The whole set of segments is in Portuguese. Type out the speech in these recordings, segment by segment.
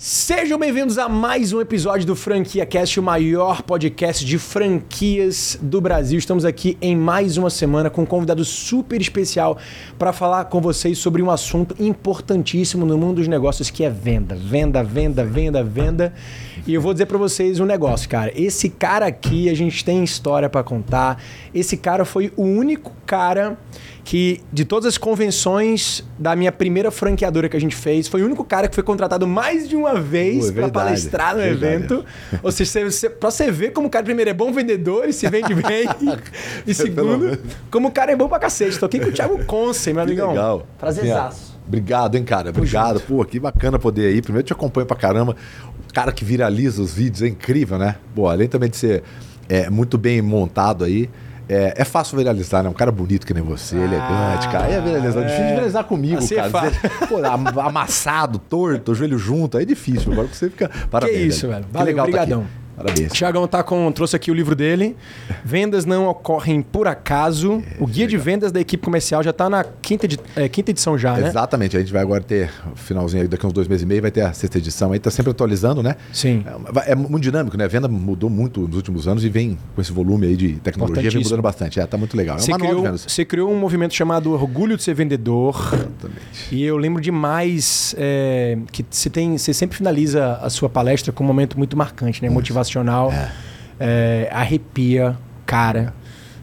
Sejam bem-vindos a mais um episódio do Franquia Cast, o maior podcast de franquias do Brasil. Estamos aqui em mais uma semana com um convidado super especial para falar com vocês sobre um assunto importantíssimo no mundo dos negócios que é venda, venda, venda, venda, venda. E eu vou dizer para vocês um negócio, cara. Esse cara aqui a gente tem história para contar. Esse cara foi o único cara que de todas as convenções da minha primeira franqueadora que a gente fez, foi o único cara que foi contratado mais de uma vez é para palestrar no verdade. evento. Ou seja, você, você, pra você ver como o cara, primeiro, é bom vendedor e se vende bem. e segundo, como o cara é bom pra cacete. Tô aqui com o Thiago Conce, meu Que amigão. legal. Prazerzaço. Obrigado, hein, cara. Obrigado. Pô, que bacana poder ir. Primeiro, eu te acompanho pra caramba. O cara que viraliza os vídeos é incrível, né? Pô, além também de ser é, muito bem montado aí. É, é fácil viralizar, né? Um cara bonito que nem você, elegante, cara. Aí é viralizar. é. Difícil viralizar comigo, Assim é cara. fácil. Você, pô, am- amassado, torto, joelho junto, aí é difícil. Agora você fica. Parabéns. isso, velho. Que Valeu, legal tá aqui. brigadão. Parabéns. Tiagão tá com, trouxe aqui o livro dele. Vendas não ocorrem por acaso. o guia de vendas da equipe comercial já tá na quinta, edi- é, quinta edição já, né? Exatamente, a gente vai agora ter, o finalzinho aí, daqui uns dois meses e meio, vai ter a sexta edição aí, tá sempre atualizando, né? Sim. É, é muito dinâmico, né? A venda mudou muito nos últimos anos e vem com esse volume aí de tecnologia, vem mudando bastante. É, tá muito legal. É um Você criou, você criou um movimento chamado Orgulho de Ser Vendedor. Exatamente. E eu lembro demais é, que você tem, você sempre finaliza a sua palestra com um momento muito marcante, né? Motivacional. É, arrepia, cara.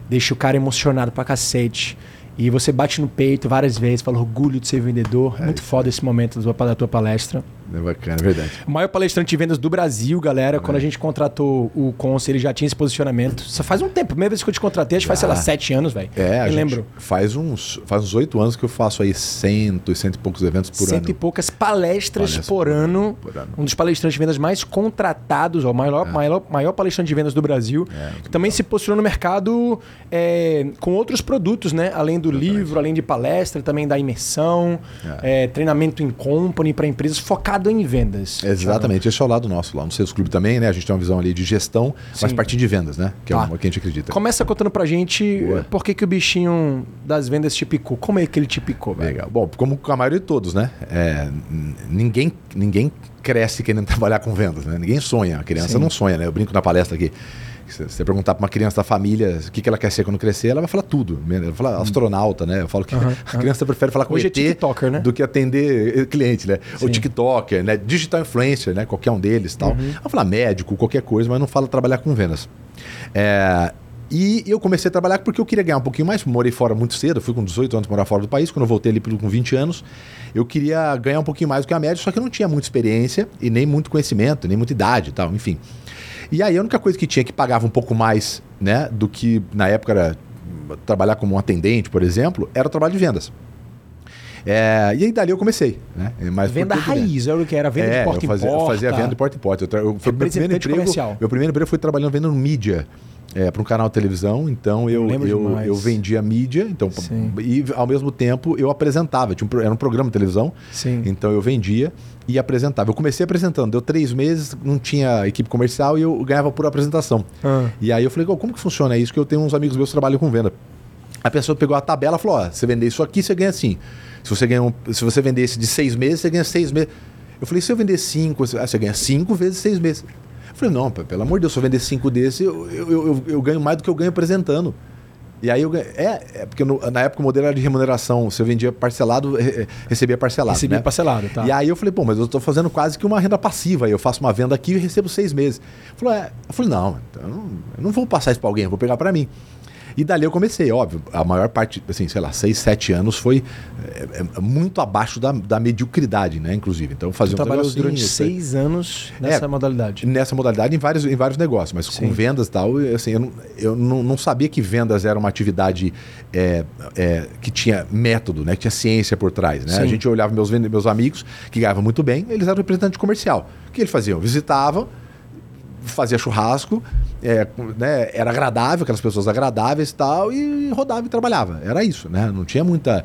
Deixa o cara emocionado pra cacete. E você bate no peito várias vezes, fala orgulho de ser vendedor. muito foda esse momento da tua, palestra. É bacana, é verdade. O maior palestrante de vendas do Brasil, galera. Quando a gente contratou o Conce, ele já tinha esse posicionamento. Só faz um tempo. Primeira vez que eu te contratei, acho que faz, sei lá, Já. sete anos, velho. É, a Eu lembro. Faz uns faz uns oito anos que eu faço aí cento e cento e poucos eventos por Cento ano. e poucas palestras Palestras por por ano. por ano. Um dos palestrantes de vendas mais contratados, o maior, maior, maior palestrante de vendas do Brasil. É, Também se posicionou no mercado é, com outros produtos, né? Além do livro, além de palestra, também da imersão, é, treinamento em company para empresas, focado em vendas. Exatamente, esse é o lado nosso lá no Sales Clube também, né? A gente tem uma visão ali de gestão, mas Sim. partindo de vendas, né? Que é Tá. o que a gente acredita. Começa contando pra gente Boa. por que, que o bichinho das vendas te picou. Como é que ele te picou, velho? Legal. Bom, como com a maioria de todos, né? É, ninguém, ninguém cresce querendo trabalhar com vendas, né? Ninguém sonha. A criança Sim. não sonha, né? Eu brinco na palestra aqui. Se você perguntar para uma criança da família o que, que ela quer ser quando crescer, ela vai falar tudo. Ela vai falar astronauta, né? Eu falo que a criança prefere falar com Hoje é ET tiktoker, né? do que atender eh, cliente, né? Sim. Ou TikToker, né? Digital influencer, né? Qualquer um deles tal. Uhum. Vai falar médico, qualquer coisa, mas não fala trabalhar com vendas. É, e eu comecei a trabalhar porque eu queria ganhar um pouquinho mais. Morei fora muito cedo, fui com 18 anos morar fora do país. Quando eu voltei ali com 20 anos, eu queria ganhar um pouquinho mais do que a média, só que eu não tinha muita experiência e nem muito conhecimento, nem muita idade e tal, enfim. E aí a única coisa que tinha que pagava um pouco mais, né, do que na época era trabalhar como um atendente, por exemplo, era o trabalho de vendas. É, e aí dali eu comecei, né? Mas por Venda raiz, era o que era venda de É, porta eu fazia, em porta. eu fazia venda de porta em porta. Eu, tra- eu, foi meu primeiro emprego. comercial. Meu primeiro emprego foi trabalhando vendendo mídia. É, para um canal de televisão, então eu, eu, demais. eu vendia mídia, então Sim. e ao mesmo tempo eu apresentava, tinha um, era um programa de televisão, Sim. então eu vendia e apresentava. Eu comecei apresentando, deu três meses, não tinha equipe comercial e eu ganhava por apresentação. Ah. E aí eu falei, "Ô, como que funciona isso? Que eu tenho uns amigos meus que trabalham com venda. A pessoa pegou a tabela e falou: ó, você vender isso aqui, você ganha assim. Se você, ganha um- se você vender esse de seis meses, você ganha seis meses. Eu falei, se eu vender cinco, você, ah, você ganha cinco vezes seis meses. Eu falei, não, pelo amor de Deus, se eu vender cinco desses, eu, eu, eu, eu ganho mais do que eu ganho apresentando. E aí eu ganho. É, é porque no- na época o modelo era de remuneração. Se eu vendia parcelado, re- re- recebia parcelado. Recebia né? parcelado, tá. E aí eu falei, pô, mas eu tô fazendo quase que uma renda passiva. Aí eu faço uma venda aqui e recebo seis meses. Falou, é. Eu falei, não, eu não, eu não vou passar isso pra alguém, eu vou pegar pra mim. E dali eu comecei, óbvio. A maior parte, assim, sei lá, seis, sete anos foi é, é, muito abaixo da, da mediocridade, né? Inclusive. Então fazia um trabalhou durante eu- seis anos nessa É, modalidade. nessa modalidade em vários, em vários negócios, mas Sim. com vendas e tal, eu, assim, eu, não, eu não, não sabia que vendas era uma atividade é, é, que tinha método, né? Que tinha ciência por trás. Né? A gente olhava meus, meus amigos que ganhavam muito bem, eles eram representantes comercial. O que eles faziam? Visitavam, fazia churrasco, é, né, era agradável, aquelas pessoas agradáveis e tal, e rodava e trabalhava. Era isso, né? Não tinha muita.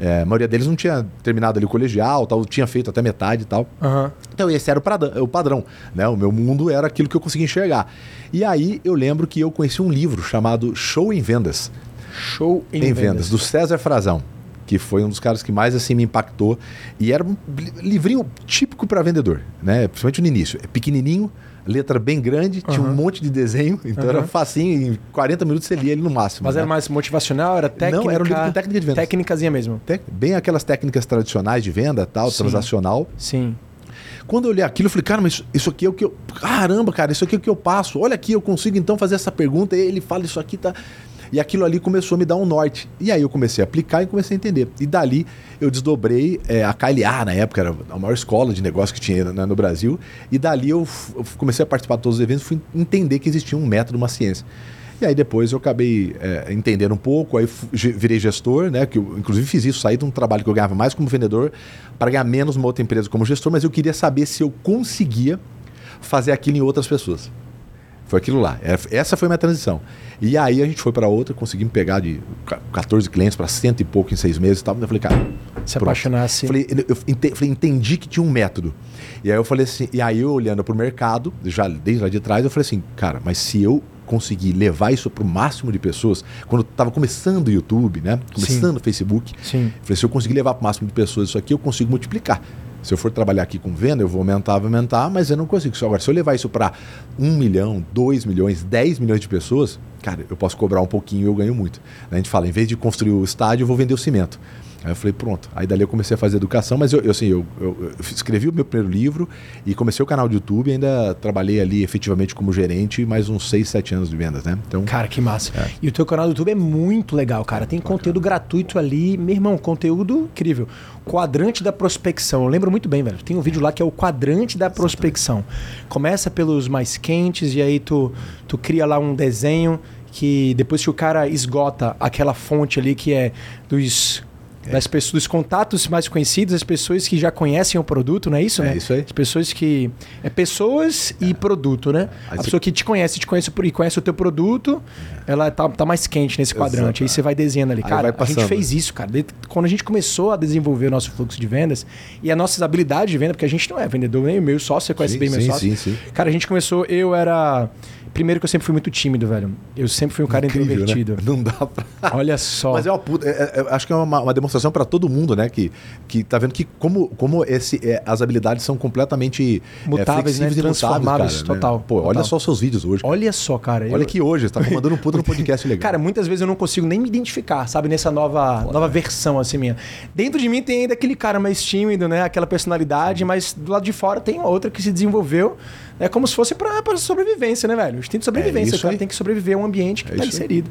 é, a maioria deles não tinha terminado ali o colegial, tal, tinha feito até metade e tal. Aham. Então esse era o padrão, né? O meu mundo era aquilo que eu conseguia enxergar. E aí eu lembro que eu conheci um livro chamado Show em Vendas, Show em, em, vendas. do César Frazão, que que foi um dos caras que mais assim me impactou. E era um livrinho típico para vendedor, né? Principalmente no início. É pequenininho, letra bem grande, uhum. tinha um monte de desenho, então uhum. era facinho, em 40 minutos você lia ele no máximo. Mas né? era mais motivacional, era técnica? Não, era um livro com técnica de venda. Técnicazinha mesmo. Bem aquelas técnicas tradicionais de venda, tal, Sim. transacional. Sim. Quando eu olhei aquilo, eu falei, cara, mas isso aqui é o que eu. Caramba, cara, isso aqui é o que eu passo. Olha aqui, eu consigo então fazer essa pergunta. E ele fala, isso aqui tá. E aquilo ali começou a me dar um norte. E aí eu comecei a aplicar e comecei a entender. E dali eu desdobrei é, a KLA, na época, era a maior escola de negócio que tinha né, no Brasil. E dali eu, eu comecei a participar de todos os eventos fui entender que existia um método, uma ciência. E aí depois eu acabei é, entendendo um pouco, aí virei gestor, né? Que eu, inclusive fiz isso, saí de um trabalho que eu ganhava mais como vendedor para ganhar menos numa outra empresa como gestor, mas eu queria saber se eu conseguia fazer aquilo em outras pessoas. Foi aquilo lá. É, essa foi a minha transição. E aí a gente foi para outra, conseguimos pegar de 14 clientes para cento e pouco em seis meses e tal. Eu falei, cara. Se apaixonasse. Falei, eu falei, entendi que tinha um método. E aí eu falei assim, e aí eu olhando para o mercado, já desde lá de trás, eu falei assim, cara, mas se eu conseguir levar isso para o máximo de pessoas, quando estava começando o YouTube, né? Começando o Facebook, Sim. falei, se eu conseguir levar para o máximo de pessoas isso aqui, eu consigo multiplicar. Se eu for trabalhar aqui com venda, eu vou aumentar, vou aumentar, mas eu não consigo. Agora, se eu levar isso para um milhão, dois milhões, dez milhões de pessoas, cara, eu posso cobrar um pouquinho e eu ganho muito. A gente fala, em vez de construir o estádio, eu vou vender o cimento. Aí eu falei, pronto. Aí dali eu comecei a fazer educação, mas eu, eu assim, eu, eu, eu, escrevi o meu primeiro livro e comecei o canal do YouTube ainda trabalhei ali efetivamente como gerente mais uns 6, 7 anos de vendas, né? Então, cara, que massa. É. E o teu canal do YouTube é muito legal, cara. Tem conteúdo gratuito ali, meu irmão, conteúdo incrível. Quadrante da prospecção. Eu lembro muito bem, velho. Tem um vídeo lá que é o quadrante da prospecção. Começa pelos mais quentes e aí tu, tu cria lá um desenho que depois que o cara esgota aquela fonte ali que é dos. Das pessoas, dos contatos mais conhecidos, as pessoas que já conhecem o produto, não é isso? É né? isso aí. As pessoas que. É pessoas é. e produto, né? Aí a pessoa que te conhece, te conhece e conhece o teu produto, é. ela tá, tá mais quente nesse quadrante. Exato. Aí você vai desenhando ali. Aí cara, a gente fez isso, cara. Quando a gente começou a desenvolver o nosso fluxo de vendas e as nossas habilidades de venda, porque a gente não é vendedor, nem o meu sócio, você conhece sim, bem meu sim, sócio. Sim, sim. Cara, a gente começou, eu era Primeiro que eu sempre fui muito tímido, velho. Eu sempre fui um cara Incrível, né? introvertido. Né? Não dá pra... Olha só. Mas é uma puta... É, é, acho que é uma, uma demonstração para todo mundo, né? Que, que tá vendo que como, como esse, é, as habilidades são completamente é, mutáveis, né? Transformáveis, cara, total. Né? Pô, total. olha só os seus vídeos hoje. Cara. Olha só, cara. Olha eu... que hoje, você tá comandando um puta no podcast legal. Cara, muitas vezes eu não consigo nem me identificar, sabe? Nessa nova, nova versão, assim, minha. Dentro de mim tem ainda aquele cara mais tímido, né? Aquela personalidade, mas do lado de fora tem outra que se desenvolveu é como se fosse para sobrevivência, né, velho? Instinto de sobrevivência. É o cara aí. tem que sobreviver a um ambiente que é tá inserido.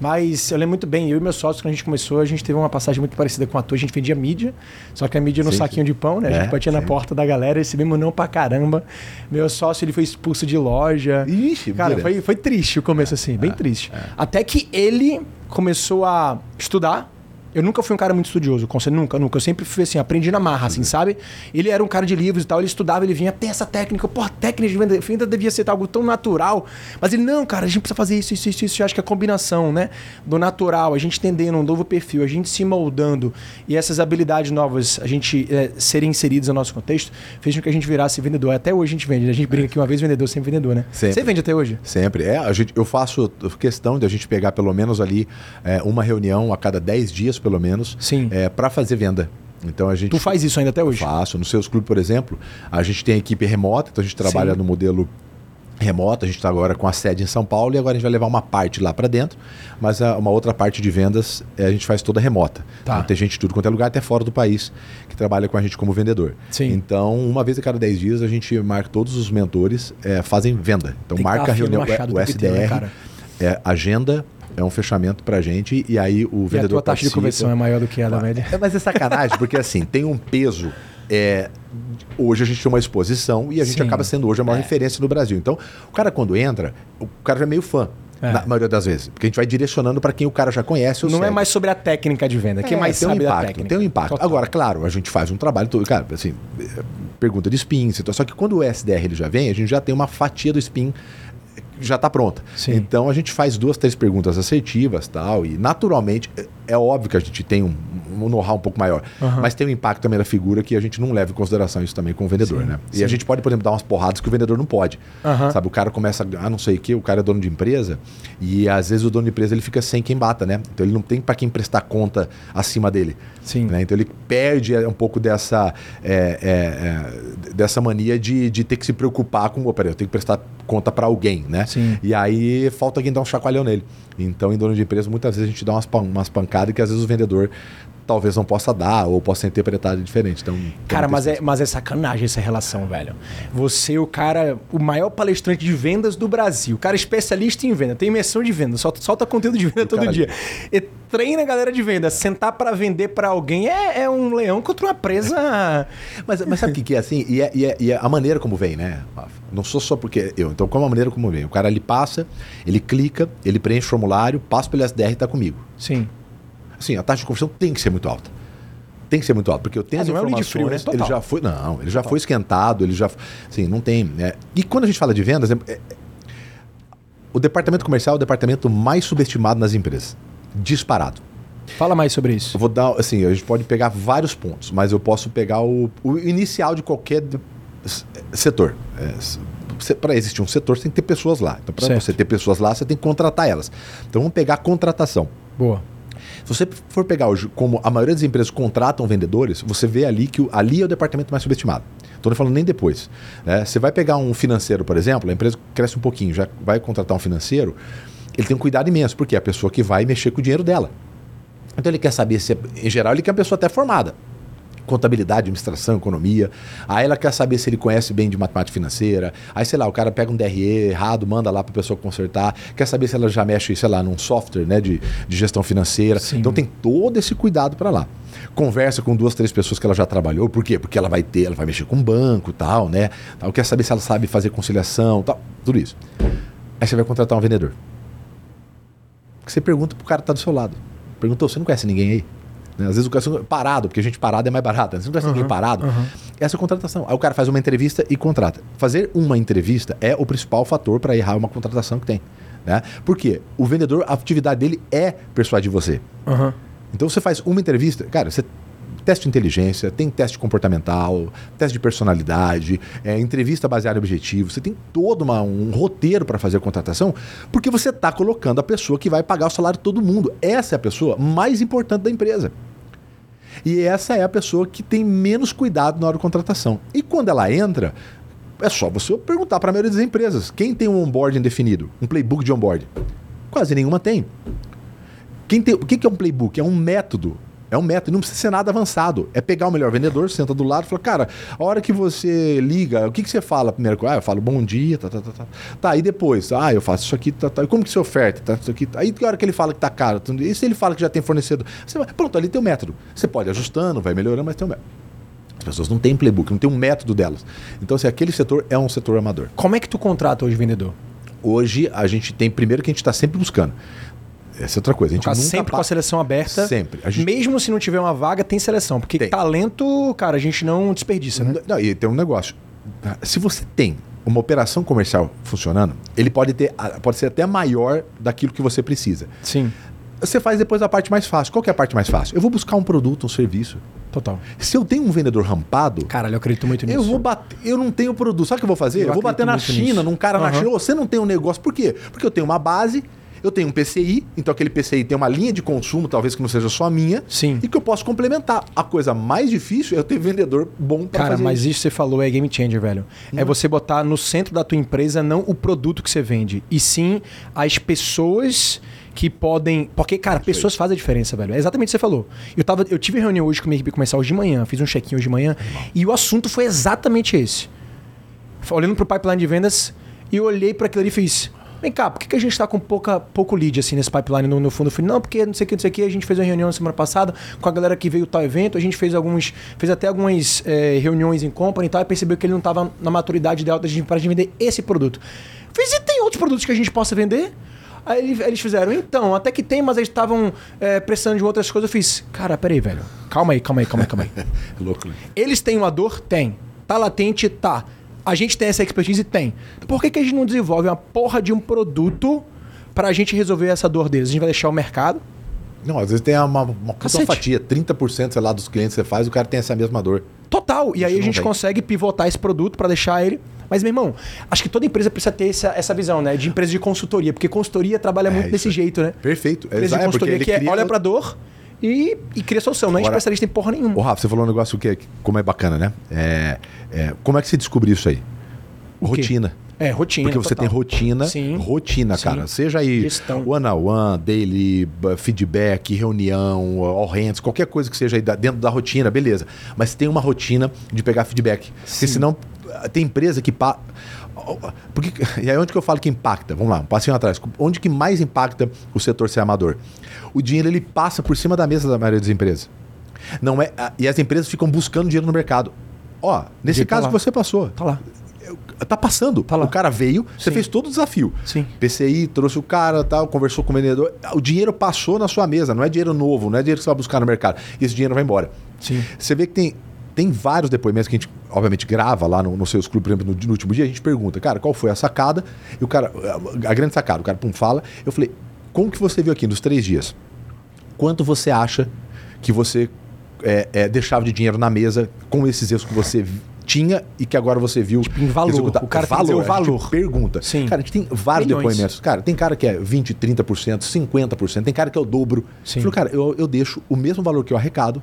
Mas eu lembro muito bem, eu e meus sócios, quando a gente começou, a gente teve uma passagem muito parecida com a tua. A gente vendia mídia, só que a mídia no sim, saquinho sim. de pão, né? A gente é, batia na porta da galera, recebemos não pra caramba. Meu sócio, ele foi expulso de loja. Ixi, cara, foi, foi triste o começo, assim, bem é, triste. É. Até que ele começou a estudar eu nunca fui um cara muito estudioso, nunca, nunca. Eu sempre fui assim, aprendi na marra, assim, sabe? Ele era um cara de livros e tal, ele estudava, ele vinha, tem essa técnica, pô, técnica de venda, ainda devia ser algo tão natural. Mas ele, não, cara, a gente precisa fazer isso, isso, isso, isso. Eu acho que a combinação, né? Do natural, a gente entendendo um novo perfil, a gente se moldando e essas habilidades novas, a gente é, serem inseridas no nosso contexto, fez com que a gente virasse vendedor. Até hoje a gente vende, né? a gente brinca que uma vez vendedor, sempre vendedor, né? Sempre. Você vende até hoje? Sempre. É, a gente, eu faço questão de a gente pegar pelo menos ali é, uma reunião a cada 10 dias pelo menos, é, para fazer venda. Então a gente. Tu faz isso ainda até hoje? Faço. No Seus Clube, por exemplo, a gente tem a equipe remota, então a gente trabalha Sim. no modelo remoto. A gente está agora com a sede em São Paulo e agora a gente vai levar uma parte lá para dentro, mas a, uma outra parte de vendas é, a gente faz toda remota. Tá. Então, tem gente de tudo quanto é lugar, até fora do país, que trabalha com a gente como vendedor. Sim. Então, uma vez a cada 10 dias, a gente marca todos os mentores, é, fazem venda. Então, tem marca a reunião, o, o SDR, né, é, agenda é um fechamento pra gente e aí o vendedor. E a tua taxa de conversão é maior do que a da média? É, mas é sacanagem, porque assim, tem um peso. É, hoje a gente tem uma exposição e a gente Sim. acaba sendo hoje a maior é. referência no Brasil. Então, o cara quando entra, o cara já é meio fã. É. Na maioria das vezes. Porque a gente vai direcionando para quem o cara já conhece. Não segue. é mais sobre a técnica de venda, quem é, mais tem sabe um impacto, técnica. Tem um impacto. Total. Agora, claro, a gente faz um trabalho todo. Cara, assim, pergunta de spin, só que quando o SDR ele já vem, a gente já tem uma fatia do spin já está pronta. Sim. Então a gente faz duas, três perguntas assertivas tal, e naturalmente é, é óbvio que a gente tem um, um know-how um pouco maior. Aham. Mas tem um impacto também da figura que a gente não leva em consideração isso também com o vendedor, Sim, né? E sim. a gente pode, por exemplo, dar umas porradas que o vendedor não pode. Aham. Sabe, o cara começa a, ah, não sei o que, o cara é dono de empresa e às vezes o dono de empresa ele fica sem quem bata, né? Então ele não tem para quem prestar conta acima dele. Sim. né? Então ele perde é, um pouco dessa, é, é, é, dessa mania de, de ter que se preocupar com, "Ô, peraí, eu tenho que prestar conta para alguém, né? Sim. E aí falta alguém dar um chacoalhão nele. Então, em dono de empresa, muitas vezes a gente dá umas, pan- umas pancadas que às vezes o vendedor talvez não possa dar ou possa interpretar de diferente. Então, Cara, mas é, mas é sacanagem essa relação, velho. Você, o cara, o maior palestrante de vendas do Brasil, o cara especialista em venda, tem imersão de venda, solta, solta conteúdo de venda todo cara- dia. E treina a galera de venda. Sentar pra vender pra alguém é, é um leão contra uma presa. Mas, mas sabe o que, que é assim? E é, e, é, e é a maneira como vem, né? Não sou só porque eu. Então, como a maneira como vem? O cara ele passa, ele clica, ele preenche o formulário, passa pelo SDR e tá comigo. Sim. Assim, a taxa de conversão tem que ser muito alta. Tem que ser muito alta, porque eu tenho Ah, as não é um lead informações, frio, né? ele Total. já foi, não, ele já foi esquentado, ele já, assim, não tem, né? E quando a gente fala de vendas, é- é- o departamento comercial é o departamento mais subestimado nas empresas, disparado. Fala mais sobre isso. Eu vou dar, assim, a gente pode pegar vários pontos, mas eu posso pegar o, o inicial de qualquer de- setor. para existir um setor, você tem que ter pessoas lá. Então, para você ter pessoas lá, você tem que contratar elas. Então, vamos pegar a contratação. Boa. Se você for pegar hoje, como a maioria das empresas contratam vendedores, você vê ali que o- ali é o departamento mais subestimado. Estou não falando nem depois. né? Você vai pegar um financeiro, por exemplo, a empresa cresce um pouquinho, já vai contratar um financeiro, ele tem um cuidado imenso, porque é a pessoa que vai mexer com o dinheiro dela. Então ele quer saber se, é- em geral, ele quer uma pessoa até formada. Contabilidade, administração, economia. Aí ela quer saber se ele conhece bem de matemática financeira. Aí, sei lá, o cara pega um DRE errado, manda lá para a pessoa consertar. Quer saber se ela já mexe, sei lá, num software né, de, de gestão financeira. Sim. Então tem todo esse cuidado para lá. Conversa com duas, três pessoas que ela já trabalhou. Por quê? Porque ela vai ter, ela vai mexer com banco e tal, né? Tal. Quer saber se ela sabe fazer conciliação tal. Tudo isso. Aí você vai contratar um vendedor. Você pergunta pro cara que tá do seu lado. Perguntou, você não conhece ninguém aí? Né? Às vezes o cara parado, porque a gente parado é mais barato. Você não conhece ninguém parado? Essa é a contratação. Aí o cara faz uma entrevista e contrata. Fazer uma entrevista é o principal fator para errar uma contratação que tem. Né? Por quê? O vendedor, a atividade dele é persuadir você. Aham. Então você faz uma entrevista, cara, você teste de inteligência, tem teste comportamental, teste de personalidade, é, entrevista baseada em objetivos, você tem todo uma- um roteiro para fazer a contratação, porque você está colocando a pessoa que vai pagar o salário de todo mundo. Essa é a pessoa mais importante da empresa. E essa é a pessoa que tem menos cuidado na hora da contratação. E quando ela entra, é só você perguntar para a maioria das empresas: quem tem um onboarding definido? Um playbook de onboarding? Quase nenhuma tem. Quem tem, o que é um playbook? É um método. É um método, não precisa ser nada avançado. É pegar o melhor vendedor, senta do lado e fala, cara, a hora que você liga, o que, que você fala primeiro? Ah, eu falo bom dia, tá, tá, tá, tá. Tá, e depois? Ah, eu faço isso aqui, tá, tá. E como que você oferta? Tá, isso aqui, tá. Aí que hora que ele fala que tá caro? E se ele fala que já tem fornecedor? Você vai, pronto, ali tem o método. Você pode ir ajustando, vai melhorando, mas tem um método. As pessoas não têm playbook, não tem um método delas. Então, assim, aquele setor é um setor amador. Como é que tu contrata hoje vendedor? Hoje, a gente tem, primeiro, que a gente está sempre buscando. Essa é outra coisa. A gente nunca sempre com a seleção aberta. Sempre. Gente- Mesmo se não tiver uma vaga, tem seleção. Porque Tem. talento, cara, a gente não desperdiça, né? Não, e tem um negócio. Se você tem uma operação comercial funcionando, ele pode ter, pode ser até maior daquilo que você precisa. Sim, Você faz depois a parte mais fácil. Qual que é a parte mais fácil? Eu vou buscar um produto, um serviço. total. Se eu tenho um vendedor rampado, Caralho, eu acredito muito nisso. eu vou bater. Eu não tenho produto. Sabe o que eu vou fazer? Eu Eu, vou bater na China, nisso. num cara na Aham. China. Você não tem um negócio. Por quê? Porque eu tenho uma base, eu tenho um PCI, então aquele PCI tem uma linha de consumo, talvez que não seja só a minha, Sim. e que eu posso complementar. A coisa mais difícil é eu ter vendedor bom para Cara, mas isso. isso que você falou é game changer, velho. É você botar no centro da tua empresa não o produto que você vende, e sim as pessoas que podem. Porque, cara, pessoas fazem a diferença, velho. É exatamente o que você falou. Eu, tava, eu tive reunião hoje com a minha equipe comercial hoje de manhã, fiz um check-in hoje de manhã, e o assunto foi exatamente esse. Olhando pro pipeline de vendas, e eu olhei para aquilo ali e fiz. Vem cá, por que, que a gente tá com pouca, pouco lead assim nesse pipeline no, no fundo? Eu falei, não, porque não sei o que, não sei o que. A gente fez uma reunião na semana passada com a galera que veio tal evento, a gente fez alguns. fez até algumas eh, reuniões em company e tal, e percebeu que ele não tava na maturidade ideal para gente vender esse produto. Fiz, e tem outros produtos que a gente possa vender? Aí ele- eles fizeram, então, até que tem, mas eles estavam eh, precisando de outras coisas. Eu fiz, cara, peraí, velho. Calma aí, calma aí, calma aí, calma aí. É louco, né? Eles têm uma dor? Tem. Tá latente? Tá. A gente tem essa expertise? Tem. Por que, que a gente não desenvolve uma porra de um produto pra gente resolver essa dor deles? A gente vai deixar o mercado Não, às vezes tem uma, uma fatia, 30% sei lá, dos clientes que você faz, o cara tem essa mesma dor. Total. E aí a gente vem. consegue pivotar esse produto para deixar ele. Mas, meu irmão, acho que toda empresa precisa ter essa, essa visão, né? De empresa de consultoria, porque consultoria trabalha muito isso desse aí. jeito, né? Perfeito. Empresa Exato, de é consultoria que é, olha pra dor e, e cria solução. Não é Agora- especialista em porra nenhuma. Ô, Rafa, você falou um negócio que como é bacana, né? É, é, como é que você descobriu isso aí? Rotina. É, rotina. Porque você total. tem rotina, Sim. rotina, Sim. cara. Seja aí Gestão. one on one, daily, feedback, reunião, all hands, qualquer coisa que seja aí dentro da rotina, beleza. Mas tem uma rotina de pegar feedback. Porque Sim. senão ah, tem empresa que pa... Porque, e aí onde que eu falo que impacta? Vamos lá, um passinho atrás. Onde que mais impacta o setor ser amador? O dinheiro ele passa por cima da mesa da maioria das empresas. Não é, e as empresas ficam buscando dinheiro no mercado. Ó, nesse tá caso lá. que você passou, Tá lá. Tá passando. Tá. O cara veio, você Sim. fez todo o desafio. Sim. PCI, trouxe o cara, tal, conversou com o vendedor. O dinheiro passou na sua mesa, não é dinheiro novo, não é dinheiro que você vai buscar no mercado. E esse dinheiro vai embora. Sim. Você vê que tem, tem vários depoimentos que a gente, obviamente, grava lá no, no seus clubes, por exemplo, no, no último dia, a gente pergunta, cara, qual foi a sacada? E o cara, a grande sacada, o cara, pum, fala. Eu falei, como que você viu aqui nos três dias? Quanto você acha que você é, é, deixava de dinheiro na mesa com esses erros que você tinha e que agora você viu Tipo, em valor. executar? O cara dizer o valor. pergunta. Sim. Cara, a gente tem vários Milhões. depoimentos. Cara, tem cara que é 20, 30%, 50%, tem cara que é o dobro. Sim. Falou, cara, eu, eu deixo o mesmo valor que eu arrecado,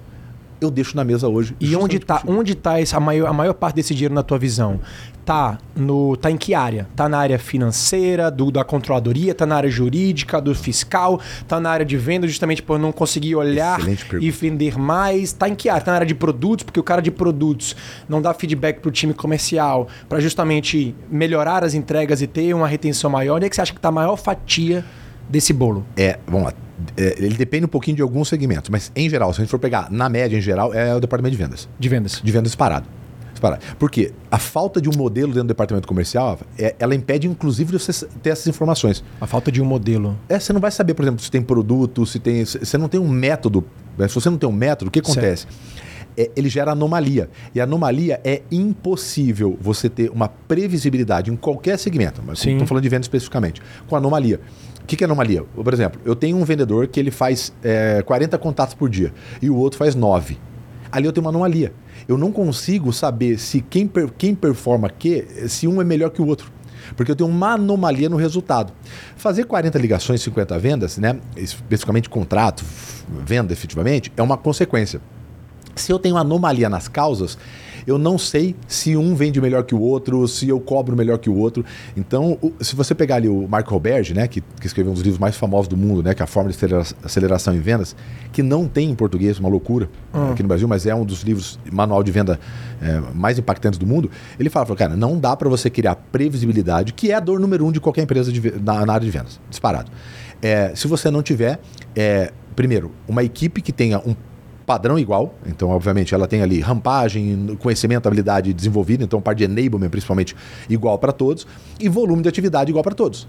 eu deixo na mesa hoje. E onde tá, contigo. onde tá essa, a, maior, a maior parte desse dinheiro na tua visão? Tá no tá em que área? Tá na área financeira, do, da controladoria, tá na área jurídica, do fiscal, tá na área de venda, justamente por não conseguir olhar e vender mais. Tá em que área? Tá na área de produtos, porque o cara de produtos não dá feedback pro time comercial para justamente melhorar as entregas e ter uma retenção maior. Onde é que você acha que tá a maior fatia desse bolo? É, vamos lá. É, ele depende um pouquinho de alguns segmentos, mas em geral, se a gente for pegar na média em geral, é o departamento de vendas. De vendas. De vendas disparado. disparado. Porque a falta de um modelo dentro do departamento comercial, é- ela impede inclusive de você ter essas informações. A falta de um modelo. É, você não vai saber, por exemplo, se tem produto, se tem. Você não tem um método. né? Se você não tem um método, o que acontece? É, ele gera anomalia. E anomalia é impossível você ter uma previsibilidade em qualquer segmento. Mas estou falando de venda especificamente. Com anomalia. Que, que é anomalia? Por exemplo, eu tenho um vendedor que ele faz é, 40 contatos por dia e o outro faz 9. Ali eu tenho uma anomalia. Eu não consigo saber se quem, per- quem performa que, se um é melhor que o outro. Porque eu tenho uma anomalia no resultado. Fazer 40 ligações, 50 vendas, né? especificamente contrato, venda efetivamente, é uma consequência. Se eu tenho anomalia nas causas, eu não sei se um vende melhor que o outro, se eu cobro melhor que o outro. Então, o- se você pegar ali o Marco Roberge, né, que, que escreveu um dos livros mais famosos do mundo, né, que é a Forma de Acelera- Aceleração em Vendas, que não tem em português, uma loucura aqui no Brasil, mas é um dos livros, manual de venda é, mais impactantes do mundo. Ele fala, cara, não dá para você criar previsibilidade, que é a dor número um de qualquer empresa de na, na área de vendas, disparado. É, se você não tiver, é, primeiro, uma equipe que tenha um padrão igual, então obviamente ela tem ali rampagem, conhecimento, habilidade desenvolvida, então parte de enablement principalmente igual para todos e volume de atividade igual para todos.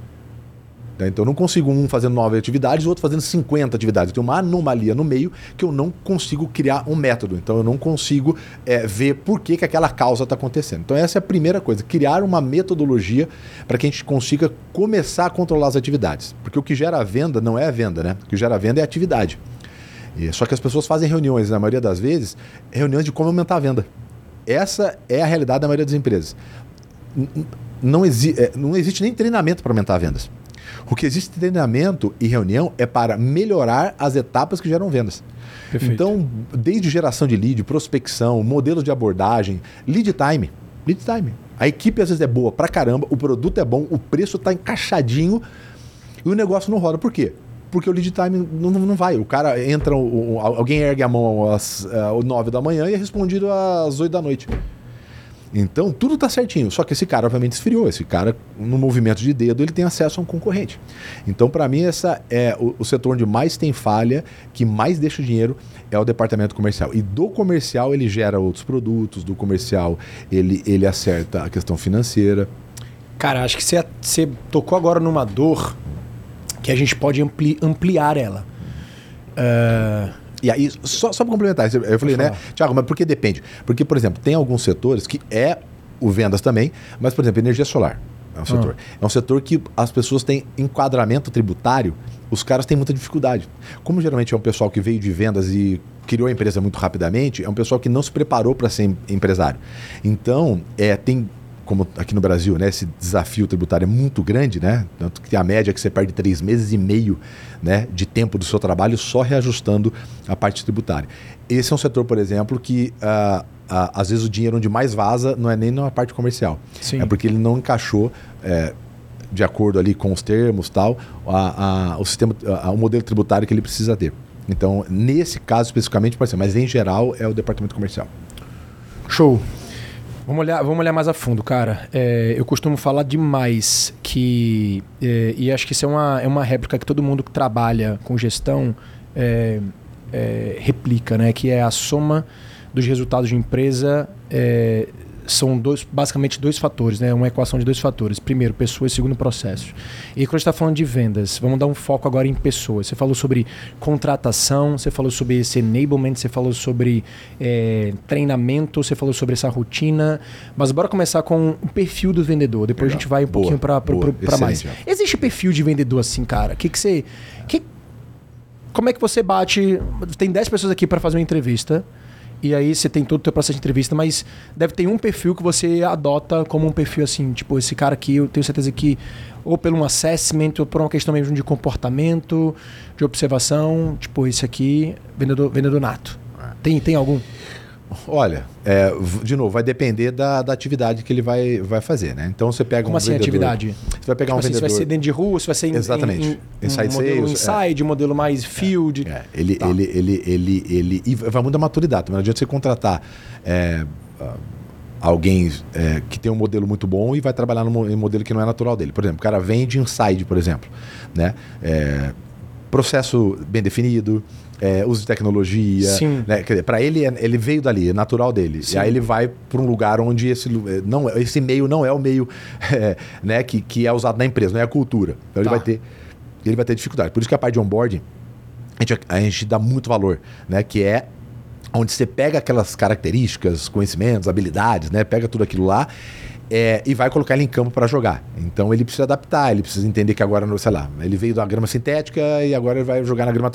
Tá? Então eu não consigo um fazendo nove atividades o outro fazendo 50 atividades. Tem uma anomalia no meio que eu não consigo criar um método. Então eu não consigo é, ver por que, que aquela causa está acontecendo. Então essa é a primeira coisa, criar uma metodologia para que a gente consiga começar a controlar as atividades. Porque o que gera a venda não é a venda, né? O que gera a venda é a atividade. E- Só que as pessoas fazem reuniões, na maioria das vezes, reuniões de como aumentar a venda. Essa é a realidade da maioria das empresas. Não, exi é, não existe nem treinamento para aumentar vendas. O que existe treinamento e reunião é para melhorar as etapas que geram vendas. Perfeito. Então, desde geração de lead, prospecção, modelos de abordagem, lead time. Lead time. A equipe às vezes é boa pra caramba, o produto é bom, o preço está encaixadinho e o negócio não roda. Por quê? Porque o lead time não, não vai. O cara entra, o- alguém ergue a mão às uh, 9 da manhã e é respondido às 8 da noite. Então, tudo está certinho. Só que esse cara, obviamente, esfriou. Esse cara, no movimento de dedo, ele tem acesso a um concorrente. Então, para mim, essa é o, o setor onde mais tem falha, que mais deixa dinheiro, é o departamento comercial. E do comercial, ele gera outros produtos. Do comercial, ele, ele acerta a questão financeira. Cara, acho que você, você tocou agora numa dor que a gente pode ampli- ampliar ela. É, E aí, só, só para complementar, eu falei, né. Tiago, mas por que depende? Porque, por exemplo, tem alguns setores que é o vendas também, mas, por exemplo, energia solar. É um setor. Ah. É um setor que as pessoas têm enquadramento tributário, os caras têm muita dificuldade. Como geralmente é um pessoal que veio de vendas e criou a empresa muito rapidamente, é um pessoal que não se preparou para ser em- empresário. Então, é, tem, como aqui no Brasil, né, esse desafio tributário é muito grande, né? Tanto que a média é que você perde três meses e meio né, de tempo do seu trabalho só reajustando a parte tributária. Esse é um setor, por exemplo, que ah, ah, às vezes o dinheiro onde mais vaza não é nem na parte comercial. Sim. É porque ele não encaixou. é, de acordo ali com os termos tal, a, a- o sistema, a- o modelo tributário que ele precisa ter. Então, nesse caso especificamente, pode ser, mas em geral é o departamento comercial. Show. Vamos olhar, vamos olhar mais a fundo, cara. É, eu costumo falar demais que. é, e acho que isso é uma, é uma réplica que todo mundo que trabalha com gestão é, é, replica, né? Que é a soma dos resultados de empresa. São dois, basicamente dois fatores, né? Uma equação de dois fatores. Primeiro, pessoas, segundo, processo. E quando a gente está falando de vendas, vamos dar um foco agora em pessoas. Você falou sobre contratação, você falou sobre esse enablement, você falou sobre é, treinamento, você falou sobre essa rotina. Mas bora começar com o perfil do vendedor. Depois Legal. a gente vai um Boa, pouquinho para mais. Existe perfil de vendedor assim, cara? O que, que você. Que, como é que você bate. Tem 10 pessoas aqui para fazer uma entrevista. E aí você tem todo o teu processo de entrevista, mas deve ter um perfil que você adota como um perfil assim, tipo, esse cara aqui, eu tenho certeza que ou pelo um assessment, ou por uma questão mesmo de comportamento, de observação, tipo, esse aqui, vendedor, vendedor nato. Tem, tem algum? Olha, é, de novo, vai depender da, da atividade que ele vai, vai fazer, né? Então você pega Como um assim, vendedor, atividade? Você vai pegar Tipo um assim, se vendedor. vai ser dentro de rua, se vai ser em, Exatamente. em, em Inside um modelo sales, é. inside, um modelo mais field. É, ele, Tá. ele, ele, ele, ele. E vai muito da maturidade. Não adianta você contratar é, ah, alguém é, que tem um modelo muito bom e vai trabalhar em modelo que não é natural dele. Por exemplo, o cara vende inside, por exemplo. Né? É, processo bem definido. É, uso de tecnologia, Sim. né? Quer dizer, para ele é- ele veio dali, é natural dele. Sim. E aí ele vai para um lugar onde esse eh, não esse meio não é o meio eh, né, que, que é usado na empresa, não é a cultura. Então Tá. ele vai ter ele vai ter dificuldade. Por isso que a parte de onboarding a gente, a gente dá muito valor, né? Que é onde você pega aquelas características, conhecimentos, habilidades, né? Pega tudo aquilo lá é, e vai colocar ele em campo para jogar. Então ele precisa adaptar, ele precisa entender que agora, sei lá, ele veio da grama sintética e agora ele vai jogar na grama.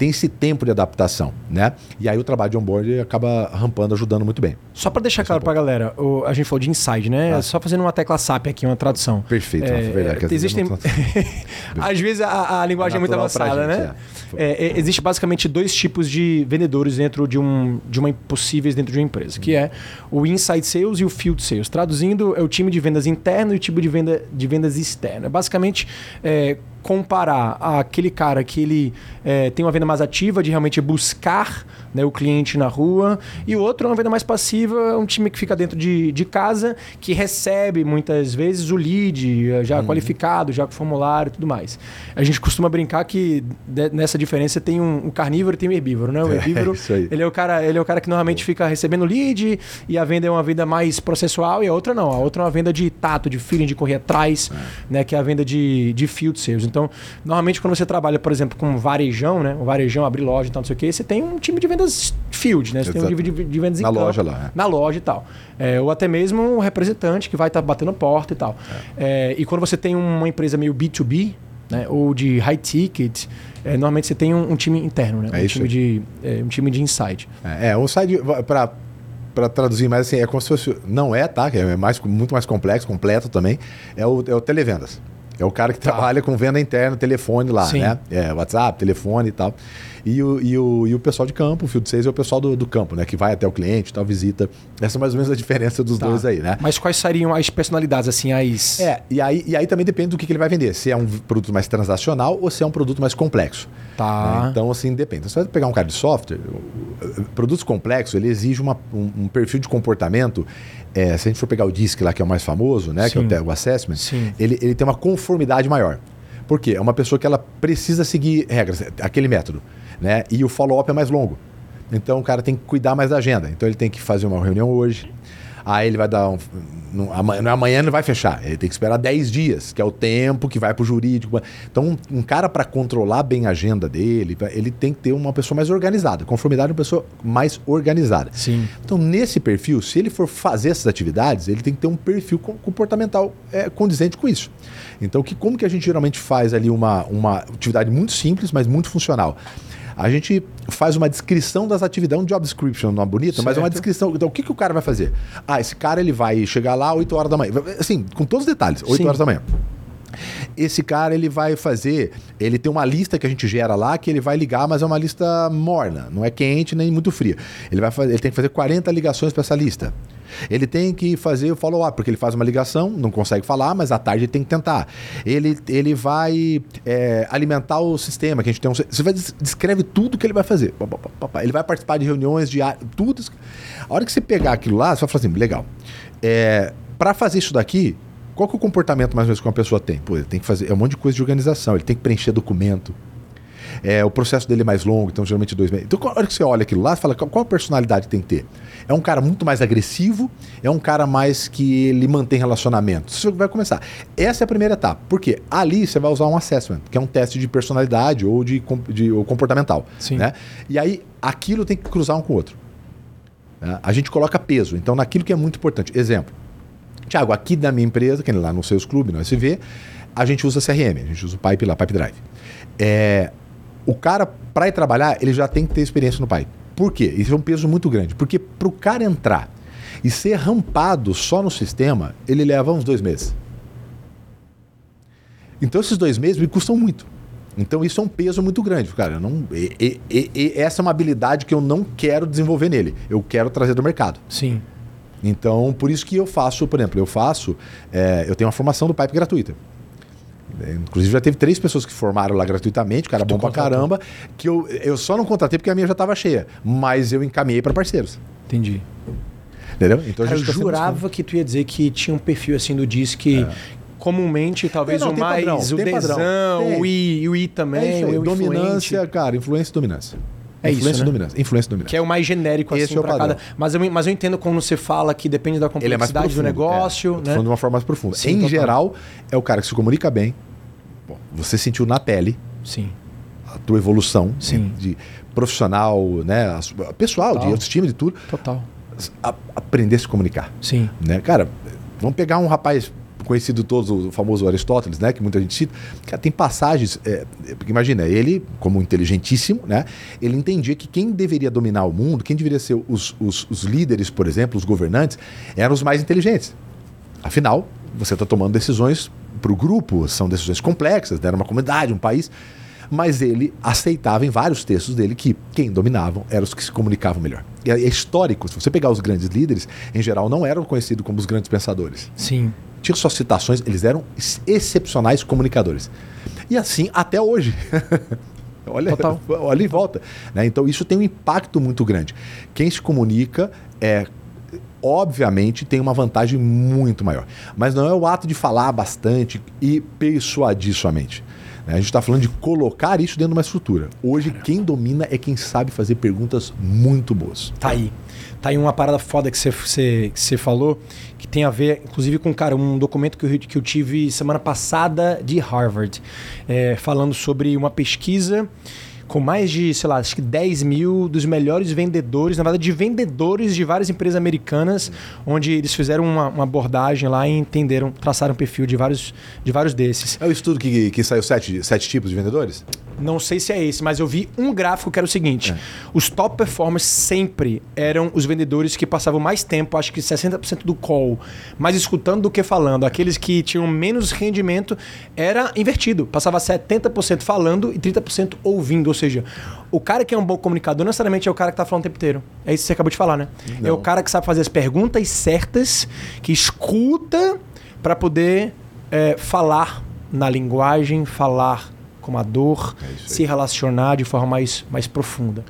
Tem esse tempo de adaptação, né? E aí o trabalho de onboard acaba rampando, ajudando muito bem. Só para deixar claro pra galera, o- a gente falou de inside, né? Ah. Só fazendo uma tecla SAP aqui, uma tradução. Perfeito, É, é, verdade. existem... Às vezes a, a linguagem é muito natural pra avançada, gente, né? É, é, existe basicamente dois tipos de vendedores dentro de um de uma possíveis dentro de uma empresa, que é o inside sales e o field sales. Traduzindo, é o time de vendas interno e o time de venda de vendas externo. É basicamente é, comparar aquele cara que ele é, tem uma venda mais ativa de realmente buscar né, o cliente na rua e o outro é uma venda mais passiva, um time que fica dentro de, de casa, que recebe muitas vezes o lead eh, já qualificado, já com formulário e tudo mais. A gente costuma brincar que de- nessa diferença tem um, um carnívoro e tem um herbívoro, né? O É, herbívoro, aí. ele é o cara, ele é o cara que normalmente fica recebendo lead e a venda é uma venda mais processual e a outra não. A outra é uma venda de tato, de feeling, de correr atrás, né? Que é a venda de, de field sales. Então, normalmente quando você trabalha, por exemplo, com varejão, né? O varejão abrir loja e tal, não sei o quê, você tem um time de vendas field, né? Você tem um Exato. de, vendas em Na campo, loja lá, é. Na loja e tal. É, ou até mesmo um representante que vai estar batendo porta e tal. É, e quando você tem uma empresa meio B2B, né? Ou de high ticket, é, normalmente você tem um, um time interno, né? É um, isso time de, é, um time de insight. É, é, o site para para traduzir mais assim, é como se fosse não é, tá? É mais muito mais complexo, completo também. É o, é o televendas. É o cara que Tá. trabalha com venda interna, telefone lá, Sim. né? É, WhatsApp, telefone e tal. E o, e o, e o pessoal de campo, o Field Sales é o pessoal do, do campo, né? Que vai até o cliente, tal, visita. Essa é mais ou menos a diferença dos Tá. dois aí, né? Mas quais seriam as personalidades, assim, as. É, e aí, e aí também depende do que, que ele vai vender. Se é um produto mais transacional ou se é um produto mais complexo. Tá. né? Então, assim, depende. Então, você vai pegar um cara de software, produtos complexos, ele exige uma- um, um perfil de comportamento. é, se a gente for pegar o DISC lá, que é o mais famoso, né? Que é o, Sim. te- o assessment, Sim. ele, ele tem uma conformidade maior. Por quê? É uma pessoa que ela precisa seguir regras, aquele método. Né? E o follow-up é mais longo. Então o cara tem que cuidar mais da agenda. Então ele tem que fazer uma reunião hoje. Aí ele vai dar um. Não, amanhã, não é amanhã não vai fechar. Ele tem que esperar 10 dias, que é o tempo que vai para o jurídico. Então, um, um cara para controlar bem a agenda dele, ele tem que ter uma pessoa mais organizada. Conformidade é uma pessoa mais organizada. Sim. Então, nesse perfil, se ele for fazer essas atividades, ele tem que ter um perfil comportamental é, condizente com isso. Então, que, como que a gente geralmente faz ali uma, uma atividade muito simples, mas muito funcional? A gente faz uma descrição das atividades, um job description, não é bonito, certo. mas é uma descrição. Então, o que, que o cara vai fazer? Ah, esse cara ele vai chegar lá 8 horas da manhã. Assim, com todos os detalhes, 8 Sim. horas da manhã. Esse cara ele vai fazer, ele tem uma lista que a gente gera lá que ele vai ligar, mas é uma lista morna, não é quente nem muito fria. Ele vai fazer, ele tem que fazer 40 ligações para essa lista. Ele tem que fazer o follow-up, porque ele faz uma ligação, não consegue falar, mas à tarde ele tem que tentar. Ele, ele vai é, alimentar o sistema, que a gente tem um. Você vai descreve tudo que ele vai fazer. Ele vai participar de reuniões diárias, tudo. A hora que você pegar aquilo lá, você vai falar assim: legal. É, para fazer isso daqui, qual que é o comportamento mais ou menos que uma pessoa tem? Pô, ele tem que fazer. É um monte de coisa de organização, ele tem que preencher documento é, o processo dele é mais longo, então geralmente dois meses. Então, na hora que você olha aquilo lá, você fala qual a personalidade tem que ter? É um cara muito mais agressivo? É um cara mais que ele mantém relacionamento? Você vai começar. Essa é a primeira etapa. Por quê? Ali você vai usar um assessment, que é um teste de personalidade ou de, de ou comportamental. Sim. Né? E aí aquilo tem que cruzar um com o outro. Né? A gente coloca peso. Então, naquilo que é muito importante. Exemplo. Tiago, aqui da minha empresa, que é lá no Seus Clube, no SV, a gente usa CRM, a gente usa o Pipe lá, Pipe Drive. É, o cara, para ir trabalhar, ele já tem que ter experiência no pai. Por quê? Isso é um peso muito grande. Porque para o cara entrar e ser rampado só no sistema, ele leva uns dois meses. Então esses dois meses me custam muito. Então isso é um peso muito grande, cara. Eu não, e, e, e, essa é uma habilidade que eu não quero desenvolver nele. Eu quero trazer do mercado. Sim. Então por isso que eu faço, por exemplo, eu faço, é, eu tenho uma formação do Pipe gratuita. É, inclusive já teve três pessoas que formaram lá gratuitamente, cara bom pra caramba, que eu, eu só não contratei porque a minha já estava cheia, mas eu encaminhei para parceiros. Entendi. Entendeu? Então cara, eu tá jurava que tu ia dizer que tinha um perfil assim do DIS que é. comumente talvez não, o mais, padrão, o desão, o I, o I também, é o dominância, cara, influência e dominância. É influência isso, né? dominância. Influência dominância. Que é o mais genérico Esse assim é para cada. Mas eu, mas eu entendo quando você fala que depende da é complexidade é do negócio. É. Né? Falando de uma forma mais profunda. Sim, em total. geral, é o cara que se comunica bem, você sentiu na pele Sim. a tua evolução Sim. de profissional, né, pessoal, Total. de autoestima, de tudo. Total. A, aprender a se comunicar. Sim. Né? Cara, vamos pegar um rapaz conhecido todos, o famoso Aristóteles, né, que muita gente cita. Cara, tem passagens, é, porque imagina, ele, como inteligentíssimo, né, ele entendia que quem deveria dominar o mundo, quem deveria ser os, os, os líderes, por exemplo, os governantes, eram os mais inteligentes. Afinal, você está tomando decisões para o grupo, são decisões complexas, né? era uma comunidade, um país. Mas ele aceitava em vários textos dele que quem dominavam eram os que se comunicavam melhor. E é histórico, se você pegar os grandes líderes, em geral não eram conhecidos como os grandes pensadores. Sim. Tinha suas citações, eles eram excepcionais comunicadores. E assim até hoje. olha, Total. olha volta. Né? Então isso tem um impacto muito grande. Quem se comunica é obviamente tem uma vantagem muito maior. Mas não é o ato de falar bastante e persuadir somente. Né? A gente está falando de colocar isso dentro de uma estrutura. Hoje, quem domina é quem sabe fazer perguntas muito boas. Tá aí. Tá aí uma parada foda que você, você, que você falou, que tem a ver, inclusive, com cara, um documento que eu, que eu tive semana passada de Harvard, é, falando sobre uma pesquisa com mais de, sei lá, acho que 10 mil dos melhores vendedores, na verdade, de vendedores de várias empresas americanas, onde eles fizeram uma, uma abordagem lá e entenderam, traçaram um perfil de vários, de vários desses. É o estudo que, que saiu sete, sete tipos de vendedores? Não sei se é esse, mas eu vi um gráfico que era o seguinte: é. os top performers sempre eram os vendedores que passavam mais tempo, acho que 60% do call, mais escutando do que falando. Aqueles que tinham menos rendimento era invertido, passava 70% falando e 30% ouvindo. Ou seja, o cara que é um bom comunicador não necessariamente é o cara que está falando o tempo inteiro. É isso que você acabou de falar, né? Não. É o cara que sabe fazer as perguntas certas, que escuta para poder é, falar na linguagem, falar com a dor, é se relacionar de forma mais, mais profunda.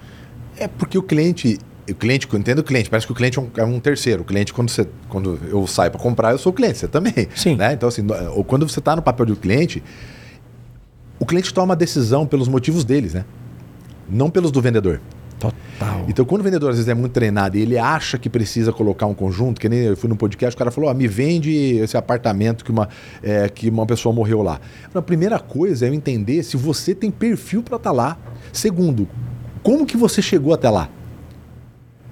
É porque o cliente, o cliente, eu entendo o cliente, parece que o cliente é um, é um terceiro. O cliente, quando, você, quando eu saio para comprar, eu sou o cliente, você também. Sim. Né? Então, assim, ou quando você está no papel do cliente, o cliente toma uma decisão pelos motivos deles, né? Não pelos do vendedor. Total. Então, quando o vendedor às vezes é muito treinado e ele acha que precisa colocar um conjunto, que nem eu fui no podcast, o cara falou: ah, me vende esse apartamento que uma, é, que uma pessoa morreu lá. A primeira coisa é eu entender se você tem perfil para estar tá lá. Segundo, como que você chegou até lá?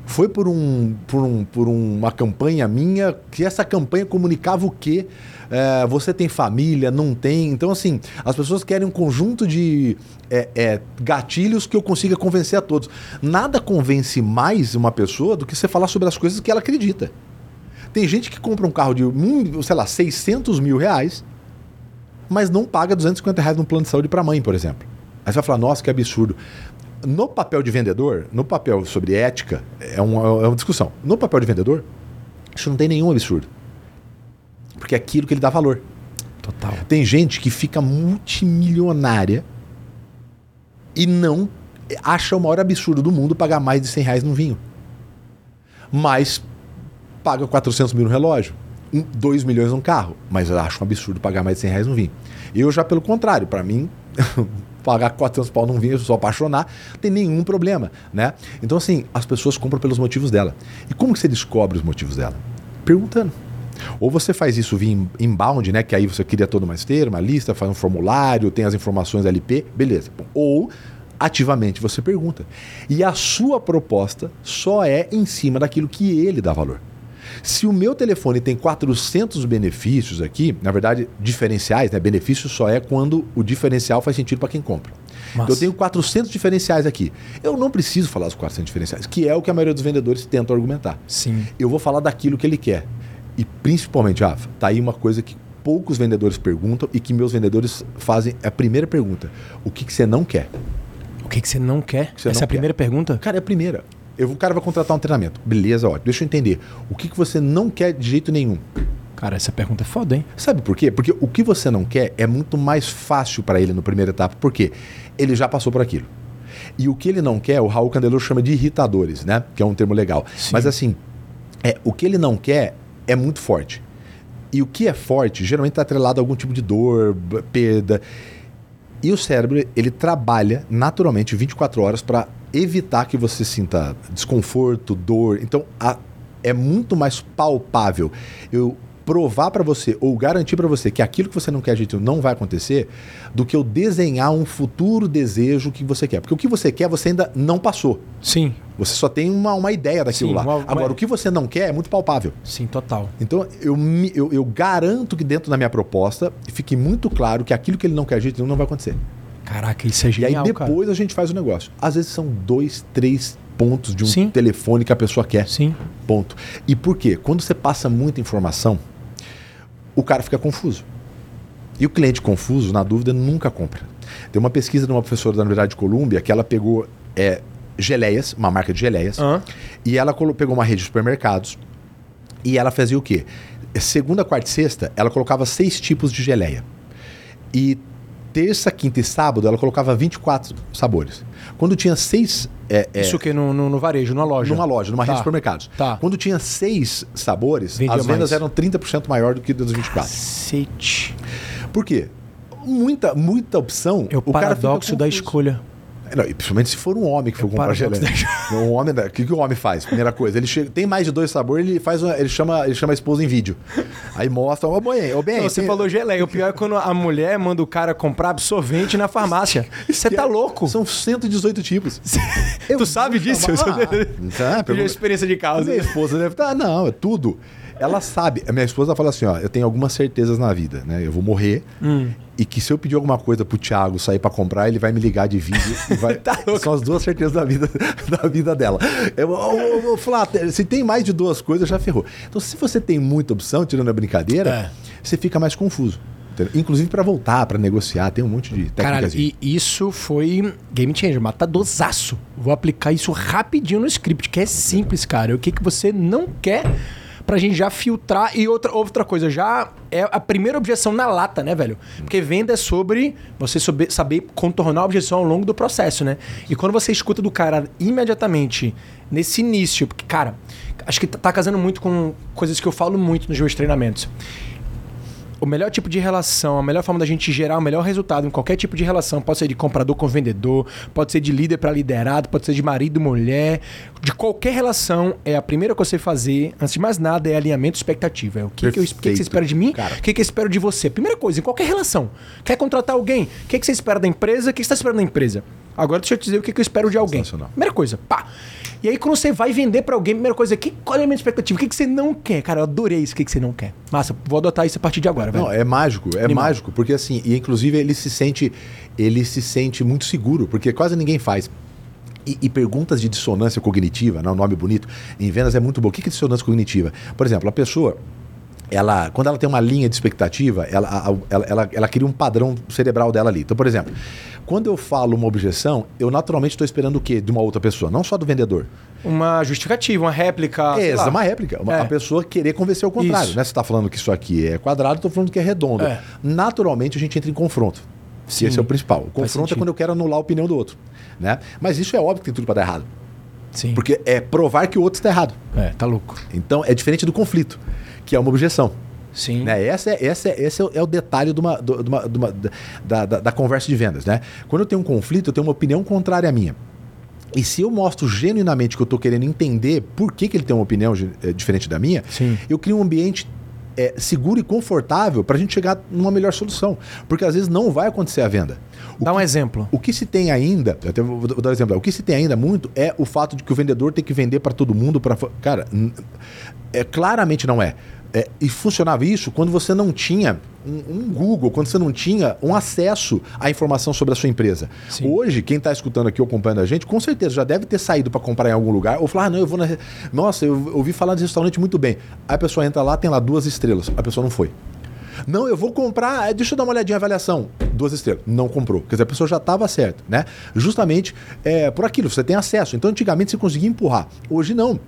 Foi por, um, por, um, por uma campanha minha que essa campanha comunicava o quê? É, você tem família, não tem. Então, assim, as pessoas querem um conjunto de é, é, gatilhos que eu consiga convencer a todos. Nada convence mais uma pessoa do que você falar sobre as coisas que ela acredita. Tem gente que compra um carro de, sei lá, 600 mil reais, mas não paga 250 reais num plano de saúde para mãe, por exemplo. Aí você vai falar, nossa, que absurdo no papel de vendedor, no papel sobre ética, é uma, é uma discussão. No papel de vendedor, isso não tem nenhum absurdo. Porque é aquilo que ele dá valor. Total. Tem gente que fica multimilionária e não acha o maior absurdo do mundo pagar mais de 100 reais num vinho. Mas paga 400 mil no relógio, 2 milhões num carro. Mas eu acho um absurdo pagar mais de 100 reais num vinho. Eu já, pelo contrário, para mim, pagar 400 pau num vinho, só apaixonar, não tem nenhum problema, né? Então, assim, as pessoas compram pelos motivos dela. E como que você descobre os motivos dela? Perguntando. Ou você faz isso via inbound, né? Que aí você cria toda uma esteira, uma lista, faz um formulário, tem as informações LP, beleza. Ou ativamente você pergunta. E a sua proposta só é em cima daquilo que ele dá valor. Se o meu telefone tem 400 benefícios aqui, na verdade, diferenciais, né? Benefício só é quando o diferencial faz sentido para quem compra. Então, eu tenho 400 diferenciais aqui. Eu não preciso falar os 400 diferenciais, que é o que a maioria dos vendedores tentam argumentar. Sim. Eu vou falar daquilo que ele quer. E principalmente, Rafa, tá aí uma coisa que poucos vendedores perguntam e que meus vendedores fazem é a primeira pergunta. O que, que você não quer? O que, que você não quer? Que você Essa não é a primeira quer? pergunta? Cara, é a primeira. Eu, o cara vai contratar um treinamento. Beleza, ótimo. Deixa eu entender. O que, que você não quer de jeito nenhum? Cara, essa pergunta é foda, hein? Sabe por quê? Porque o que você não quer é muito mais fácil para ele no primeira etapa. Por quê? Ele já passou por aquilo. E o que ele não quer, o Raul Candelou chama de irritadores, né? Que é um termo legal. Sim. Mas assim, é, o que ele não quer é muito forte. E o que é forte geralmente está atrelado a algum tipo de dor, perda. E o cérebro, ele trabalha naturalmente 24 horas para evitar que você sinta desconforto, dor. Então, a, é muito mais palpável eu provar para você ou garantir para você que aquilo que você não quer de jeito não vai acontecer, do que eu desenhar um futuro desejo que você quer. Porque o que você quer você ainda não passou. Sim. Você só tem uma, uma ideia daquilo Sim, lá. uma- uma- Agora, o que você não quer é muito palpável. Sim, total. Então, eu, eu, eu garanto que dentro da minha proposta fique muito claro que aquilo que ele não quer de jeito não vai acontecer. Caraca, isso é E aí genial, depois cara. a gente faz o negócio. Às vezes são dois, três pontos de um Sim. telefone que a pessoa quer. Sim. Ponto. E por quê? Quando você passa muita informação, o cara fica confuso. E o cliente confuso, na dúvida, nunca compra. Tem uma pesquisa de uma professora da Universidade de Colômbia que ela pegou é, geleias, uma marca de geleias, Hã? e ela pegou uma rede de supermercados e ela fazia o quê? Segunda, quarta e sexta, ela colocava seis tipos de geleia. E terça, quinta e sábado, ela colocava 24 sabores. Quando tinha seis. é, é, Isso o quê? No, no, no varejo, numa loja? numa loja, numa Tá. rede de supermercados. Tá. Quando tinha seis sabores, Vendia as vendas mais. eram 30% maior do que das 24. Cacete. Por quê? Muita, muita opção. É o, o paradoxo da escolha. Não, e principalmente se for um homem que for comprar geleia. Um homem, o que, que o homem faz? Primeira coisa, ele chega, tem mais de dois sabores, ele faz uma- ele chama, ele chama a esposa em vídeo. Aí mostra, ô bem, ô bem. Não, você tem- falou geleia. O pior é quando a mulher manda o cara comprar absorvente na farmácia. Você tá louco? São 118 tipos. tu sabe disso? Ah, tá, Eu já experiência de A causa. minha esposa deve estar, não, é tudo. Ela sabe. A minha esposa fala assim: ó, eu tenho algumas certezas na vida, né? Eu vou morrer. Hum. E que se eu pedir alguma coisa pro Thiago sair pra comprar, ele vai me ligar de vídeo. e vai... Tá. São as duas certezas da vida, da vida dela. Eu, eu, eu vou falar, se tem mais de duas coisas, já ferrou. Então, se você tem muita opção, tirando a brincadeira, É. você fica mais confuso. Inclusive pra voltar, pra negociar, tem um monte de Caralho, técnicas. e isso foi game changer, matadorzaço. Vou aplicar isso rapidinho no script, que é simples, cara. O que, que você não quer pra gente já filtrar. E outra, outra coisa, já é a primeira objeção na lata, né, velho? Porque venda é sobre você saber, contornar a objeção ao longo do processo, né? E quando você escuta do cara imediatamente, nesse início, porque, cara, acho que tá, tá casando muito com coisas que eu falo muito nos meus treinamentos. O melhor tipo de relação, a melhor forma da gente gerar o melhor resultado em qualquer tipo de relação, pode ser de comprador com vendedor, pode ser de líder para liderado, pode ser de marido mulher, de qualquer relação, é a primeira coisa que você fazer, antes de mais nada, é alinhamento expectativa. É o que, que, eu, que, que você espera de mim, o que, que eu espero de você. Primeira coisa, em qualquer relação. Quer contratar alguém? O que, que você espera da empresa? O que você está esperando da empresa? Agora deixa eu te dizer o que, que eu espero de alguém. Primeira coisa, pá. E aí, quando você vai vender para alguém, primeira coisa, que, qual é a minha expectativa? O que, que você não quer? Cara, eu adorei isso. O que, que você não quer? Massa, vou adotar isso a partir de agora, velho. Não, é mágico, é Animal. mágico, porque assim, e inclusive ele se sente, ele se sente muito seguro, porque quase ninguém faz. E, e, perguntas de dissonância cognitiva, não, nome bonito, em vendas é muito bom. O que é dissonância cognitiva? Por exemplo, a pessoa, ela, quando ela tem uma linha de expectativa, ela, ela, ela, ela cria um padrão cerebral dela ali. Então, por exemplo, quando eu falo uma objeção, eu naturalmente estou esperando o quê? De uma outra pessoa, não só do vendedor. Uma justificativa, uma réplica. É, uma réplica. Uma, é. A pessoa querer convencer o contrário. Né? Você está falando que isso aqui é quadrado, estou falando que é redondo. É. Naturalmente a gente entra em confronto. Sim. Esse é o principal. O confronto é quando eu quero anular a opinião do outro. Né? Mas isso é óbvio que tem tudo para dar errado. Sim. Porque é provar que o outro está errado. É, tá louco. Então é diferente do conflito, que é uma objeção. Sim. Né? Essa é, essa é, esse é o detalhe de uma, de uma, de uma da, da, da, conversa de vendas. Né? Quando eu tenho um conflito, eu tenho uma opinião contrária à minha. E se eu mostro genuinamente que eu estou querendo entender por que, que ele tem uma opinião é, diferente da minha, Sim. eu crio um ambiente é, seguro e confortável para a gente chegar numa melhor solução. Porque às vezes não vai acontecer a venda. O Dá um que, exemplo. O que se tem ainda, até vou, vou dar um exemplo, o que se tem ainda muito é o fato de que o vendedor tem que vender para todo mundo. Pra, cara, é, claramente não é. É, e funcionava isso quando você não tinha um, um, Google, quando você não tinha um acesso à informação sobre a sua empresa. Sim. Hoje, quem está escutando aqui ou acompanhando a gente, com certeza já deve ter saído para comprar em algum lugar ou falar: ah, não, eu vou na. Nossa, eu ouvi falar desse restaurante muito bem. Aí a pessoa entra lá, tem lá duas estrelas. A pessoa não foi. Não, eu vou comprar, é, deixa eu dar uma olhadinha avaliação. Duas estrelas. Não comprou. Quer dizer, a pessoa já estava certa, né? Justamente é, por aquilo, você tem acesso. Então, antigamente você conseguia empurrar. Hoje não.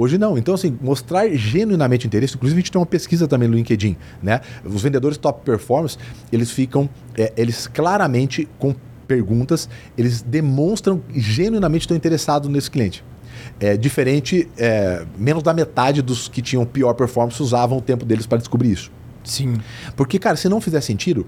Hoje não. Então, assim, mostrar genuinamente interesse. Inclusive, a gente tem uma pesquisa também no LinkedIn, né? Os vendedores top performance, eles ficam, é, eles claramente com perguntas, eles demonstram genuinamente estão interessados nesse cliente. É diferente, é, menos da metade dos que tinham pior performance usavam o tempo deles para descobrir isso. Sim. Porque, cara, se não fizer sentido,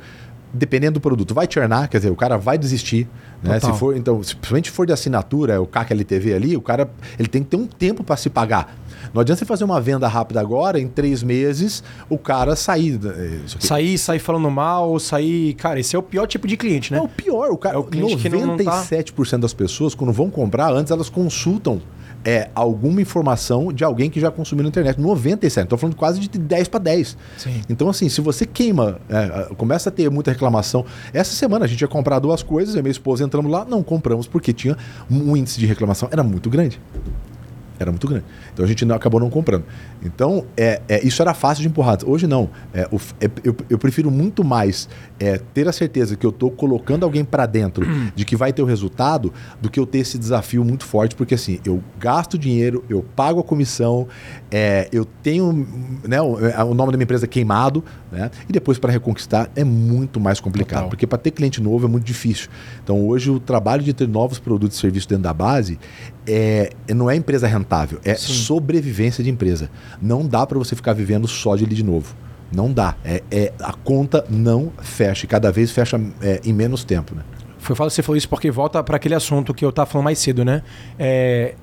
dependendo do produto, vai churnar, quer dizer, o cara vai desistir. Né? Se for, então, se principalmente for de assinatura, o CAC LTV ali, o cara ele tem que ter um tempo para se pagar. Não adianta você fazer uma venda rápida agora, em três meses, o cara sair. Eh, sair, sair falando mal, sair. Cara, esse é o pior tipo de cliente, né? É o pior. O cara, é o cliente 97% que não, não tá... das pessoas, quando vão comprar, antes elas consultam é alguma informação de alguém que já consumiu na internet. 97, estou falando quase de 10 para 10. Sim. Então, assim, se você queima, é, começa a ter muita reclamação. Essa semana a gente ia comprar duas coisas, eu e minha esposa entramos lá, não compramos porque tinha um índice de reclamação, era muito grande. Era muito grande. Então a gente não, acabou não comprando. Então, é, é, isso era fácil de empurrar. Hoje não. É, o, é, eu, eu, prefiro muito mais é, ter a certeza que eu estou colocando alguém para dentro de que vai ter o resultado do que eu ter esse desafio muito forte, porque assim, eu gasto dinheiro, eu pago a comissão, é, eu tenho né, o, é, o, nome da minha empresa queimado, né, e depois para reconquistar é muito mais complicado, Total. porque para ter cliente novo é muito difícil. Então hoje o trabalho de ter novos produtos e serviços dentro da base é, não é empresa rentável, é Sim. sobrevivência de empresa. Não dá para você ficar vivendo só de lead novo. Não dá. É, é, a conta não fecha. E cada vez fecha é, em menos tempo. Né? Foi, você falou isso porque volta para aquele assunto que eu estava falando mais cedo, né? É,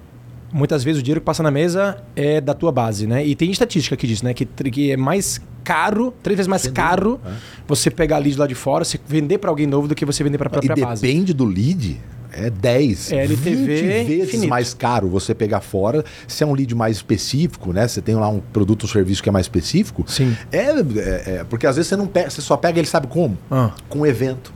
muitas vezes o dinheiro que passa na mesa é da tua base, né? E tem estatística que diz, né? Que, que é mais caro, três vezes mais caro é. você pegar lead lá de fora, você vender para alguém novo do que você vender para a própria e base. Depende do lead é 10, é, LTV 20 vezes infinito. mais caro você pegar fora. Se é um lead mais específico, né? Você tem lá um produto ou serviço que é mais específico. Sim. É, é, é porque às vezes você não pega, você só pega ele sabe como? Ah. Com evento.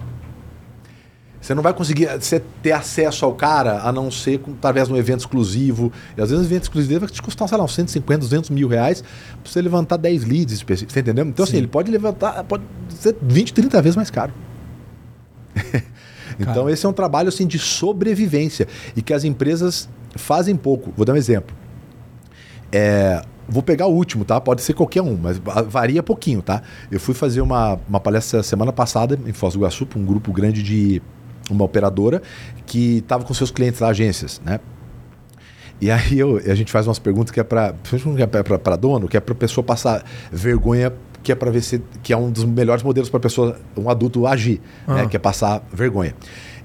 Você não vai conseguir você ter acesso ao cara a não ser com, através de um evento exclusivo. E às vezes o evento exclusivo vai te custar, sei lá, uns 150, 200 mil reais para você levantar 10 leads específicos. Você entendeu? Então, assim, Sim. assim, ele pode levantar, pode ser 20, 30 vezes mais caro. Então, esse é um trabalho assim, de sobrevivência e que as empresas fazem pouco. Vou dar um exemplo. É, vou pegar o último, tá? Pode ser qualquer um, mas varia pouquinho, tá? Eu fui fazer uma, uma palestra semana passada em Foz do Iguaçu para um grupo grande de uma operadora que estava com seus clientes lá, agências, né? E aí eu, a gente faz umas perguntas que é para é para dono, que é para a pessoa passar vergonha que é para ver se que é um dos melhores modelos para pessoa, um adulto agir, Ah. né, que é passar vergonha.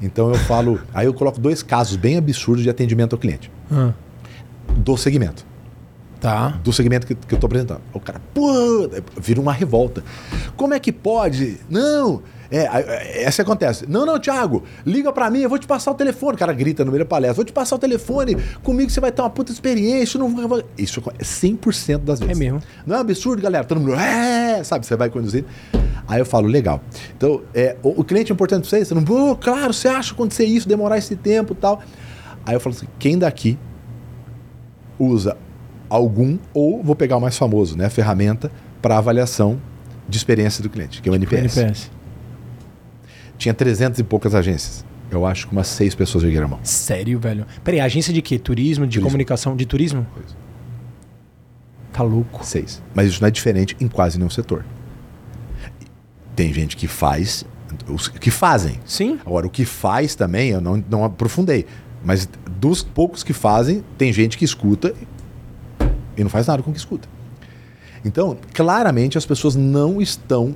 Então eu falo, aí eu coloco dois casos bem absurdos de atendimento ao cliente Ah, do segmento tá. do segmento que, que eu tô apresentando. O cara, pô, vira uma revolta. Como é que pode? Não. É, essa acontece. Não, não, Thiago, liga pra mim, eu vou te passar o telefone. O cara grita no meio da palestra, vou te passar o telefone, comigo você vai ter uma puta experiência. Não. Isso é 100% das vezes. É mesmo. Não é um absurdo, galera? Todo mundo, é, sabe, você vai conduzir. Aí eu falo, legal. Então, é, o, o cliente é importante pra você? Você não, pô, claro, você acha acontecer isso, demorar esse tempo e tal. Aí eu falo assim, quem daqui usa algum, ou vou pegar o mais famoso, né? Ferramenta para avaliação de experiência do cliente, que é o NPS. NPS. Tinha 300 e poucas agências. Eu acho que umas seis pessoas ergueram a mão. Sério, velho? Peraí, agência de quê? Turismo, de Turismo. comunicação, de turismo? Coisa. Tá louco. Seis. Mas isso não é diferente em quase nenhum setor. Tem gente que faz, os que fazem. Sim? Agora, o que faz também, eu não, não aprofundei. Mas dos poucos que fazem, tem gente que escuta e não faz nada com o que escuta. Então, claramente as pessoas não estão.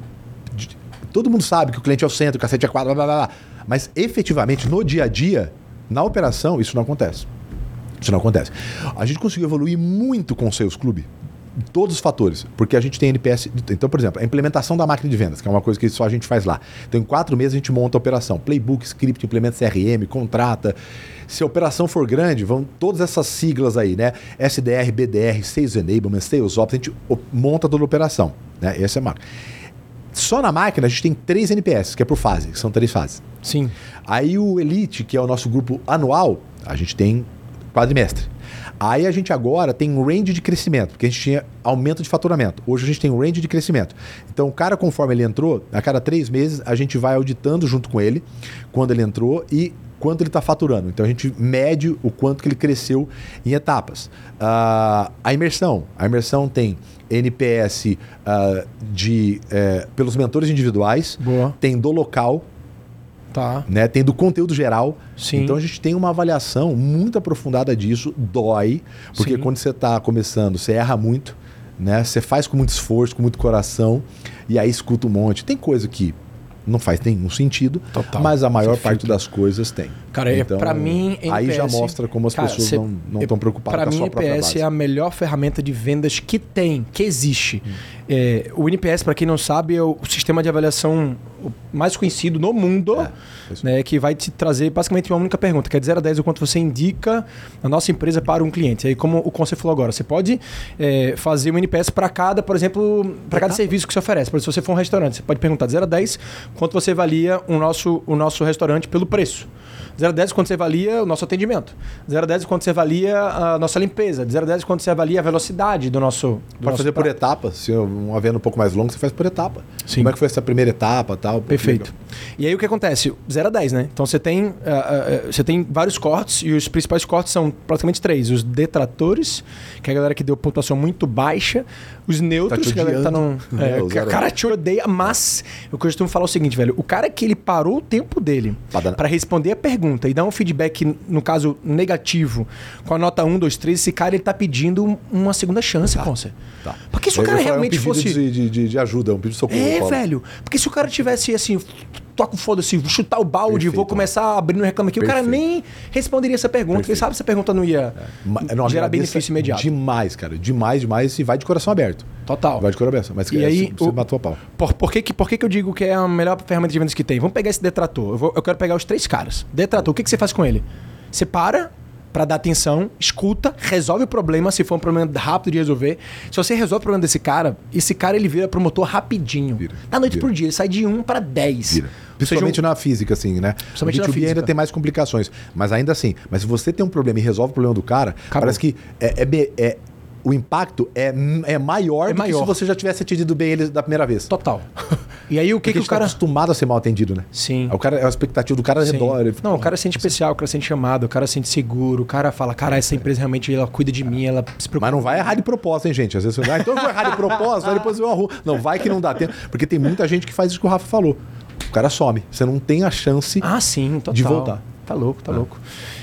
Todo mundo sabe que o cliente é o centro, o cacete é quadro, blá blá blá. blá. Mas efetivamente, no dia a dia, na operação, isso não acontece. Isso não acontece. A gente conseguiu evoluir muito com o Sales Club. Todos os fatores. Porque a gente tem NPS. Então, por exemplo, a implementação da máquina de vendas, que é uma coisa que só a gente faz lá. Então, em quatro meses a gente monta a operação. Playbook, script, implementa CRM, contrata. Se a operação for grande, vão todas essas siglas aí, né? SDR, BDR, Sales Enablement, Sales Ops, a gente monta toda a operação. Né? Essa é a marca. Só na máquina a gente tem três NPS, que é por fase, que são três fases. Sim. Aí o Elite, que é o nosso grupo anual, a gente tem quadrimestre. Aí a gente agora tem um range de crescimento, porque a gente tinha aumento de faturamento. Hoje a gente tem um range de crescimento. Então o cara, conforme ele entrou, a cada três meses a gente vai auditando junto com ele quando ele entrou e quanto ele está faturando. Então a gente mede o quanto que ele cresceu em etapas. Ah, a imersão. A imersão tem NPS ah, de, eh, pelos mentores individuais, Boa. tem do local, Tá. né? Tem do conteúdo geral. Sim. Então a gente tem uma avaliação muito aprofundada disso, dói, porque Sim. quando você está começando, você erra muito, né? Você faz com muito esforço, com muito coração, e aí escuta um monte. Tem coisa que não faz nenhum sentido, Total. mas a maior Você parte das coisas tem. Cara, é, pra mim, aí já NPS mostra como as Cara, pessoas cê- não estão preocupadas Pra com a mim, sua própria NPS base. é a melhor ferramenta de vendas que tem, que existe. Hum. É, o NPS, para quem não sabe, é o sistema de avaliação mais conhecido no mundo, É, né, que vai te trazer basicamente uma única pergunta, que é de 0 a 10 o quanto você indica a nossa empresa para um cliente. Aí, como o Conce falou agora, você pode é, fazer um NPS para cada, por exemplo, para cada serviço que você oferece. Por exemplo, se você for um restaurante, você pode perguntar de 0 a 10 quanto você avalia o nosso, o nosso restaurante pelo preço. 0 a 10 quanto você avalia o nosso atendimento. 0 a 10 quanto você avalia a nossa limpeza. 0 a 10 quanto você avalia a velocidade do nosso. Do Pode nosso fazer por prato. etapa, se um havendo um pouco mais longo, você faz por etapa. Sim. Como é que foi essa primeira etapa tal? Perfeito. E aí o que acontece? 0 a 10, né? Então você tem, ah, ah, você tem vários cortes e os principais cortes são praticamente três. Os detratores, que é a galera que deu pontuação muito baixa. Os neutros, Tá que a galera tá num... É, É, o cara te odeia, mas eu costumo falar o seguinte, velho. O cara que ele parou o tempo dele para responder a pergunta e dar um feedback, no caso, negativo, com a nota 1, 2, 3, esse cara ele tá pedindo uma segunda chance, Conce. Tá. Porque se o cara realmente é um pedido fosse... de, de, de, ajuda, é um pedido de socorro. É, velho. Porque se o cara tivesse assim, toca o foda-se, vou chutar o balde, Perfeito, vou começar a abrir no reclame aqui, o cara Perfeito. nem responderia essa pergunta, porque Perfeito. sabe que essa pergunta não ia Ma- não, gerar benefício imediato. Demais, cara. Demais, demais. E vai de coração aberto. Total. Vai de coração aberto. Mas E é, aí, você o- matou a pau. Por, por, que, que, por que, que eu digo que é a melhor ferramenta de vendas que tem? Vamos pegar esse detrator. Eu, vou- eu quero pegar os três caras. Detrator, o que, que você faz com ele? Você para para dar atenção, escuta, resolve o problema, se for um problema rápido de resolver. Se você resolve o problema desse cara, esse cara ele vira promotor rapidinho. Vira, da noite vira. pro dia, ele sai de 1 para 10. Vira. Principalmente na física, assim, né? Principalmente o na B2B física. ainda tem mais complicações. Mas ainda assim, mas se você tem um problema e resolve o problema do cara, parece que é, é é- o impacto é, é maior É do maior. que se você já tivesse atendido bem ele da primeira vez. Total. E aí o que, Porque que o tá cara. acostumado a ser mal atendido, né? Sim. O cara, a expectativa do cara Sim. redor. ele fica, Não, o cara se sente especial, o cara se sente chamado, o cara se sente seguro, o cara fala, cara, essa empresa realmente ela cuida de mim, ela se preocupa. Mas não vai errar de propósito, hein, gente? Às vezes você vai, ah, então eu vou errar de propósito, aí depois eu arrumo. Não, vai que não dá tempo. Porque tem muita gente que faz isso que o Rafa falou. O cara some. Você não tem a chance. Ah, sim, total. De voltar. Tá louco, tá louco.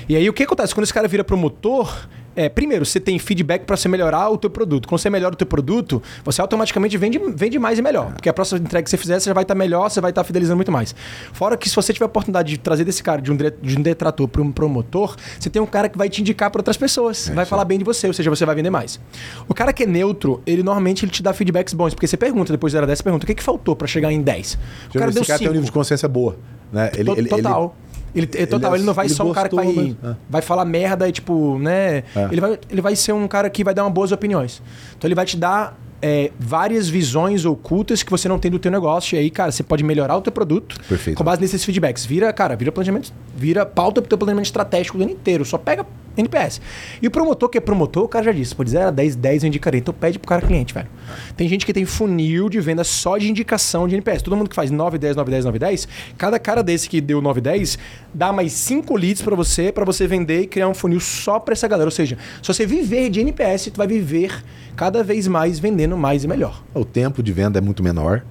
E aí o que acontece? Quando esse cara vira promotor, É, primeiro, você tem feedback para você melhorar o teu produto. Quando você melhora o teu produto, você automaticamente vende, vende mais e melhor. Porque a próxima entrega que você fizer, você já vai estar melhor, você vai estar fidelizando muito mais. Fora que se você tiver a oportunidade de trazer desse cara, de um, de um detrator para um promotor, você tem um cara que vai te indicar para outras pessoas. vai falar bem de você, ou seja, você vai vender mais. O cara que é neutro, ele normalmente ele te dá feedbacks bons. Porque você pergunta, depois da 10, você pergunta, o que, que faltou para chegar em 10? O cara deu esse cara tem um 5. nível de consciência boa. Né? Ele, To- ele- total. Ele, é total, ele, ele- não vai ele só um cara que vai, mas- é. vai falar merda e, tipo, né? É. Ele, vai, ele vai ser um cara que vai dar uma boas opiniões. Então ele vai te dar é, várias visões ocultas que você não tem do teu negócio. E aí, cara, você pode melhorar o teu produto Perfeito. com base nesses feedbacks. Vira, cara, vira planejamento, vira pauta pro teu planejamento estratégico do ano inteiro. Só pega NPS. E o promotor, que é promotor, o cara já disse, pô, de 0 a 10, 10 eu indicaria. Então pede pro cara cliente, velho. Tem gente que tem funil de venda só de indicação de NPS. Todo mundo que faz 9, 10, 9, 10, 9, 10, cada cara desse que deu 9, 10, dá mais 5 leads pra você, pra você vender e criar um funil só pra essa galera. Ou seja, se você viver de NPS, tu vai viver cada vez mais vendendo mais e melhor. O tempo de venda é muito menor.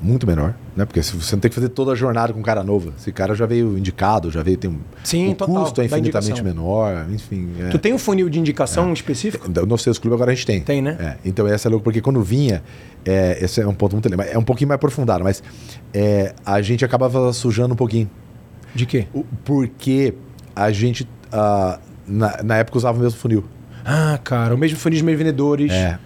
Muito menor, né? Porque se você não tem que fazer toda a jornada com um cara novo. Esse cara já veio indicado, já veio, tem um. Sim, o total, custo é infinitamente menor, enfim. é. Tu tem um funil de indicação específico? No Sales Club agora a gente tem. Tem, né? É, então essa é louco, porque quando vinha, é, esse é um ponto muito. É um pouquinho mais aprofundado, mas é, a gente acabava sujando um pouquinho. De quê? Porque a gente, ah, na, na época, usava o mesmo funil. Ah, cara, o mesmo funil de meio vendedores. É.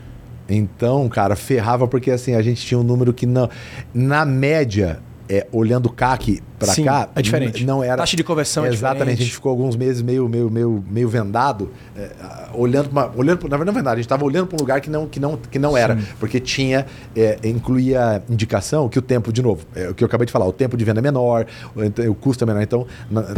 Então, cara, ferrava porque assim, a gente tinha um número que não. Na média, é, olhando o CAC Sim, cá, é diferente. não era. Taxa de conversão é Exatamente. diferente. A gente ficou alguns meses meio, meio, meio, meio vendado, é, olhando uma, olhando Na verdade, não vendado, a gente estava olhando para um lugar que não, que não, que não era. Porque tinha. é, incluía indicação que o tempo, de novo, é o que eu acabei de falar, o tempo de venda é menor, o, ent- o custo é menor. Então, na- na-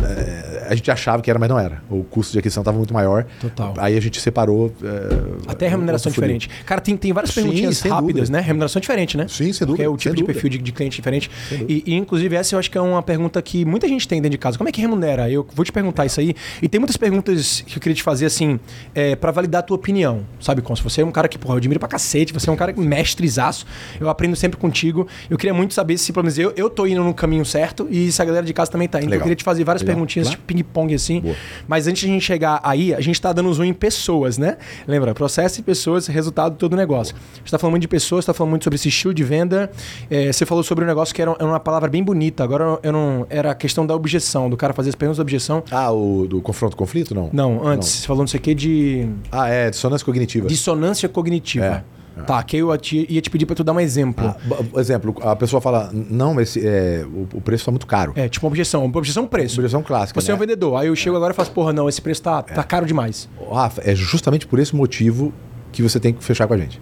a gente achava que era, mas não era. O custo de aquisição estava muito maior. Total. Aí a gente separou. é, Até remuneração diferente. Cara, tem, tem várias Sim, perguntinhas sem rápidas, dúvida. né? Remuneração diferente, né? Sim, sem Porque dúvida, é o tipo de dúvida. perfil de, de cliente diferente. Sem dúvida. E, e, inclusive, essa eu acho que é uma pergunta que muita gente tem dentro de casa. Como é que remunera? Eu vou te perguntar isso aí. E tem muitas perguntas que eu queria te fazer, assim, é, para validar a tua opinião. Sabe, como se você é um cara que, porra, eu admiro pra cacete, você é um cara mestrezaço. Eu aprendo sempre contigo. Eu queria muito saber se, pelo menos, eu, eu tô indo no caminho certo e se a galera de casa também tá indo. Então, eu Legal. queria te fazer várias Legal. perguntinhas, Claro. tipo ping-pong, assim. Boa. Mas antes de a gente chegar aí, a gente está dando zoom em pessoas, né? Lembra, processo e pessoas, resultado de todo o negócio. A gente está falando muito de pessoas, está falando muito sobre esse estilo de venda. É, você falou sobre um negócio que era, era uma palavra bem bonita. Agora eu não, era a questão da objeção, do cara fazer as perguntas da objeção. Ah, o do confronto conflito, não? Não, antes, você falou não sei o que de Ah, é, dissonância cognitiva. dissonância cognitiva. É, Tá, que eu te- ia te pedir para tu dar um exemplo. Ah, exemplo, a pessoa fala, não, esse, é, o, o preço está muito caro. É, tipo uma objeção. Uma objeção preço. Objeção clássica. Você é um né? vendedor. Aí eu chego agora e faço, porra, não, esse preço tá, tá caro demais. Rafa, é justamente por esse motivo que você tem que fechar com a gente.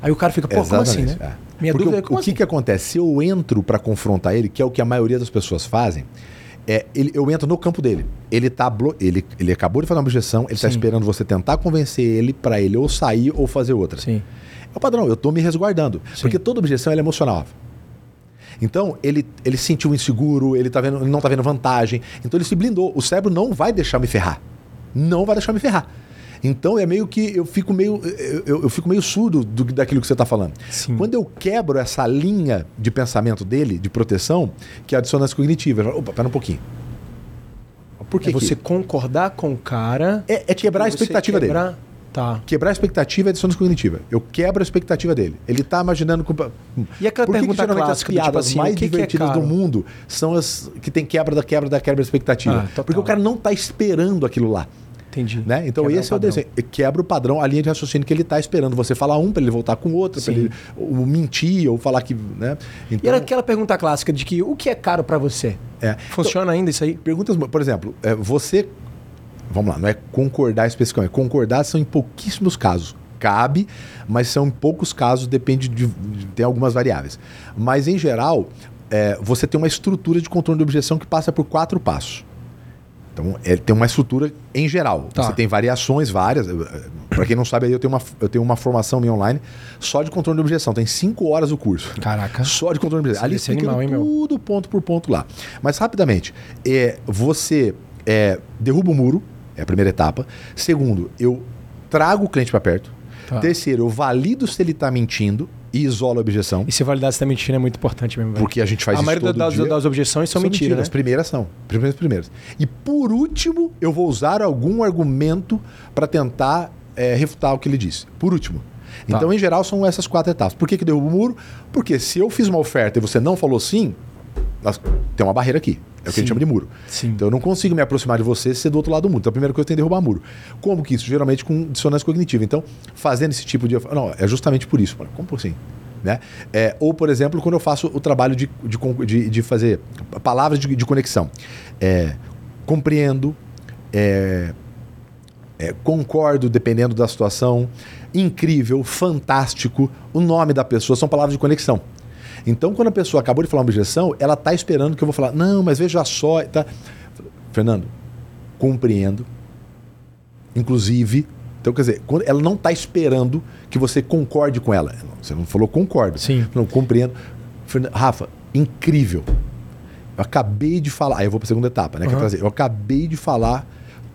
Aí o cara fica, pô, como assim, né? Minha Porque dúvida o, é como o que, assim? que acontece? Se eu entro para confrontar ele, que é o que a maioria das pessoas fazem, é, ele- eu entro no campo dele. Ele, tá ele, ele acabou de fazer uma objeção, ele está esperando você tentar convencer ele para ele ou sair ou fazer outra. Sim. É o padrão, eu tô me resguardando. Sim. Porque toda objeção é emocional. Então, ele, ele se sentiu inseguro, ele, tá vendo, ele não tá vendo vantagem. Então, ele se blindou. O cérebro não vai deixar me ferrar. Não vai deixar me ferrar. Então, é meio que eu fico meio, eu, eu- fico meio surdo do, daquilo que você está falando. Sim. Quando eu quebro essa linha de pensamento dele, de proteção, que é a dissonância cognitiva, falo, opa, pera um pouquinho. Por que é você que- concordar com o cara. É, é quebrar a expectativa dele. quebrar- Tá. Quebrar a expectativa é dissonância cognitiva. Eu quebro a expectativa dele. Ele tá imaginando. com- E aquela Por que que pergunta geralmente clássica as do tipo piadas assim, mais que que é divertidas do mundo são as que tem quebra da quebra da quebra da expectativa? Ah. Porque o cara não tá esperando aquilo lá. Entendi. Né? Então Quebrar esse é o desenho. Quebra o padrão, a linha de raciocínio que ele tá esperando. Você falar um para ele voltar com outro, para ele ou mentir ou falar que. Né? E Então, era aquela pergunta clássica de que o que é caro pra você? é. Funciona ainda isso aí? Perguntas, por exemplo, é, você. Vamos lá, não é concordar especificamente. Concordar são em pouquíssimos casos. Cabe, mas são em poucos casos, depende de. de- tem algumas variáveis. Mas, em geral, é, você tem uma estrutura de controle de objeção que passa por quatro passos. Então, é, tem uma estrutura em geral. Tá. Você tem variações várias. Para quem não sabe, eu tenho, uma, eu tenho uma formação minha online só de controle de objeção. Tem cinco horas o curso. Caraca. Só de controle de objeção. Ali explicando animal, hein, meu? tudo ponto por ponto lá. Mas rapidamente, é, você é, derruba o muro, é a primeira etapa. Segundo, eu trago o cliente para perto. Tá. Terceiro, eu valido se ele está mentindo. E isola a objeção. E se validar se tá mentindo é muito importante mesmo. velho. Porque a gente faz a isso maioria todo das, dia. das objeções são, mentiras, As né? primeiras são. Primeiras, primeiras. E por último, eu vou usar algum argumento para tentar é, refutar o que ele disse. Por último. Tá. Então, em geral, são essas quatro etapas. Por que, que derruba o muro? Porque se eu fiz uma oferta e você não falou sim, nós- tem uma barreira aqui. É o que a Sim. gente chama de muro. Sim. Então eu não consigo me aproximar de você se é do outro lado do muro. Então a primeira coisa tem que derrubar muro. Como que isso? Geralmente com dissonância cognitiva. Então, fazendo esse tipo de. Não, é justamente por isso. Como assim? Né? É, ou, por exemplo, quando eu faço o trabalho de, de, de- de fazer palavras de, de conexão. É, compreendo, é, é, concordo, dependendo da situação, incrível, fantástico, o nome da pessoa, são palavras de conexão. Então, quando a pessoa acabou de falar uma objeção, ela está esperando que eu vou falar, não, mas veja só. Tá. Fernando, compreendo, inclusive. Então, quer dizer, quando ela não está esperando que você concorde com ela. Você não falou concordo. Sim. Não, compreendo. Fernan- Rafa, incrível. Eu acabei de falar. Aí eu vou para a segunda etapa, né? Uhum. Eu acabei de falar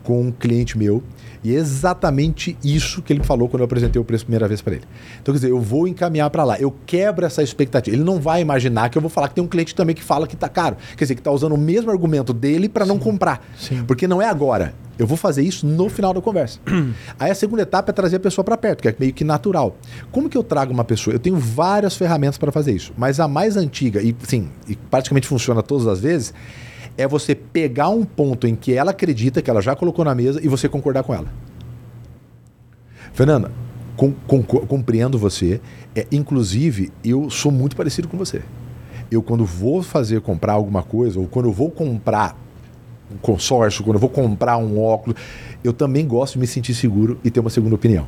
com um cliente meu e é exatamente isso que ele falou quando eu apresentei o preço a primeira vez para ele. Então, quer dizer, eu vou encaminhar para lá. Eu quebro essa expectativa. Ele não vai imaginar que eu vou falar que tem um cliente também que fala que tá caro. Quer dizer, que tá usando o mesmo argumento dele para não comprar. Sim. Porque não é agora. Eu vou fazer isso no final da conversa. Aí a segunda etapa é trazer a pessoa para perto, que é meio que natural. Como que eu trago uma pessoa? Eu tenho várias ferramentas para fazer isso, mas a mais antiga e sim, e praticamente funciona todas as vezes, é você pegar um ponto em que ela acredita que ela já colocou na mesa e você concordar com ela. Fernanda, com- com- compreendo você. É, inclusive, eu sou muito parecido com você. Eu, quando vou fazer comprar alguma coisa, ou quando eu vou comprar um consórcio, quando eu vou comprar um óculos, eu também gosto de me sentir seguro e ter uma segunda opinião.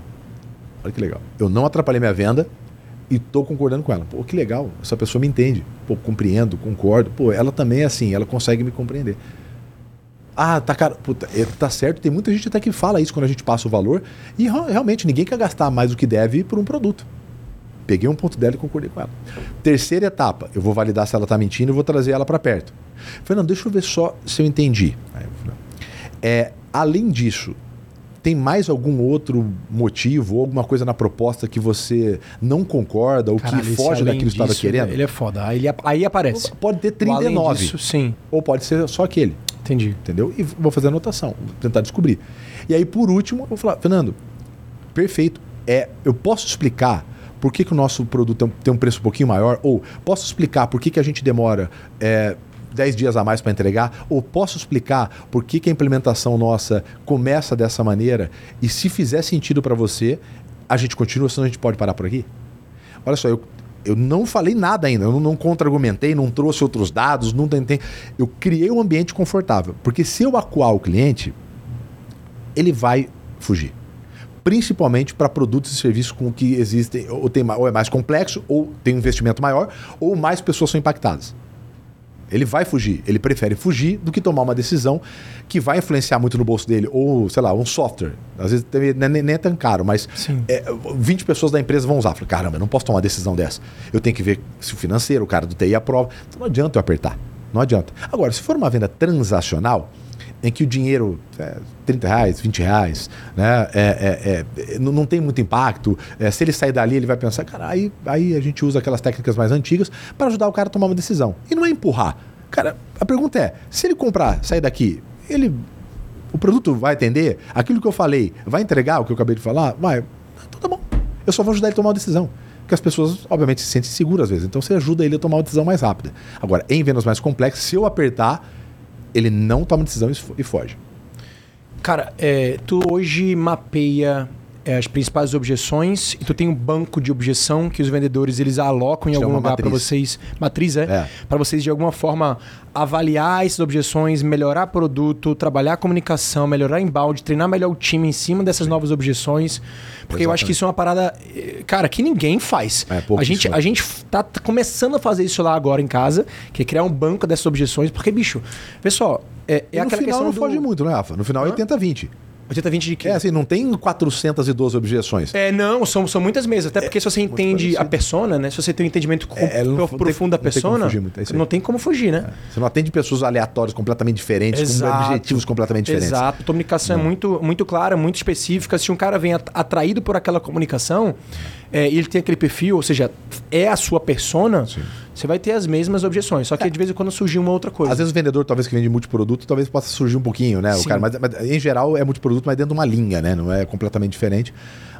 Olha que legal. Eu não atrapalhei minha venda e estou concordando com ela. Pô, que legal. Essa pessoa me entende. Pô, compreendo, concordo. Pô, ela também é assim, ela consegue me compreender. Ah, tá caro. Puta, é, tá certo. Tem muita gente até que fala isso quando a gente passa o valor. E realmente ninguém quer gastar mais do que deve por um produto. Peguei um ponto dela e concordei com ela. Terceira etapa, eu vou validar se ela está mentindo e vou trazer ela para perto. Fernando, deixa eu ver só se eu entendi. É, além disso, tem mais algum outro motivo ou alguma coisa na proposta que você não concorda ou Caralho, que foge daquilo que estava querendo? Ele é foda. Aí, ele, aí aparece. Pode ter O além 39. disso, sim. Ou pode ser só aquele Entendi. entendeu? E vou fazer a anotação, vou tentar descobrir. E aí, por último, eu vou falar, Fernando, perfeito. É, eu posso explicar por que, que o nosso produto tem um- tem um preço um pouquinho maior? Ou posso explicar por que, que a gente demora é, 10 dias a mais para entregar? Ou posso explicar por que, que a implementação nossa começa dessa maneira? E se fizer sentido para você, a gente continua, senão a gente pode parar por aqui? Olha só, eu, eu não falei nada ainda, eu não, não contra-argumentei, não trouxe outros dados, não tentei. Eu criei um ambiente confortável. Porque se eu acuar o cliente, ele vai fugir. Principalmente para produtos e serviços com que existem, ou, tem, ou é mais complexo, ou tem um investimento maior, ou mais pessoas são impactadas. Ele vai fugir. Ele prefere fugir do que tomar uma decisão que vai influenciar muito no bolso dele. Ou, sei lá, um software. Às vezes nem, nem- é tão caro, mas é, 20 pessoas da empresa vão usar. Fala, caramba, eu não posso tomar uma decisão dessa. Eu tenho que ver se o financeiro, o cara do TI aprova. Então não adianta eu apertar. Não adianta. Agora, se for uma venda transacional, em que o dinheiro é 30 reais, 20 reais, né? é- é- é- não, não tem muito impacto. é, se ele sair dali, ele vai pensar, cara, aí, aí a gente usa aquelas técnicas mais antigas para ajudar o cara a tomar uma decisão. E não é empurrar. Cara, a pergunta é: se ele comprar, sair daqui, ele. O produto vai atender? Aquilo que eu falei, vai entregar o que eu acabei de falar? Vai. Então tá bom. Eu só vou ajudar ele a tomar uma decisão. Porque as pessoas, obviamente, se sentem seguras às vezes. Então você ajuda ele a tomar uma decisão mais rápida. Agora, em vendas mais complexas, se eu apertar, ele não toma decisão e fo- foge. Cara, é, tu hoje mapeia é, as principais objeções e tu tem um banco de objeção que os vendedores eles alocam em algum lugar para vocês, matriz é, É. para vocês de alguma forma avaliar essas objeções, melhorar produto, trabalhar a comunicação, melhorar embalde, treinar melhor o time em cima dessas novas objeções, porque eu acho que isso é uma parada, cara, que ninguém faz. É, a gente a gente tá começando a fazer isso lá agora em casa, que é criar um banco dessas objeções, porque bicho, pessoal, é, é no final não do foge muito, né, Rafa? No final é 80-20. 80-20 de quê? É assim, não tem 412 objeções. É, não, são, são muitas mesas. Até porque se você entende parecido. a persona, né? Se você tem um entendimento com, É, não- prof- não tem- profundo da não tem como persona, fugir muito, é não tem como fugir, né? Você não atende pessoas aleatórias, completamente diferentes, com objetivos completamente diferentes. Exato. A comunicação é muito, muito clara, muito específica. Se um cara vem at- atraído por aquela comunicação, é, e ele tem aquele perfil, ou seja, é a sua persona, você vai ter as mesmas objeções. Só que de vez em quando surgir uma outra coisa. Às vezes o vendedor, talvez que vende multiproduto, talvez possa surgir um pouquinho, né? O Sim. cara, mas, mas em geral é multiproduto, mas dentro de uma linha, né? Não é completamente diferente.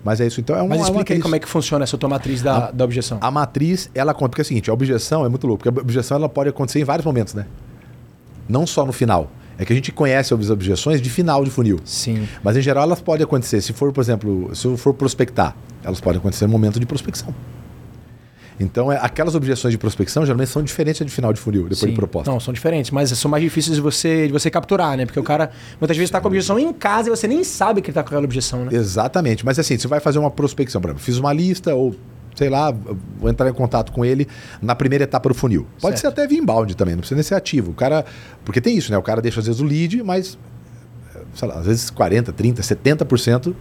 Mas é isso. Então é uma, Mas é explica aí como é que funciona essa tua matriz da, da objeção. A matriz, ela conta. Porque é o seguinte, a objeção é muito louco. Porque a objeção ela pode acontecer em vários momentos, né? Não só no final. É que a gente conhece as objeções de final de funil. Sim. Mas em geral elas podem acontecer, se for, por exemplo, se eu for prospectar, elas podem acontecer no momento de prospecção. Então, é, aquelas objeções de prospecção geralmente são diferentes da de final de funil, depois Sim. de proposta. Não, são diferentes, mas são mais difíceis de você, de você capturar, né? Porque o cara muitas vezes está com a objeção em casa e você nem sabe que ele está com aquela objeção, né? Exatamente. Mas assim, você vai fazer uma prospecção, por exemplo, fiz uma lista ou sei lá, vou entrar em contato com ele na primeira etapa do funil. Pode Certo. ser até via inbound também, não precisa nem ser ativo. O cara, porque tem isso, né? O cara deixa às vezes o lead, mas sei lá, às vezes 40, 30, 70%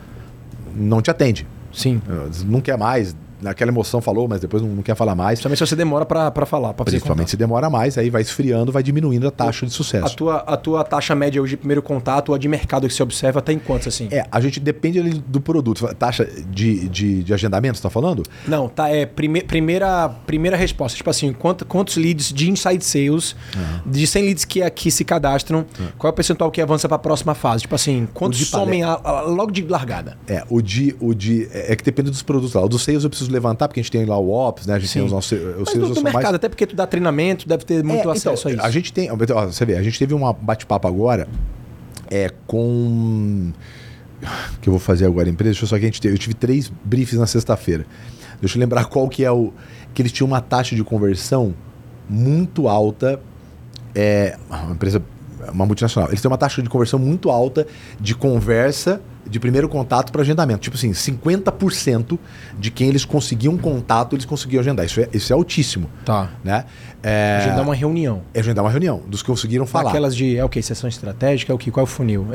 não te atende. Sim. Não quer mais, naquela emoção falou, mas depois não, não quer falar mais. Principalmente se você demora para falar, pra Principalmente se demora mais, aí vai esfriando, vai diminuindo a taxa de A sucesso. tua, a tua taxa média hoje de primeiro contato ou a de mercado que você observa está em quantos, assim? É, a gente depende ali do produto. Taxa de, de, de agendamento, você está falando? Não, tá. É prime primeira, primeira resposta. Tipo assim, quanto, quantos leads de inside sales, de 100 leads que aqui se cadastram, qual é o percentual que avança para a próxima fase? Tipo assim, quantos somem a- a- logo de largada? É, o de, o de. É que depende dos produtos lá. O dos sales eu preciso levantar, porque a gente tem lá o Ops, né? A gente Sim. tem os nossos. Os Mas do, do mercado, mais. até porque tu dá treinamento, deve ter muito É, acesso então, a isso. A gente tem. ó, você vê, a gente teve um bate-papo agora é, com. Que eu vou fazer agora a empresa. Deixa eu só que a gente teve. Eu tive três briefs na sexta-feira. Deixa eu lembrar qual que é o. Que eles tinham uma taxa de conversão muito alta. É, uma empresa. Uma multinacional. Eles têm uma taxa de conversão muito alta de conversa de primeiro contato para agendamento. Tipo assim, 50% de quem eles conseguiam contato, eles conseguiam agendar. Isso é, isso é altíssimo. Tá. Né? É, Agendar uma reunião. é agendar uma reunião, dos que conseguiram falar. Aquelas de, é o quê? Sessão estratégica? É o quê? Qual é o funil?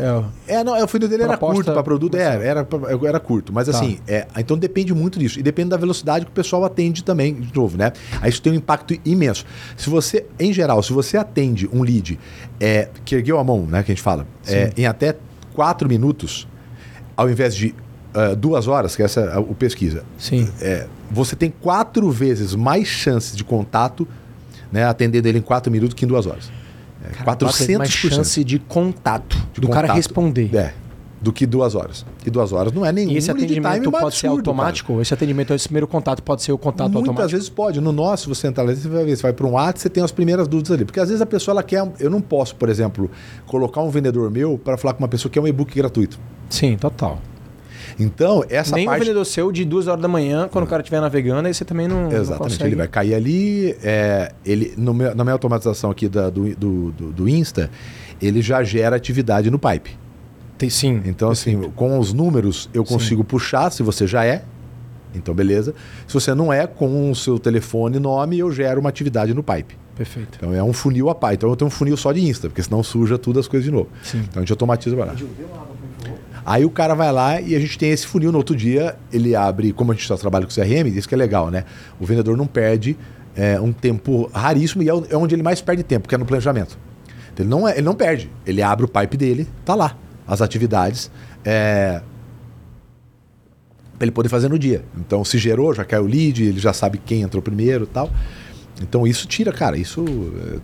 É, É, não, o funil dele era curto para produto, é, comercial. era, era curto. Mas Tá. assim, é, então depende muito disso. E depende da velocidade que o pessoal atende também, de novo, né? Aí isso tem um impacto imenso. Se você, em geral, se você atende um lead é, que ergueu a mão, né, que a gente fala, é, em até quatro minutos, ao invés de ah, duas horas, que essa é a- o pesquisa, Sim. é, você tem quatro vezes mais chances de contato, né, atendendo ele em quatro minutos que em duas horas. É, Cara, 400%. mais chance de contato. de do cara contato. responder. É, do que duas horas. E duas horas não é nenhum E esse atendimento pode ser absurdo, automático? Esse atendimento, esse primeiro contato pode ser o cara. contato Muitas automático? vezes pode. No nosso, você entrar lá, você vai ver, você vai para um WhatsApp, você tem as primeiras dúvidas ali. Porque às vezes a pessoa ela quer. Eu não posso, por exemplo, colocar um vendedor meu para falar com uma pessoa que quer um e-book gratuito. Sim, total. Então, essa Nem um parte. vendedor seu de duas horas da manhã, quando o cara estiver navegando, aí você também não, não Exatamente, consegue. ele vai cair ali. é, ele, no meu- na minha automatização aqui da- do, do, do, do Insta, ele já gera atividade no pipe. Tem, sim. Então, assim, com os números eu consigo puxar, se você já é, então beleza. Se você não é, com o seu telefone e nome, eu gero uma atividade no pipe. Perfeito. Então é um funil a pai. Então eu tenho um funil só de Insta, porque senão suja tudo as coisas de novo. Sim. Então a gente automatiza para lá. Aí o cara vai lá e a gente tem esse funil no outro dia, ele abre, como a gente só trabalha com CRM, isso que é legal, né? O vendedor não perde é, um tempo raríssimo e é é onde ele mais perde tempo, que é no planejamento. Então, ele, não é- ele não perde. Ele abre o pipe dele, tá lá, as atividades. É, para ele poder fazer no dia. Então, se gerou, já caiu o lead, ele já sabe quem entrou primeiro e tal. Então, isso tira, cara, isso.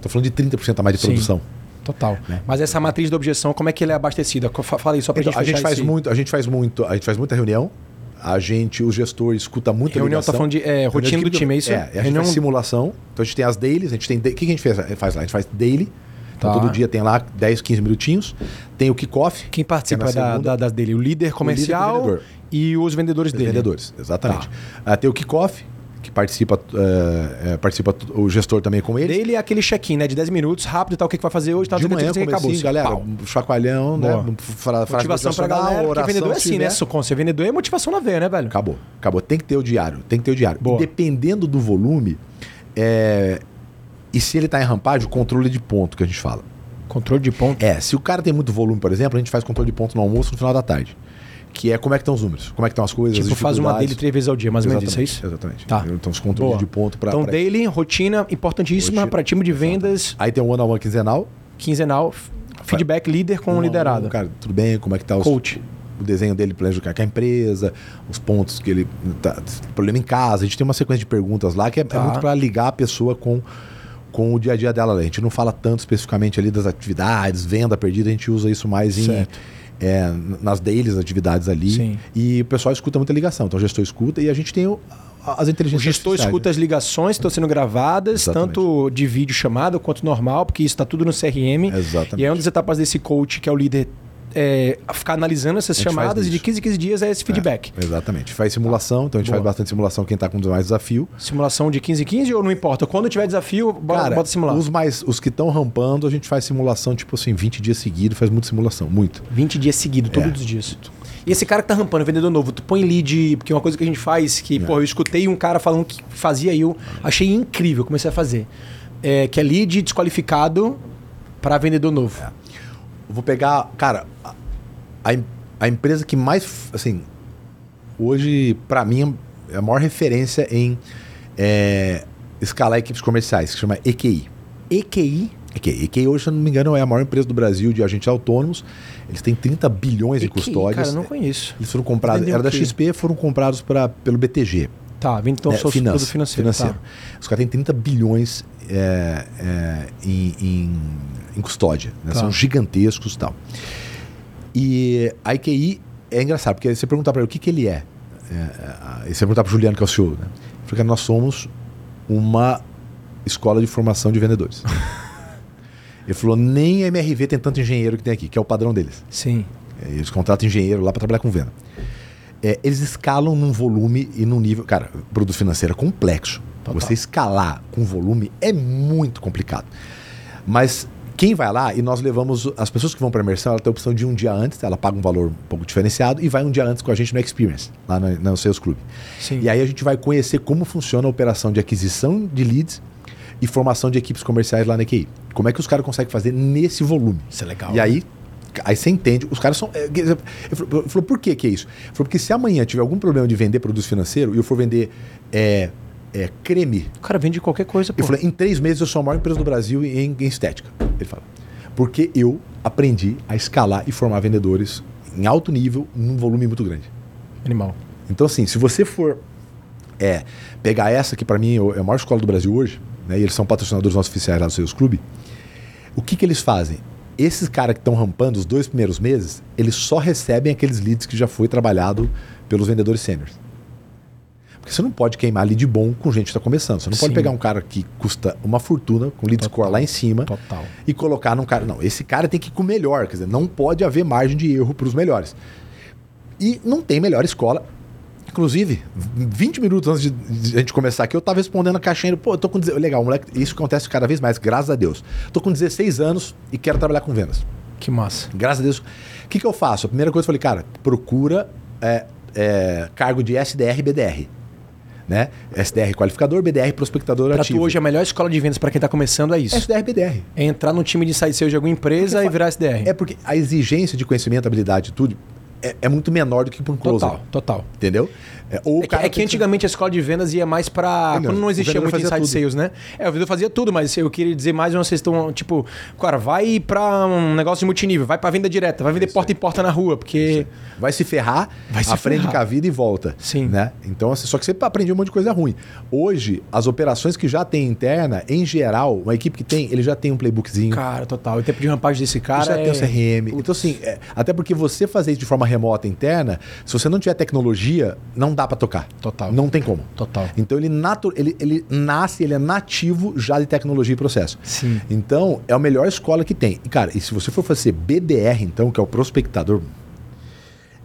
Tô falando de 30% a mais de Sim. produção. Total. Né? Mas essa matriz da objeção, como é que ela é abastecida? Fala aí só pra Então, gente a gente faz esse- muito, a gente faz muito, a gente faz muita reunião. A gente, o gestor escuta muito Reunião tá falando de é, rotina do time, é isso? É, a gente Reunião... faz simulação. Então a gente tem as dailies, a gente tem. O que a gente fez, faz lá? A gente faz daily. Então Tá. todo dia tem lá 10, 15 minutinhos. Tem o kickoff. Quem participa que é da, da- das dele? O líder comercial vendedor. e os vendedores Os dele. vendedores, Tá. exatamente. Ah, tem o kickoff, que participa, eh, participa o gestor também com ele. Dele é aquele check-in, né? De 10 minutos, rápido e tal, o que, que vai fazer hoje, tal, de tal, manhã, tal, tal, comecinho, galera, Pau. um chacoalhão, Boa. né? Fra, Motivação pra galera, porque oração, vendedor é assim, né? tiver. Sucon, ser vendedor é motivação na veia, né, velho? Acabou, acabou. Tem que ter o diário, tem que ter o diário. Boa. E dependendo do volume, é, e se ele está em rampagem, o controle de ponto que a gente fala. Controle de ponto. É, se o cara tem muito volume, por exemplo, a gente faz controle de ponto no almoço no final da tarde. Que é como é que estão os números, como é que estão as coisas, Tipo, as faz uma dele três vezes ao dia, mais ou menos isso, é isso? Exatamente. Tá. Então, os controles Boa. de ponto para... Então, daily, rotina, importantíssima para time de vendas, Aí tem um one-on-one quinzenal. quinzenal, f- feedback líder com Um liderado. Cara, tudo bem? Como é que tá os... Coach. o desenho dele planeja com a empresa, os pontos que ele. Tá, problema em casa. A gente tem uma sequência de perguntas lá que é, é Tá. muito para ligar a pessoa com, com o dia a dia dela. A gente não fala tanto especificamente ali das atividades, venda perdida, a gente usa isso mais em. Certo. é, nas dailies atividades ali. Sim. E o pessoal escuta muita ligação. Então o gestor escuta e a gente tem o- as O inteligências gestor artificiais, escuta né? as ligações que estão sendo gravadas, Exatamente. tanto de vídeo chamado quanto normal, porque isso está tudo no CRM. Exatamente. E aí uma das etapas desse coach, que é o líder, é ficar analisando essas chamadas e de isso. 15 em 15 dias é esse feedback. Exatamente. Faz simulação, então a gente Boa. faz bastante simulação quem está com mais desafio. Simulação de 15 em 15 ou não importa? Quando tiver desafio, bota, Cara, bota simular. os mais os que estão rampando, a gente faz simulação tipo assim, 20 dias seguidos, faz muita simulação, muito. 20 dias seguidos, todos É. os dias. E esse cara que tá rampando, vendedor novo, tu põe lead, porque é uma coisa que a gente faz, que, pô, eu escutei um cara falando que fazia e eu achei incrível, comecei a fazer. É, que é lead desqualificado para vendedor novo. Eu vou pegar, cara, a, a em- a empresa que mais, assim, hoje, pra mim, é a maior referência em é, escalar equipes comerciais, que chama EQI. EQI, EQI. EQI hoje, se eu não me engano, é a maior empresa do Brasil de agentes autônomos. Eles têm 30 bilhões EQI, custódias. cara, eu não conheço. Eles foram comprados, era da? XP, foram comprados pra, pelo BTG. Tá, então É, só produto financeiro. financeiro. Tá. Os caras têm 30 bilhões é, é, em, em- em custódia. né? Tá. São gigantescos e tal. E a IQI é engraçado, porque você perguntar para ele o que, que ele é. é, e você perguntar para o Juliano, que é o CEO, né? Porque nós somos uma escola de formação de vendedores. ele falou, nem a MRV tem tanto engenheiro que tem aqui, que é o padrão deles. Sim. É, Eles contratam engenheiro lá para trabalhar com venda. É, eles escalam num volume e num nível. Cara, produto financeiro é complexo. Total. Você escalar com volume é muito complicado. Mas quem vai lá, e nós levamos. As pessoas que vão para a imersão, ela tem a opção de um dia antes, ela paga um valor um pouco diferenciado e vai um dia antes com a gente no Experience, lá no, no Sales Club. Sim. E aí a gente vai conhecer como funciona a operação de aquisição de leads e formação de equipes comerciais lá na EQI. Como é que os caras conseguem fazer nesse volume. Isso é legal. E aí, aí você entende, os caras são. é, Ele falou, por que, que é isso? Ele falou, porque se amanhã tiver algum problema de vender produto financeiro e eu for vender é, é, creme, O cara vende qualquer coisa, pô. ele falou, em três meses eu sou a maior empresa do Brasil em, em estética. Ele fala. Porque eu aprendi a escalar e formar vendedores em alto nível, num volume muito grande. Animal. Então, assim, se você for é, pegar essa, que para mim é a maior escola do Brasil hoje, né, e eles são patrocinadores nossos oficiais lá do Seus Clube, o que, que eles fazem? Esses caras que estão rampando os dois primeiros meses, eles só recebem aqueles leads que já foi trabalhado pelos vendedores sêniores. Porque você não pode queimar lead bom com gente que está começando. Você não pode Sim. pegar um cara que custa uma fortuna, com lead Total. score lá em cima, Total. e colocar num cara. Não, esse cara tem que ir com o melhor. Quer dizer, não pode haver margem de erro para os melhores. E não tem melhor escola. Inclusive, 20 minutos antes de, de a gente começar aqui, eu tava respondendo a caixinha. Pô, eu tô com. Legal, moleque, isso acontece cada vez mais, graças a Deus. Tô com 16 anos e quero trabalhar com vendas. Que massa. Graças a Deus. O que, que eu faço? A primeira coisa eu falei, cara, procura é, é, cargo de SDR e BDR. Né? SDR qualificador, BDR prospectador Pra ativo. tu hoje, a melhor escola de vendas pra quem tá começando é isso. SDR BDR. É entrar no time de sales de alguma empresa Porque e virar SDR. É porque a exigência de conhecimento, habilidade tudo é, é muito menor do que para um closer. total, total. Entendeu? É, ou É que, é que antigamente a escola de vendas ia mais pra. Vendedor. Quando não existia muito inside tudo. sales, né? É, o vendedor fazia tudo, mas eu queria dizer mais uma questão, tipo, cara, vai pra um negócio de multinível, vai pra venda direta, vai vender porta em porta na rua, porque. Vai se ferrar, Vai se aprende ferrar. com a vida e volta. Sim. Né? Então, assim, só que você aprende um monte de coisa ruim. Hoje, as operações que já tem interna, em geral, uma equipe que tem, ele já tem um playbookzinho. Cara, total. O tempo de rampagem desse cara. já é... tem o CRM. Então, assim, é, até porque você fazer isso de forma remota interna, se você não tiver tecnologia, não dá para tocar. Total. Não tem como. Total. Então ele, natu ele, ele nasce, ele é nativo já de tecnologia e processo. Sim. Então, é a melhor escola que tem. E, cara, e se você for fazer BDR, então, que é o prospectador,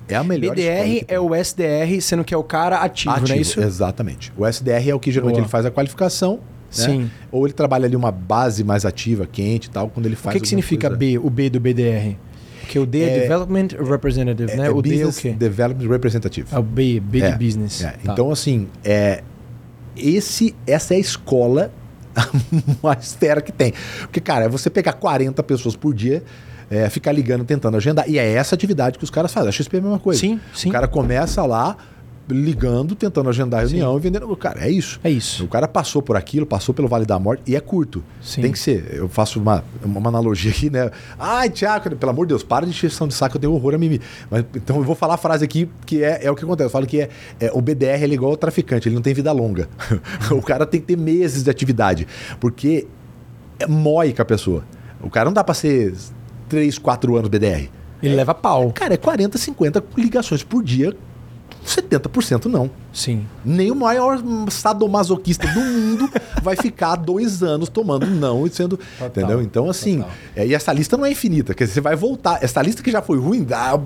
é a melhor escola BDR que é o SDR, sendo que é o cara ativo, não é isso? Exatamente. O SDR é o que geralmente Boa. ele faz a qualificação. né? Sim. Ou ele trabalha ali uma base mais ativa, quente e tal, quando ele O faz. que, que alguma significa coisa- B, o B do BDR? Porque o D é, É- Development Representative, né? É, o D é o quê? Development Representative. É o B, B É, de business. É, Tá. Então, assim, é, esse, essa é a escola mais fera que tem. Porque, cara, é você pegar 40 pessoas por dia, é, ficar ligando, tentando agendar. E é essa atividade que os caras fazem. A XP é a mesma coisa. Sim, sim. O cara começa lá, ligando, tentando agendar a reunião Sim. e vendendo. Cara, é isso. É isso. O cara passou por aquilo, passou pelo Vale da Morte e é curto. Sim. Tem que ser. Eu faço uma, uma analogia aqui, né? Ai, Tiago, pelo amor de Deus, para de encheção de saco, eu tenho horror a mim. Mas, então eu vou falar a frase aqui que é, é o que acontece. Eu falo que é, é o BDR ele é igual ao traficante, ele não tem vida longa. o cara tem que ter meses de atividade. Porque é mói com a pessoa. O cara não dá pra ser 3, 4 anos BDR. Ele é, leva pau. Cara, é 40, 50 ligações por dia 70% não. Sim. Nem o maior sadomasoquista do mundo vai ficar dois anos tomando não e sendo. Total, entendeu? Então, assim. É, e essa lista não é infinita. Quer dizer, você vai voltar. Essa lista que já foi ruim, dá,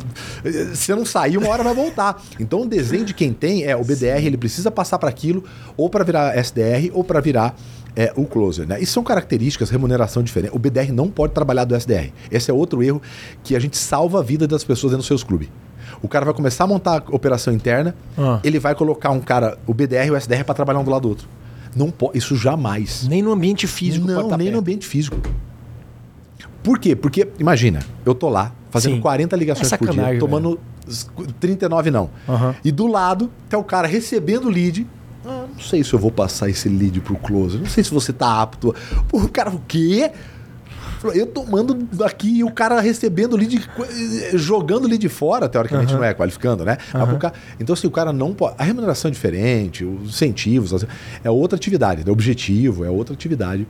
se não sair, uma hora vai voltar. Então, o desenho de quem tem é o BDR, Sim. ele precisa passar para aquilo, ou para virar SDR, ou para virar é o closer, né? E são características, remuneração diferente. O BDR não pode trabalhar do SDR. Esse é outro erro que a gente salva a vida das pessoas dentro dos seus clubes. O cara vai começar a montar a operação interna, ah. ele vai colocar um cara, o BDR e o SDR, para trabalhar um do lado do outro. Não pode, isso jamais. Nem no ambiente físico. Não, nem perto. no ambiente físico. Por quê? Porque, imagina, eu tô lá, fazendo Sim. 40 ligações é por dia, tomando velho. 39 não. Uhum. E do lado tá o cara recebendo lead. Ah, não sei se eu vou passar esse lead pro close. Não sei se você tá apto. Pô, o cara, o quê? Eu tomando aqui e o cara recebendo lead, jogando lead fora, teoricamente uhum. não é qualificando, né? Uhum. Então, assim, o cara não pode. A remuneração é diferente, os incentivos, é outra atividade, né? objetivo é outra atividade.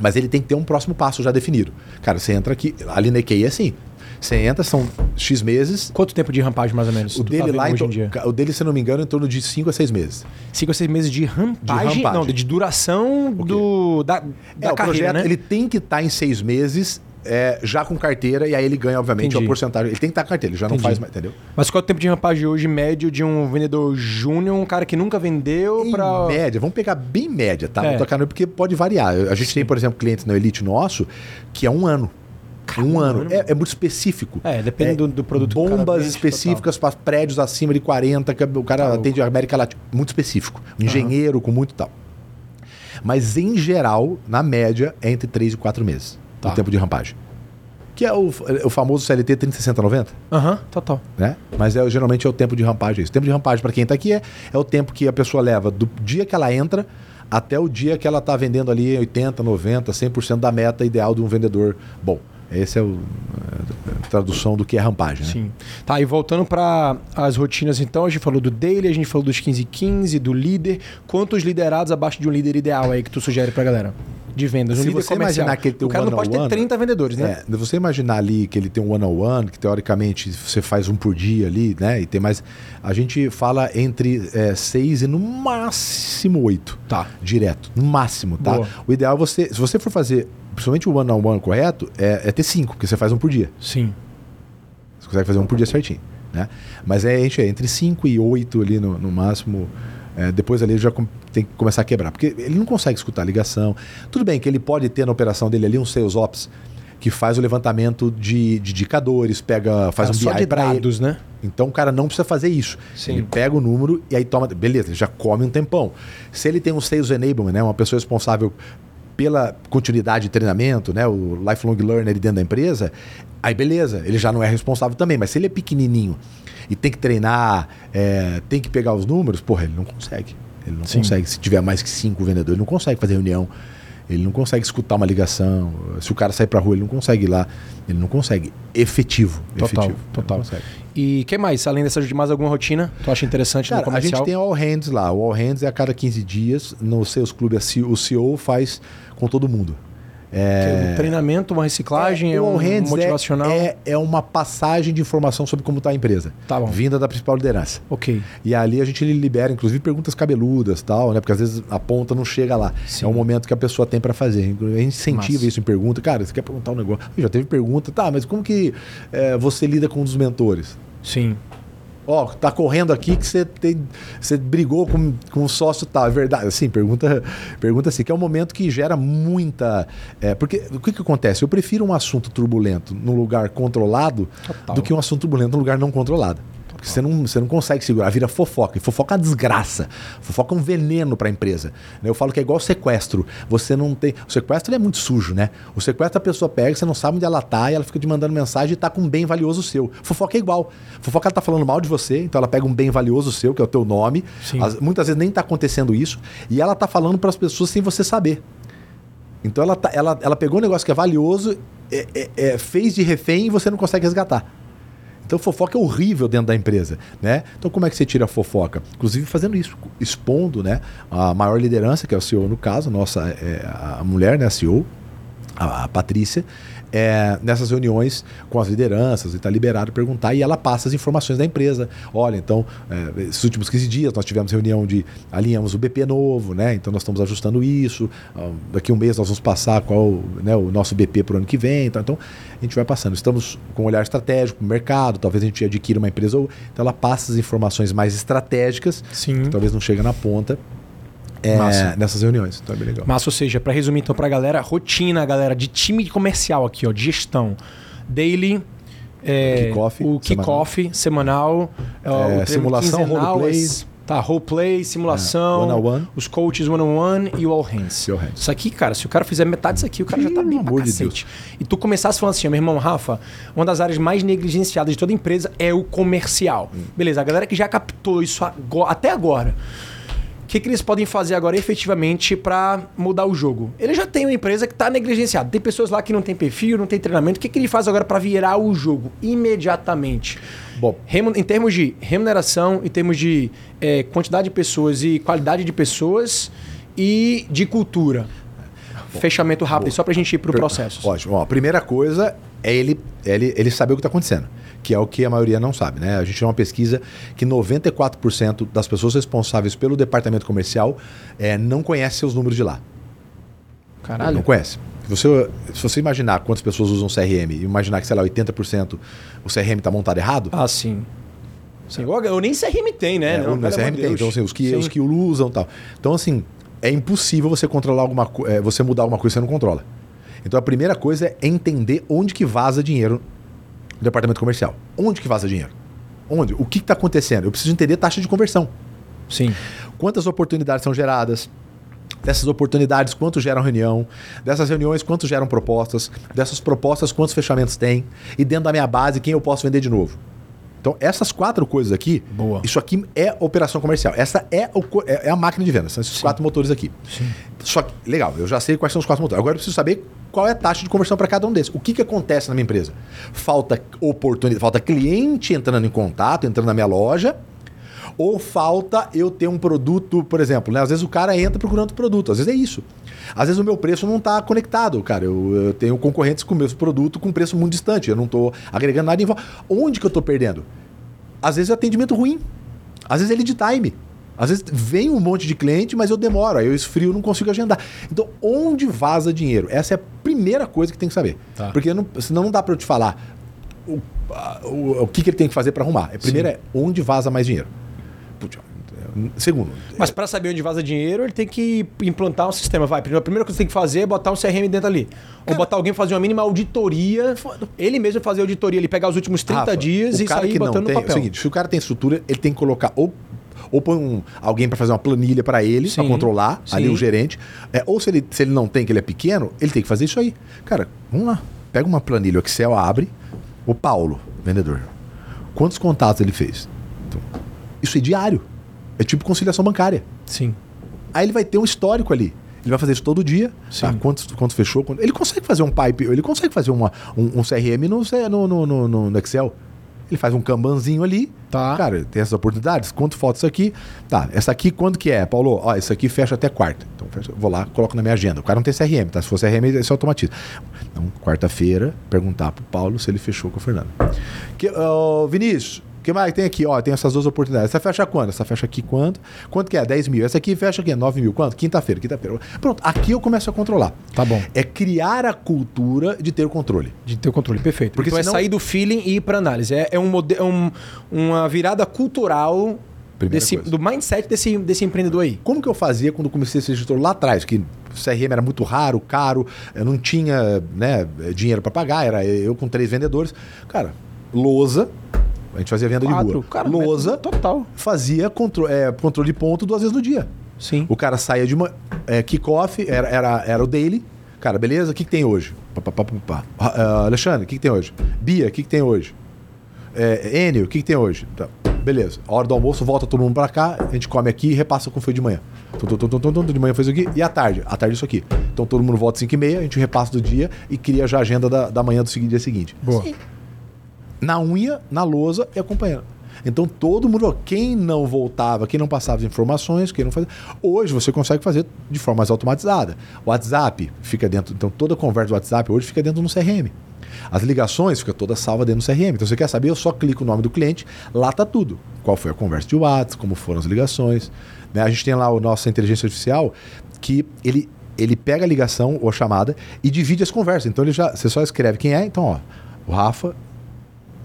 Mas ele tem que ter um próximo passo já definido. Cara, você entra aqui, ali na EQI é assim. Você entra, são X meses. Quanto tempo de rampagem, mais ou menos? O dele tá lá, então, o dele, se não me engano, em torno de 5 a 6 meses. 5 a 6 meses de rampagem? De rampagem. Não, de duração do, da, da é, carreira, projeto, né? Ele tem que estar tá em 6 meses é, já com carteira, e aí ele ganha, obviamente, Entendi. a porcentagem. Ele tem que estar tá com carteira, ele já Entendi. não faz mais, entendeu? Mas qual é o tempo de rampagem hoje, médio, de um vendedor júnior, um cara que nunca vendeu para. média, vamos pegar bem média, tá? É. Não tocar porque pode variar. A gente Sim. tem, por exemplo, clientes no Elite nosso que é um ano um ano. É, é, muito específico. É, depende é, do, do, produto Bombas específicas para prédios acima de 40, que o cara tá atende a América Latina. Muito específico. engenheiro uhum. com muito tal. Mas, em geral, na média, é entre 3 e 4 meses tá. o tempo de rampagem. Que é o, o famoso CLT 30, 60, 90. Aham, uhum, total. Né? Mas é, geralmente é o tempo de rampagem. O tempo de rampagem, para quem está aqui, é, é o tempo que a pessoa leva do dia que ela entra até o dia que ela está vendendo ali 80, 90, 100% da meta ideal de um vendedor bom. Essa é o, a tradução do que é rampagem. Né? Sim. Tá, e voltando para as rotinas, então, a gente falou do daily, a gente falou dos 15 15, do líder. Quantos liderados abaixo de um líder ideal aí que tu sugere para galera? De vendas, um Se você comercial. imaginar que ele tem o um cara não pode ter 30 vendedores, né? É, você imaginar ali que ele tem um one-on-one, que teoricamente você faz um por dia ali, né? E tem mais. A gente fala entre é, seis e no máximo oito. Tá. Direto. No máximo, tá? Boa. O ideal é você. Se você for fazer principalmente o one-on-one -on -one correto, é, é, ter cinco, porque você faz um por dia. Sim. Você consegue fazer um por dia certinho. Né? Mas é, é entre cinco e oito ali no, no máximo. É, depois ali já tem que começar a quebrar. Porque ele não consegue escutar a ligação. Tudo bem que ele pode ter na operação dele ali um sales ops que faz o levantamento de, de indicadores, pega, faz um BI para dados, né? Então o cara não precisa fazer isso. Sim. Ele pega o número e aí toma, beleza, ele já come um tempão. Se ele tem um sales enablement, né, uma pessoa responsável pela continuidade de treinamento, né, o lifelong learner dentro da empresa, aí beleza, ele já não é responsável também. Mas se ele é pequenininho e tem que treinar, é, tem que pegar os números, porra, ele não consegue. Ele não Sim. consegue. Se tiver mais que cinco vendedores, ele não consegue fazer reunião. Ele não consegue escutar uma ligação. Se o cara sair para rua, ele não consegue ir lá. Ele não consegue. Efetivo. Total. Efetivo. Total. E que mais? Além dessa de mais alguma rotina? Tu acha interessante Cara, no comercial? A gente tem o All Hands lá. O All Hands é a cada 15 dias. Nos seus clubes, o CEO faz com todo mundo. É... Um treinamento, uma reciclagem, é, é um é- motivacional? É, é, uma passagem de informação sobre como está a empresa. Tá bom. Vinda da principal liderança. Ok. E ali a gente libera, inclusive, perguntas cabeludas tal, né? Porque às vezes a ponta não chega lá. Sim. É o momento que a pessoa tem para fazer. A gente incentiva Massa. isso em pergunta. Cara, você quer perguntar um negócio? Já teve pergunta, tá, mas como que é, você lida com um dos mentores? Sim ó, tá correndo aqui que você tem, você brigou com, com o sócio tal, é verdade? Assim, pergunta, pergunta assim, que é um momento que gera muita, é, porque o que que acontece? Eu prefiro um assunto turbulento num lugar controlado Total. do que um assunto turbulento num lugar não controlado. Porque você não, você não consegue segurar, vira fofoca. E fofoca é uma desgraça. Fofoca é um veneno para a empresa. Eu falo que é igual sequestro. Você não tem. O sequestro é muito sujo, né? O sequestro a pessoa pega, você não sabe onde ela tá, e ela fica te mandando mensagem e tá com um bem valioso seu. Fofoca é igual. Fofoca ela tá falando mal de você, então ela pega um bem valioso seu, que é o teu nome. As, muitas vezes nem tá acontecendo isso, e ela tá falando para as pessoas sem você saber. Então ela, tá, ela, ela pegou um negócio que é valioso, é, é, é, fez de refém e você não consegue resgatar. Então fofoca é horrível dentro da empresa, né? Então como é que você tira a fofoca? Inclusive fazendo isso, expondo, né, a maior liderança, que é o CEO no caso, nossa é, a mulher, né, a CEO, a, a Patrícia, é, nessas reuniões com as lideranças, e está liberado perguntar, e ela passa as informações da empresa. Olha, então, é, esses últimos 15 dias nós tivemos reunião de alinhamos o BP novo, né? Então nós estamos ajustando isso. Ah, daqui a um mês nós vamos passar qual né, o nosso BP para o ano que vem. Então, então, a gente vai passando. Estamos com um olhar estratégico no mercado, talvez a gente adquira uma empresa ou. Então ela passa as informações mais estratégicas, Sim. que talvez não chega na ponta é, nessas reuniões. Então é bem legal. Massa, ou seja, para resumir então pra galera, rotina, galera, de time comercial aqui, ó, de gestão. Daily, é, Kickoff, o kickoff semanal, é, o É, simulação, quinzenal, roleplay. as- Tá, roleplay, simulação, É, one-on-one. os coaches one-on-one e o all hands. Hands. Isso aqui, cara, se o cara fizer metade disso aqui, o cara já tá bem pra amor de cacete. E tu começasse falando assim, meu irmão, Rafa, uma das áreas mais negligenciadas de toda empresa é o comercial. Hum. Beleza, a galera que já captou isso agora- até agora, que, que eles podem fazer agora efetivamente para mudar o jogo? Ele já tem uma empresa que está negligenciada. Tem pessoas lá que não tem perfil, não tem treinamento. O que, que ele faz agora para virar o jogo imediatamente? Bom. Em termos de remuneração, em termos de eh, quantidade de pessoas e qualidade de pessoas e de cultura. Fechamento rápido, só para a gente ir para o processo. Ótimo. Ó, a primeira coisa é ele, ele, ele saber o que está acontecendo, que é o que a maioria não sabe. Né? A gente tem uma pesquisa que 94% das pessoas responsáveis pelo departamento comercial é, não conhecem seus números de lá. Caralho. Não conhece. Se você, se você imaginar quantas pessoas usam CRM e imaginar que, sei lá, 80% o CRM está montado errado, Ah, sim. Sim, eu, eu nem CRM tem, né? É, Não, o CRM tem, Deus. então assim, os que, Sim. os que o usam e tal. Então, assim, é impossível você controlar alguma coisa, você mudar alguma coisa que você não controla. Então a primeira coisa é entender onde que vaza dinheiro no departamento comercial. Onde que vaza dinheiro? Onde? O que está acontecendo? Eu preciso entender taxa de conversão. Sim. Quantas oportunidades são geradas? Dessas oportunidades, quanto geram reunião? Dessas reuniões, quanto geram propostas? Dessas propostas, quantos fechamentos tem? E dentro da minha base, quem eu posso vender de novo? Então, essas quatro coisas aqui, Boa. isso aqui é operação comercial. Essa é, o é é a máquina de venda, são esses quatro motores aqui. Só que, legal, eu já sei quais são os quatro motores. Agora eu preciso saber qual é a taxa de conversão para cada um desses. O que, que acontece na minha empresa? Falta oportunidade, falta cliente entrando em contato, entrando na minha loja, ou falta eu ter um produto, por exemplo, né? Às vezes o cara entra procurando produto, às vezes é isso. Às vezes o meu preço não está conectado, cara. Eu, eu tenho concorrentes com o mesmo produto com preço muito distante. Eu não estou agregando nada em volta. Onde que eu estou perdendo? Às vezes é atendimento ruim. Às vezes é lead time. Às vezes vem um monte de cliente, mas eu demoro, aí eu esfrio, não consigo agendar. Então, onde vaza dinheiro? Essa é a primeira coisa que tem que saber. Tá. Porque não- senão não dá para eu te falar o, a- o, o que, que ele tem que fazer para arrumar. É, Primeiro é onde vaza mais dinheiro. Putz, Segundo, Mas para saber onde vaza dinheiro, ele tem que implantar um sistema. Vai, a primeira coisa que você tem que fazer é botar um CRM dentro ali. Ou botar alguém fazer uma mínima auditoria. Ele mesmo fazer auditoria, ele pegar os últimos 30 Rafa, dias e sair botando tem, no É o papel. seguinte, se o cara tem estrutura, ele tem que colocar ou ou põe um, alguém para fazer uma planilha para ele, para Sim, controlar, ali sim. o gerente. É, ou se ele, se ele não tem, que ele é pequeno, ele tem que fazer isso aí. Cara, vamos lá. Pega uma planilha, o Excel abre. O Paulo, vendedor. Quantos contatos ele fez? Então, isso é diário. É tipo conciliação bancária. Sim. Aí ele vai ter um histórico ali. Ele vai fazer isso todo dia. Sim. Tá? Quantos, quantos fechou? Ele consegue fazer um pipe, ele consegue fazer uma, um, um CRM no, no, no, no- no Excel. Ele faz um kanbanzinho ali. Tá. Cara, tem essas oportunidades. Quanto falta isso aqui? Tá, essa aqui quando que é? Paulo, ó, isso aqui fecha até quarta. Então, fecha- vou lá, coloco na minha agenda. O cara não tem CRM, tá? Se for CRM, isso automatiza. Então, quarta-feira, perguntar pro Paulo se ele fechou com o Fernando. Que, ó, Vinícius, o que mais tem aqui? Ó, tem essas duas oportunidades. Essa fecha quando? Essa fecha aqui quanto? Quanto que é? 10 mil. Essa aqui fecha aqui, 9 mil. Quanto? Quinta-feira, quinta-feira. Pronto, aqui eu começo a controlar. Tá bom. É criar a cultura de ter o controle. De ter o controle, perfeito. Porque então senão- é sair do feeling e ir para análise. É, é um, é um- uma virada cultural desse, do mindset desse, desse empreendedor aí. Como que eu fazia quando comecei a ser gestor lá atrás? Que o CRM era muito raro, caro, eu não tinha né, dinheiro para pagar, era eu com três vendedores. Cara, lousa, A gente fazia venda Quatro. de rua. Cara, Lousa Total. fazia contro é, controle de ponto duas vezes no dia. Sim. O cara saía de uma. É, kickoff, era, era, era o daily. Cara, beleza? O que, que tem hoje? Pá, pá, pá, pá, pá. Ah, Alexandre, o que, que tem hoje? Bia, o que, que tem hoje? É, Enio, o que, que tem hoje? Tá. Beleza. A hora do almoço, volta todo mundo pra cá, a gente come aqui e repassa com foi de manhã. Tum, tum, tum, tum, tum, tum, de manhã fez isso aqui. E à tarde? À tarde isso aqui. Então todo mundo volta às 5 e meia, a gente repassa do dia e cria já a agenda da, da manhã do seguinte, dia seguinte. Boa. Na unha, na lousa e acompanhando. Então todo mundo, quem não voltava, quem não passava as informações, quem não fazia. Hoje você consegue fazer de forma mais automatizada. O WhatsApp fica dentro, então toda conversa do WhatsApp hoje fica dentro do CRM. As ligações fica toda salva dentro do CRM. Então você quer saber, eu só clico o nome do cliente, lá tá tudo. Qual foi a conversa de WhatsApp, como foram as ligações. Né? A gente tem lá o nossa inteligência artificial que ele ele pega a ligação ou a chamada e divide as conversas. Então ele já, você só escreve quem é. Então, ó, o Rafa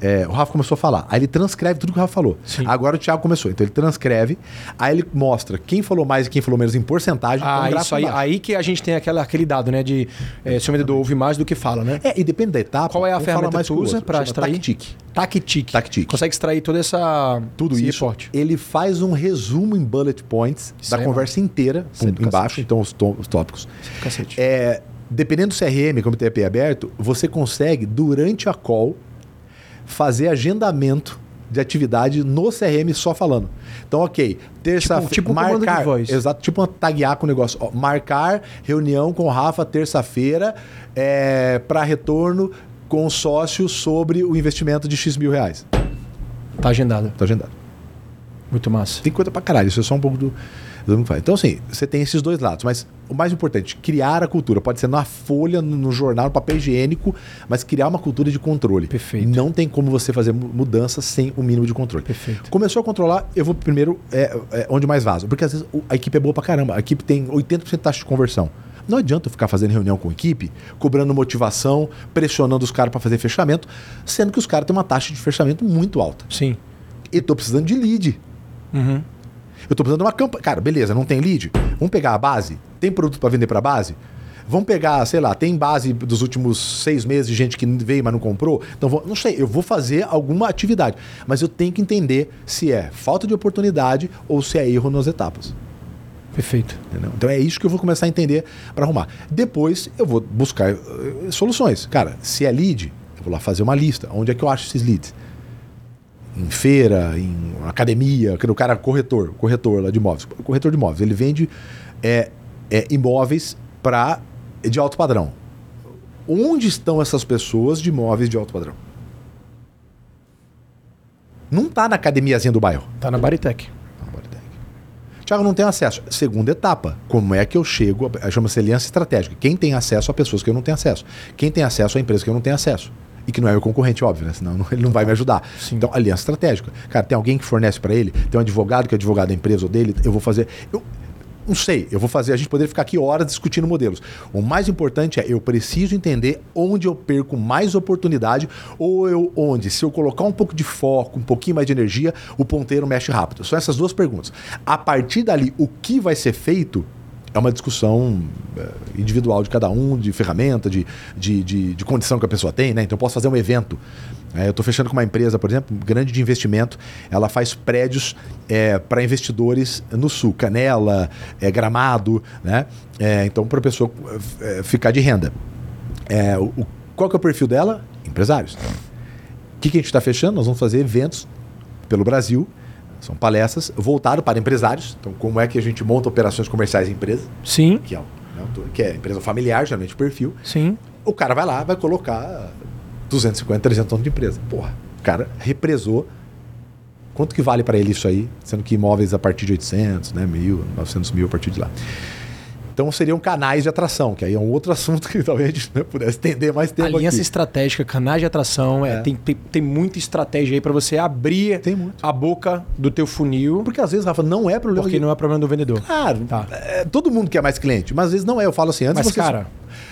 é, o Rafa começou a falar. Aí ele transcreve tudo que o Rafa falou. Sim. Agora o Thiago começou. Então ele transcreve. Aí ele mostra quem falou mais e quem falou menos em porcentagem. Ah, isso aí, aí que a gente tem aquela, aquele dado, né? De é, seu vendedor ouve mais do que fala, né? É, e depende da etapa. Qual é a um ferramenta que tu o usa para extrair? Tactic. Tactic. Tactic. Consegue extrair toda essa Tudo isso. reporte. Ele faz um resumo em bullet points Isso da é conversa inteira, Isso é embaixo, cacete. então os, os tópicos. Cacete. É, dependendo do CRM, como API aberto, você consegue, durante a call, fazer agendamento de atividade no CRM só falando. Então, ok, terça-feira. Tipo- tipo comando de marcar, voz. Exato, tipo uma taguear com o negócio. Ó, marcar reunião com o Rafa terça-feira é, para retorno com o sócio sobre o investimento de X mil reais. Tá agendado. Tá agendado. Muito massa. Tem coisa pra caralho, isso é só um pouco do. Então, assim, você tem esses dois lados, mas o mais importante, criar a cultura. Pode ser na folha, no, jornal, no papel higiênico, mas criar uma cultura de controle. Perfeito. Não tem como você fazer mu- mudanças sem o mínimo de controle. Perfeito. Começou a controlar, eu vou primeiro é, é, onde mais vaza. Porque às vezes a equipe é boa pra caramba. A equipe tem 80% de taxa de conversão. Não adianta eu ficar fazendo reunião com a equipe, cobrando motivação, pressionando os caras para fazer fechamento, sendo que os caras têm uma taxa de fechamento muito alta. Sim. E tô precisando de lead. Uhum. Eu tô precisando de uma campanha. Cara, beleza, não tem lead? Vamos pegar a base? Tem produto para vender para base? Vamos pegar, sei lá, tem base dos últimos seis meses de gente que veio, mas não comprou? Então, vou- não sei, eu vou fazer alguma atividade. Mas eu tenho que entender se é falta de oportunidade ou se é erro nas etapas. Perfeito. entendeu? Então é isso que eu vou começar a entender para arrumar. Depois eu vou buscar eh, soluções. Cara, se é lead, eu vou lá fazer uma lista. Onde é que eu acho esses leads? Em feira, em academia, que o cara é corretor, corretor lá de imóveis. Corretor de imóveis, ele vende é, é, imóveis para de alto padrão. Onde estão essas pessoas de imóveis de alto padrão? Não está na academiazinha do bairro. Tá na Baritec. Tiago, não tenho acesso. Segunda etapa. Como é que eu chego? a- Chama-se aliança estratégica. Quem tem acesso a pessoas que eu não tenho acesso? Quem tem acesso a empresas que eu não tenho acesso? E que não é meu concorrente, óbvio, né? Senão não- ele não vai me ajudar. Sim. Então, aliança estratégica. Cara, tem alguém que fornece para ele? Tem um advogado que é advogado da empresa ou dele? Eu vou fazer. Eu não sei, eu vou fazer. A gente poderia ficar aqui horas discutindo modelos. O mais importante é eu preciso entender onde eu perco mais oportunidade ou eu onde, se eu colocar um pouco de foco, um pouquinho mais de energia, o ponteiro mexe rápido. São essas duas perguntas. A partir dali, o que vai ser feito é uma discussão eh, individual de cada um, de ferramenta, de, de, de, de condição que a pessoa tem, né? Então eu posso fazer um evento. Eh, eu estou fechando com uma empresa, por exemplo, grande de investimento. Ela faz prédios para investidores no sul, Canela, eh, Gramado, né? Eh, então, para a pessoa eh, ficar de renda. Eh, o- qual que é o perfil dela? Empresários. O que, que a gente está fechando? Nós vamos fazer eventos pelo Brasil. São palestras voltadas para empresários. Então, como é que a gente monta operações comerciais em empresa? Sim. Que é, né, que é empresa familiar, geralmente o perfil. Sim. O cara vai lá, vai colocar 250, 300 anos de empresa. Porra, o cara represou. Quanto que vale para ele isso aí? Sendo que imóveis a partir de 800, né, mil, 900 mil a partir de lá. Então seriam canais de atração, que aí é um outro assunto que talvez a gente né, pudesse estender mais tempo Aliança aqui. estratégica, canais de atração, é, É. Tem, tem, tem muita estratégia aí para você abrir a boca do teu funil, Porque às vezes, Rafa, não é problema porque de- não é problema do vendedor. Claro, Tá. é, todo mundo quer mais cliente, mas às vezes não é. Eu falo assim, antes Mas, você... cara-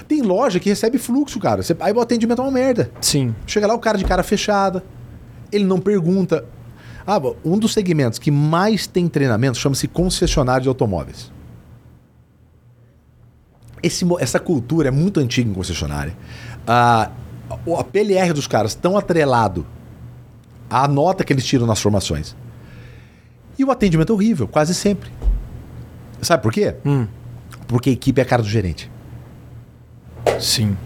Tem loja que recebe fluxo, cara. Você... Aí o atendimento é uma merda. Sim. Chega lá o cara de cara fechada, ele não pergunta. Ah, um dos segmentos que mais tem treinamento chama-se concessionário de automóveis. Esse essa cultura é muito antiga em concessionária. Ah, o- a PLR dos caras tão atrelado A nota que eles tiram nas formações. E o atendimento é horrível, quase sempre. Sabe por quê? Hum. Porque a equipe é a cara do gerente. Sim.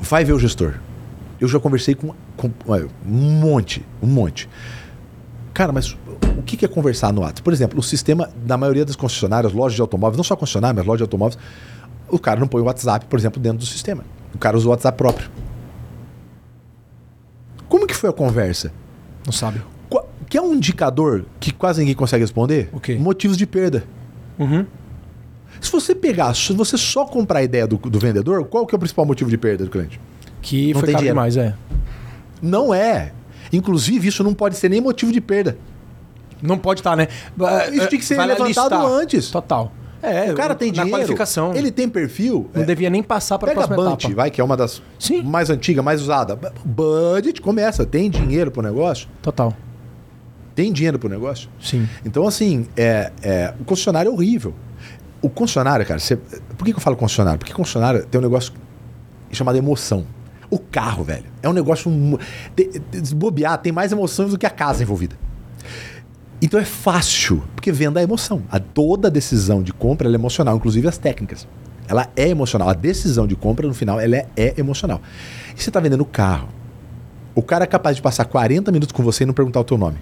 Vai ver o gestor. Eu já conversei com, com um monte, um monte. Cara, mas o que é conversar no WhatsApp? Por exemplo, o sistema da maioria das concessionárias, lojas de automóveis, não só concessionárias, mas lojas de automóveis, o cara não põe o WhatsApp, por exemplo, dentro do sistema. O cara usa o WhatsApp próprio. Como que foi a conversa? Não sabe. Que é um indicador que quase ninguém consegue responder? O quê? Motivos de perda. Uhum. Se você pegar, se você só comprar a ideia do, do vendedor, qual que é o principal motivo de perda do cliente? Que Não foi caro dinheiro. demais, é. Não é. Inclusive, isso não pode ser nem motivo de perda. Não pode estar, né? Isso tinha que ser Vai lá levantado listar. antes. Total. É, o cara tem dinheiro, qualificação. ele tem perfil. não é, devia nem passar para a próxima Bant, etapa. vai, que é uma das Sim. mais antigas, mais usada. Budget começa, tem dinheiro pro negócio? Total. Tem dinheiro pro negócio? Sim. Então, assim, é, é, o concessionário é horrível. O concessionário, cara, você- por que, que eu falo concessionário? Porque concessionário tem um negócio chamado emoção. O carro, velho, é um negócio. mu- te- te- Se bobear, tem mais emoções do que a casa envolvida. Então é fácil, porque venda é emoção. A, toda decisão de compra é emocional, inclusive as técnicas. Ela é emocional. A decisão de compra, no final, ela é, é emocional. E você está vendendo carro. O cara é capaz de passar 40 minutos com você e não perguntar o teu nome.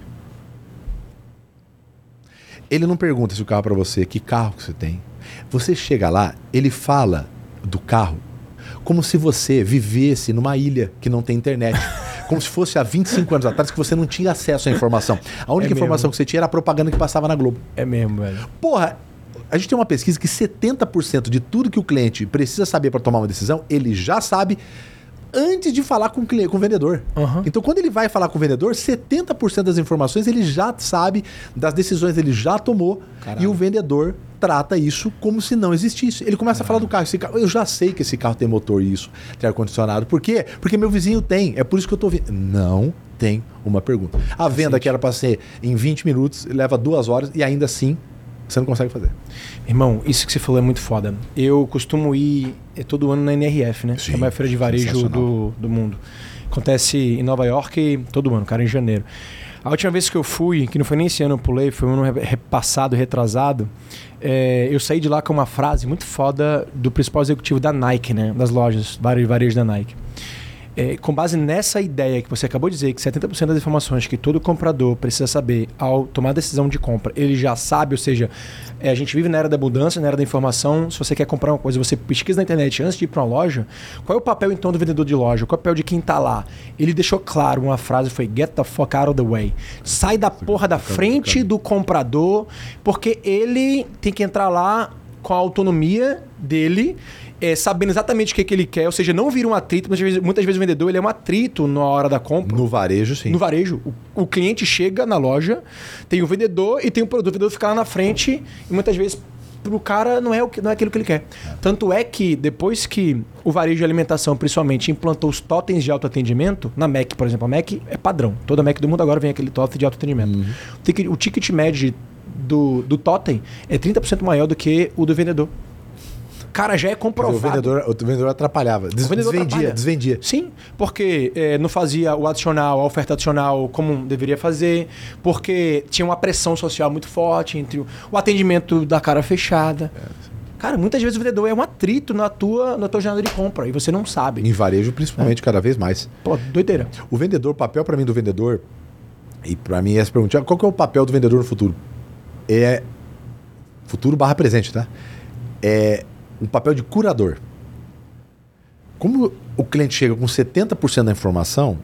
Ele não pergunta se o carro é para você, que carro que você tem. Você chega lá, ele fala do carro como se você vivesse numa ilha que não tem internet. Como se fosse há 25 anos atrás que você não tinha acesso à informação. A única É mesmo. informação que você tinha era a propaganda que passava na Globo. É mesmo, velho. Porra, a gente tem uma pesquisa que 70% de tudo que o cliente precisa saber para tomar uma decisão, ele já sabe antes de falar com o, cliente, com o vendedor. Aham. Então, quando ele vai falar com o vendedor, 70% das informações ele já sabe, das decisões ele já tomou, Caralho. e o vendedor trata isso como se não existisse. Ele começa a falar do carro. Esse carro. Eu já sei que esse carro tem motor e isso, tem ar-condicionado. Por quê? Porque meu vizinho tem. É por isso que eu estou vendo. Não tem uma pergunta. A venda que era para ser em 20 minutos, leva duas horas e ainda assim você não consegue fazer. Irmão, isso que você falou é muito foda. Eu costumo ir eh, todo ano na NRF, né? Sim, é a maior feira de varejo do, do mundo. Acontece em Nova York todo ano, cara, em janeiro. A última vez que eu fui, que não foi nem esse ano eu pulei, foi um ano repassado, retrasado, eh, eu saí de lá com uma frase muito foda do principal executivo da Nike, né? Das lojas, varejo, varejo da Nike. É, com base nessa ideia que você acabou de dizer, que 70% das informações que todo comprador precisa saber ao tomar a decisão de compra, ele já sabe, ou seja, é, a gente vive na era da abundância, na era da informação. Se você quer comprar uma coisa, você pesquisa na internet antes de ir para uma loja, qual é o papel então do vendedor de loja? Qual é o papel de quem está lá? Ele deixou claro uma frase, foi get the fuck out of the way. Sai da porra da frente do comprador, porque ele tem que entrar lá com a autonomia dele, é, sabendo exatamente o que, que ele quer, ou seja, não vira um atrito. Muitas vezes, muitas vezes o vendedor ele é um atrito na hora da compra. No varejo, sim. No varejo, o, o cliente chega na loja, tem o vendedor e tem o produto. O vendedor fica lá na frente e muitas vezes pro cara não é, o que, não é aquilo que ele quer. Tanto é que depois que o varejo de alimentação, principalmente, implantou os totens de autoatendimento, na Mac, por exemplo, a Mac é padrão. Toda Mac do mundo agora vem aquele totem de autoatendimento. Uhum. O, ticket, o ticket médio do, do totem é 30% maior do que o do vendedor. Cara, já é comprovado. O vendedor, o vendedor atrapalhava. Des- O vendedor desvendia, atrapalha. desvendia. Sim, porque eh, não fazia o adicional, a oferta adicional como deveria fazer, porque tinha uma pressão social muito forte entre o, o atendimento da cara fechada. Cara, muitas vezes o vendedor é um atrito na tua, na tua jornada de compra e você não sabe. Em varejo, principalmente, cada vez mais. Pô, doideira. O vendedor, o papel para mim do vendedor, e para mim essa pergunta, qual que é o papel do vendedor no futuro? É futuro barra presente, tá? É um papel de curador. Como o cliente chega com 70% da informação,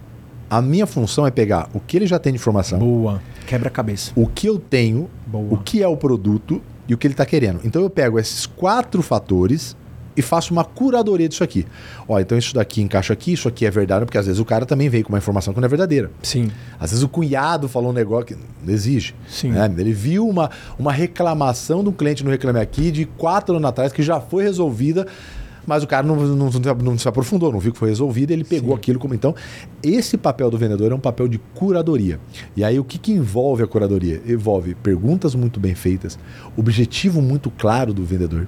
a minha função é pegar o que ele já tem de informação, Boa. Quebra-cabeça. o que eu tenho, Boa. o que é o produto e o que ele está querendo. Então eu pego esses quatro fatores e faço uma curadoria disso aqui. Ó, então isso daqui encaixa aqui, isso aqui é verdade, porque às vezes o cara também veio com uma informação que não é verdadeira. Sim. Às vezes o cunhado falou um negócio que não exige. Sim. né? Ele viu uma, uma reclamação de um cliente no Reclame Aqui de quatro anos atrás que já foi resolvida, mas o cara não, não, não- se aprofundou, não viu que foi resolvida, ele pegou Sim. aquilo como. Então, esse papel do vendedor é um papel de curadoria. E aí, o que, que envolve a curadoria? Envolve perguntas muito bem feitas, objetivo muito claro do vendedor.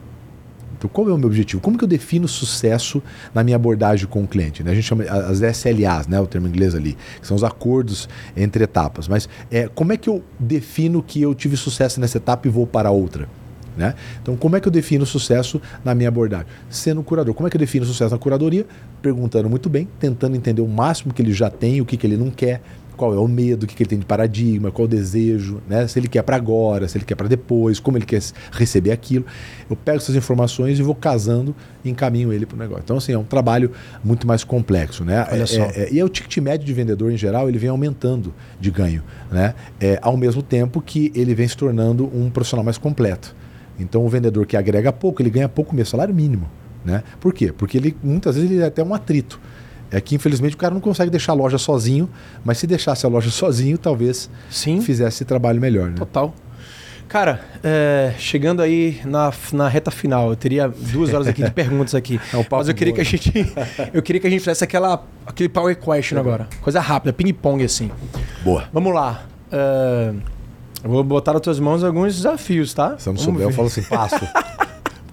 Então, qual é o meu objetivo? Como que eu defino sucesso na minha abordagem com o cliente? Né? A gente chama as SLAs, né? o termo inglês ali, que são os acordos entre etapas. Mas é, como é que eu defino que eu tive sucesso nessa etapa e vou para outra? Né? Então, como é que eu defino sucesso na minha abordagem? Sendo curador. Como é que eu defino sucesso na curadoria? Perguntando muito bem, tentando entender o máximo que ele já tem, o que, que ele não quer, qual é o medo, o que, que ele tem de paradigma, qual o desejo, né? se ele quer para agora, se ele quer para depois, como ele quer receber aquilo. Eu pego essas informações e vou casando e encaminho ele para o negócio. Então, assim, é um trabalho muito mais complexo. Né? Olha é, só. É, é, e é o ticket médio de vendedor, em geral, ele vem aumentando de ganho, né? É, ao mesmo tempo que ele vem se tornando um profissional mais completo. Então, o vendedor que agrega pouco, ele ganha pouco mesmo, salário mínimo. Né? Por quê? Porque ele muitas vezes ele é até um atrito. É que infelizmente o cara não consegue deixar a loja sozinho, mas se deixasse a loja sozinho, talvez Sim. fizesse esse trabalho melhor. Né? Total. Cara, é, chegando aí na, na reta final, eu teria duas horas aqui de perguntas aqui. É um mas eu queria bom, que a gente. Eu queria que a gente fizesse aquela, aquele power question agora. Coisa rápida, ping-pong assim. Boa. Vamos lá. É, eu vou botar nas tuas mãos alguns desafios, tá? Se eu não souber, eu falo assim, passo.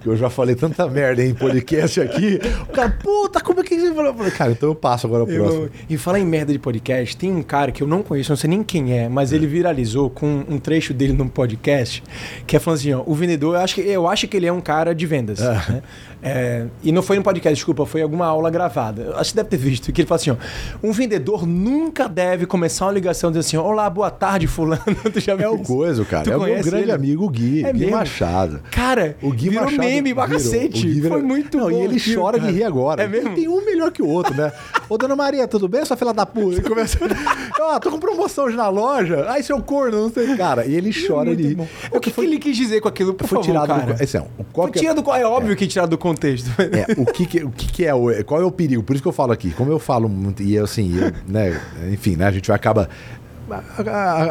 Porque eu já falei tanta merda em podcast aqui. O cara, puta, como é que você falou? Eu falei, cara, então eu passo agora o próximo. Eu, e falar em merda de podcast, tem um cara que eu não conheço, não sei nem quem é, mas ele viralizou com um trecho dele num podcast, que é falando assim, ó, o vendedor, eu acho que, eu acho que ele é um cara de vendas. Ah. né? É, e não foi no podcast, desculpa, foi alguma aula gravada. Acho que deve ter visto. Que ele fala assim: ó, um vendedor nunca deve começar uma ligação dizendo assim: Olá, boa tarde, fulano. tu já É o coisa, cara. Tu é o meu grande ele? amigo o Gui, É Gui mesmo? Machado. Cara, O Gui virou Machado meme pra cacete. O virou- Foi muito Não, bom. E ele chora cara. de rir agora. É mesmo? Tem um melhor que o outro, né? Ô, dona Maria, tudo bem, sua filha da puta? Ele começa. Ó, tô com promoção hoje na loja. Ai, seu corno, não sei. Cara, e ele chora de rir. O que, que ele quis dizer com aquilo, por Foi favor, tirado cara? do. Esse é, um- qual Foi que é- tirado do, é óbvio que tirado do contexto. É, o que, que- o que, que é o, qual é o perigo? Por isso que eu falo aqui, como eu falo muito, e eu, assim, eu, né, enfim, né, a gente acaba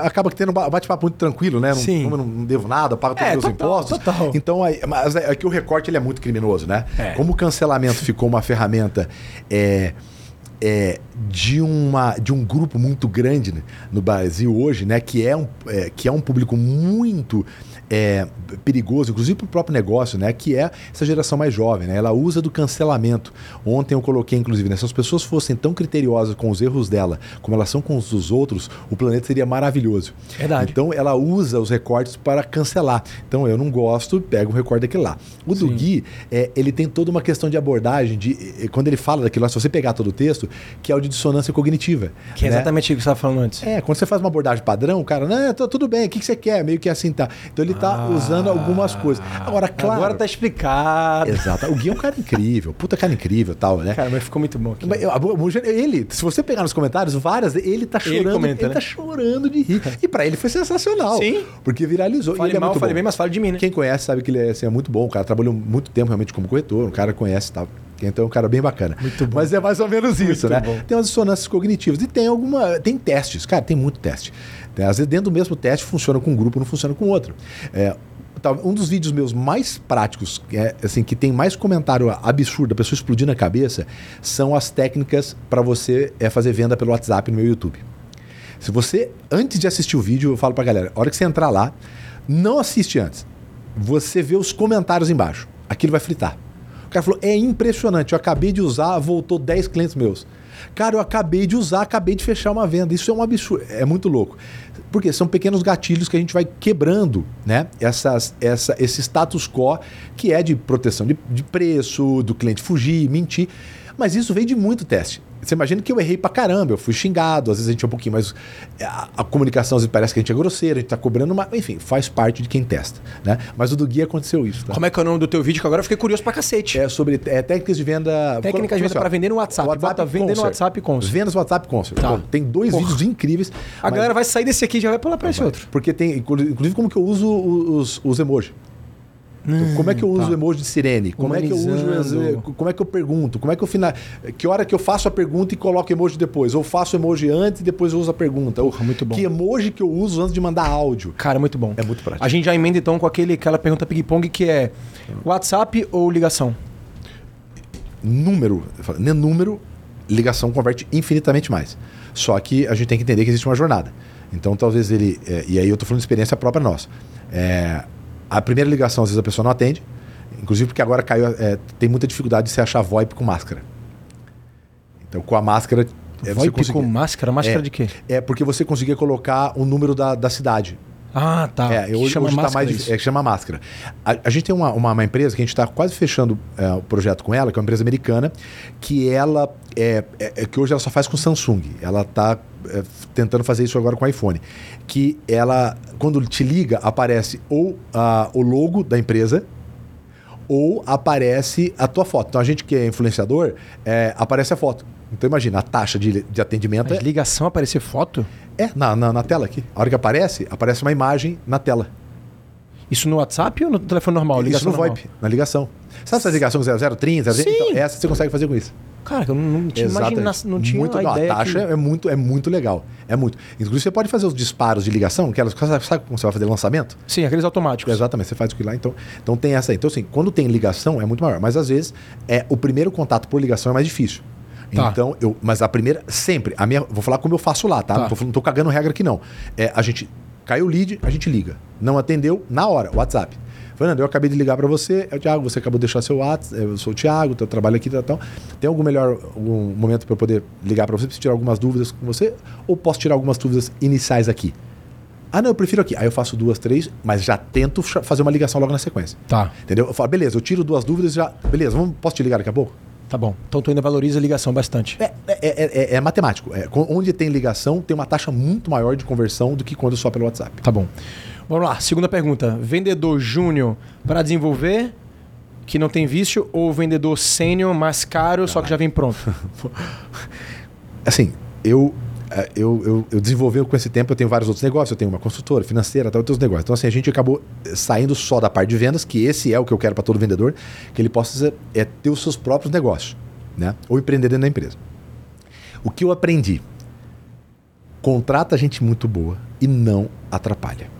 acaba tendo um ba- bate-papo muito tranquilo, né? Não, Sim. eu não devo nada, pago todos É, os meus total, impostos. total. Então, aí, mas é que o recorte ele é muito criminoso, né? É. Como o cancelamento ficou uma ferramenta é, é, de, uma, de um grupo muito grande né, no Brasil hoje, né? Que é um, é, que é um público muito é, perigoso, inclusive para o próprio negócio, né? Que é essa geração mais jovem, né? Ela usa do cancelamento. Ontem eu coloquei, inclusive, né? Se as pessoas fossem tão criteriosas com os erros dela como elas são com os dos outros, o planeta seria maravilhoso. Verdade. Então ela usa os recortes para cancelar. Então eu não gosto, pego um recorte daquele lá. O do Sim. Gui, é, ele tem toda uma questão de abordagem, de quando ele fala daquilo lá, se você pegar todo o texto, que é o de dissonância cognitiva. Que é né? exatamente o que você estava falando antes. É, quando você faz uma abordagem padrão, o cara, não, tô- tudo bem, o que, que você quer? Meio que assim tá. Então ele tá Ah, usando algumas coisas. Agora, claro. Agora tá explicado. Exato. O Gui é um cara incrível, puta cara incrível tal, né? Cara, mas ficou muito bom aqui. Mas Ele, se você pegar nos comentários, várias, ele tá Ele chorando, ele, comenta, né? tá chorando de rir. E pra ele foi sensacional. Sim. Porque viralizou. Fale ele é mal, muito fale bem, mas fale de mim, né? Quem conhece sabe que ele é, assim, é muito bom. O cara trabalhou muito tempo realmente como corretor, um cara conhece e tal. Então é um cara bem bacana. Muito bom. Mas é mais ou menos isso, Muito né? bom. Tem umas dissonâncias cognitivas. E tem alguma. Tem testes. Cara, tem muito teste. Tem, Às vezes dentro do mesmo teste funciona com um grupo, não funciona com outro. É, um dos vídeos meus mais práticos, é, assim, que tem mais comentário absurdo, a pessoa explodindo a cabeça, são as técnicas para você é, fazer venda pelo WhatsApp no meu YouTube. Se você, antes de assistir o vídeo, eu falo pra galera, a hora que você entrar lá, não assiste antes. Você vê os comentários embaixo. Aquilo vai fritar. O cara falou, é impressionante, eu acabei de usar, voltou 10 clientes meus. Cara, eu acabei de usar, acabei de fechar uma venda. Isso é um absurdo, é muito louco. Porque são pequenos gatilhos que a gente vai quebrando, né? Essas, essa, esse status quo que é de proteção de, de preço, do cliente fugir, mentir. Mas isso veio de muito teste. Você imagina que eu errei pra caramba, eu fui xingado, às vezes a gente é um pouquinho mais. A, a comunicação às vezes parece que a gente é grosseiro, a gente tá cobrando, mas enfim, faz parte de quem testa. Né? Mas o do Gui aconteceu isso. Tá? Como é que é o nome do teu vídeo? Que agora eu fiquei curioso pra cacete. É sobre é, técnicas de venda. Técnicas de venda Assim, para vender no WhatsApp. Bota vender no. WhatsApp Concert. Vendas no WhatsApp Concert. Tá. Pô, tem dois Porra. vídeos incríveis. A mas- galera vai sair desse aqui e já vai pular pra esse outro. Porque tem, inclu- inclusive, como que eu uso os, os emojis. Então, como é que eu uso tá. o emoji de sirene? Como é que eu uso Humanizando. como é que eu pergunto? Como é que eu final que hora que eu faço a pergunta e coloco emoji depois? Ou faço emoji antes e depois eu uso a pergunta? Ou muito bom. Que emoji que eu uso antes de mandar áudio? Cara, muito bom. É muito prático. A gente já emenda então com aquele, aquela pergunta ping-pong que é WhatsApp ou ligação? Número, falo, né, número, ligação converte infinitamente mais. Só que a gente tem que entender que existe uma jornada. Então, talvez ele. é, e aí eu tô falando de experiência própria nossa. É, a primeira ligação, às vezes, a pessoa não atende. Inclusive porque agora caiu, é, tem muita dificuldade de você achar VoIP com máscara. Então com a máscara. é, você VoIP com conseguia- máscara? Máscara É. de quê? É porque você conseguia colocar o número da, da cidade. Ah, tá. É, hoje, chama hoje tá máscara mais isso. difícil. É, que chama máscara. A, a gente tem uma, uma, uma empresa que a gente está quase fechando é, o projeto com ela, que é uma empresa americana, que ela é, é- é que hoje ela só faz com Samsung. Ela está tentando fazer isso agora com iPhone. Que ela, quando te liga, aparece ou o logo da empresa ou aparece a tua foto. Então a gente que é influenciador, é, aparece a foto. Então imagina, a taxa de, de atendimento Mas é, ligação aparecer foto? é na, na, na tela aqui. A hora que aparece, aparece uma imagem na tela. Isso no WhatsApp ou no telefone normal? Isso no normal? VoIP, na ligação. Sabe essa ligação 0030? Sim. Então, essa você consegue fazer com isso. Cara, eu não, tinha imagina, Exatamente. não tinha muito, a não, ideia. A taxa que- é, muito, é muito legal. É muito. Inclusive, você pode fazer os disparos de ligação, que elas, sabe, como você vai fazer lançamento? Sim, aqueles automáticos. Exatamente, você faz aquilo lá. Então, então tem essa aí. Então, assim, quando tem ligação, é muito maior. Mas às vezes, é, o primeiro contato por ligação é mais difícil. Tá. Então, eu. Mas a primeira, sempre. A minha, vou falar como eu faço lá, tá? Tá. Não, tô, não tô cagando regra aqui, não. É, a gente. Caiu o lead, a gente liga. Não atendeu, na hora, WhatsApp. Fernando, eu acabei de ligar para você, é o Thiago, você acabou de deixar seu WhatsApp, eu sou o Thiago, eu trabalho aqui, tal, tal. Tem algum melhor algum momento para eu poder ligar para você, preciso tirar algumas dúvidas com você, ou posso tirar algumas dúvidas iniciais aqui? Ah, não, eu prefiro aqui. Aí eu faço duas, três, mas já tento fazer uma ligação logo na sequência. Tá, Entendeu? Eu falo, beleza, eu tiro duas dúvidas e já. Beleza, vamos, posso te ligar daqui a pouco? tá bom. Então tu ainda valoriza a ligação bastante. É, é, é- é- é matemático. É, onde tem ligação, tem uma taxa muito maior de conversão do que quando só pelo WhatsApp. Tá bom. Vamos lá, segunda pergunta. Vendedor júnior para desenvolver, que não tem vício, ou vendedor sênior mais caro, só que já vem pronto? Assim, eu, é, eu, eu, eu desenvolvi com esse tempo, eu tenho vários outros negócios, eu tenho uma consultora financeira, tal, outros negócios. Então, assim, a gente acabou eh, saindo só da parte de vendas, que esse é o que eu quero para todo vendedor, que ele possa é, ter os seus próprios negócios, né? Ou empreender dentro da empresa. O que eu aprendi? Contrata gente muito boa e não atrapalha.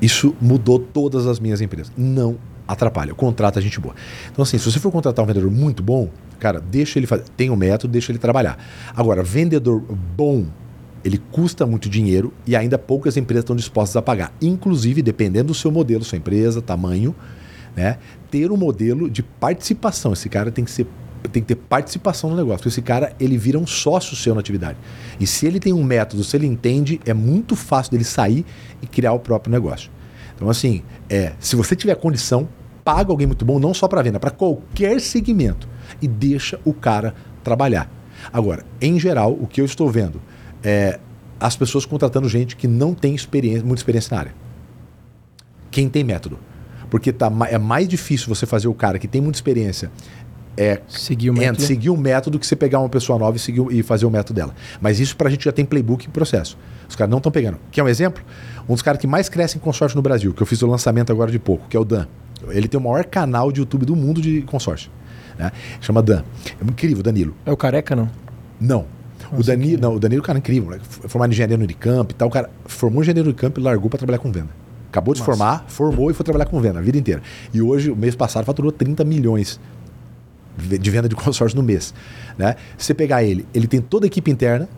Isso mudou todas as minhas empresas. Não atrapalha. Contrata gente boa. Então, assim, se você for contratar um vendedor muito bom, cara, deixa ele fazer. Tem um método, deixa ele trabalhar. Agora, vendedor bom, ele custa muito dinheiro e ainda poucas empresas estão dispostas a pagar. Inclusive, dependendo do seu modelo, sua empresa, tamanho, né? Ter um modelo de participação. Esse cara tem que ser tem que ter participação no negócio. Porque esse cara, ele vira um sócio seu na atividade. E se ele tem um método, se ele entende, é muito fácil dele sair e criar o próprio negócio. Então, assim, é, se você tiver condição, paga alguém muito bom, não só para venda, para qualquer segmento. E deixa o cara trabalhar. Agora, em geral, o que eu estou vendo é as pessoas contratando gente que não tem experiência, muita experiência na área. Quem tem método. Porque tá, é mais difícil você fazer o cara que tem muita experiência é, Seguir o é, método. seguir um método que você pegar uma pessoa nova e, seguir, o- e fazer o método dela. Mas isso pra gente já tem playbook e processo. Os caras não estão pegando. Quer um exemplo? Um dos caras que mais cresce em consórcio no Brasil, que eu fiz o lançamento agora de pouco, que é o Dan. Ele tem o maior canal de YouTube do mundo de consórcio. Né? Chama Dan. É incrível, Danilo. É o careca, não? Não. O Danilo, não, o Danilo é cara incrível, né? F- formado em engenharia no Unicamp e tal. O cara formou em engenharia no Unicamp e largou para trabalhar com venda. Acabou de Massa. formar, formou e foi trabalhar com venda a vida inteira. E hoje, o mês passado, faturou 30 milhões de venda de consórcio no mês. Né? Se você pegar ele, ele tem toda a equipe interna,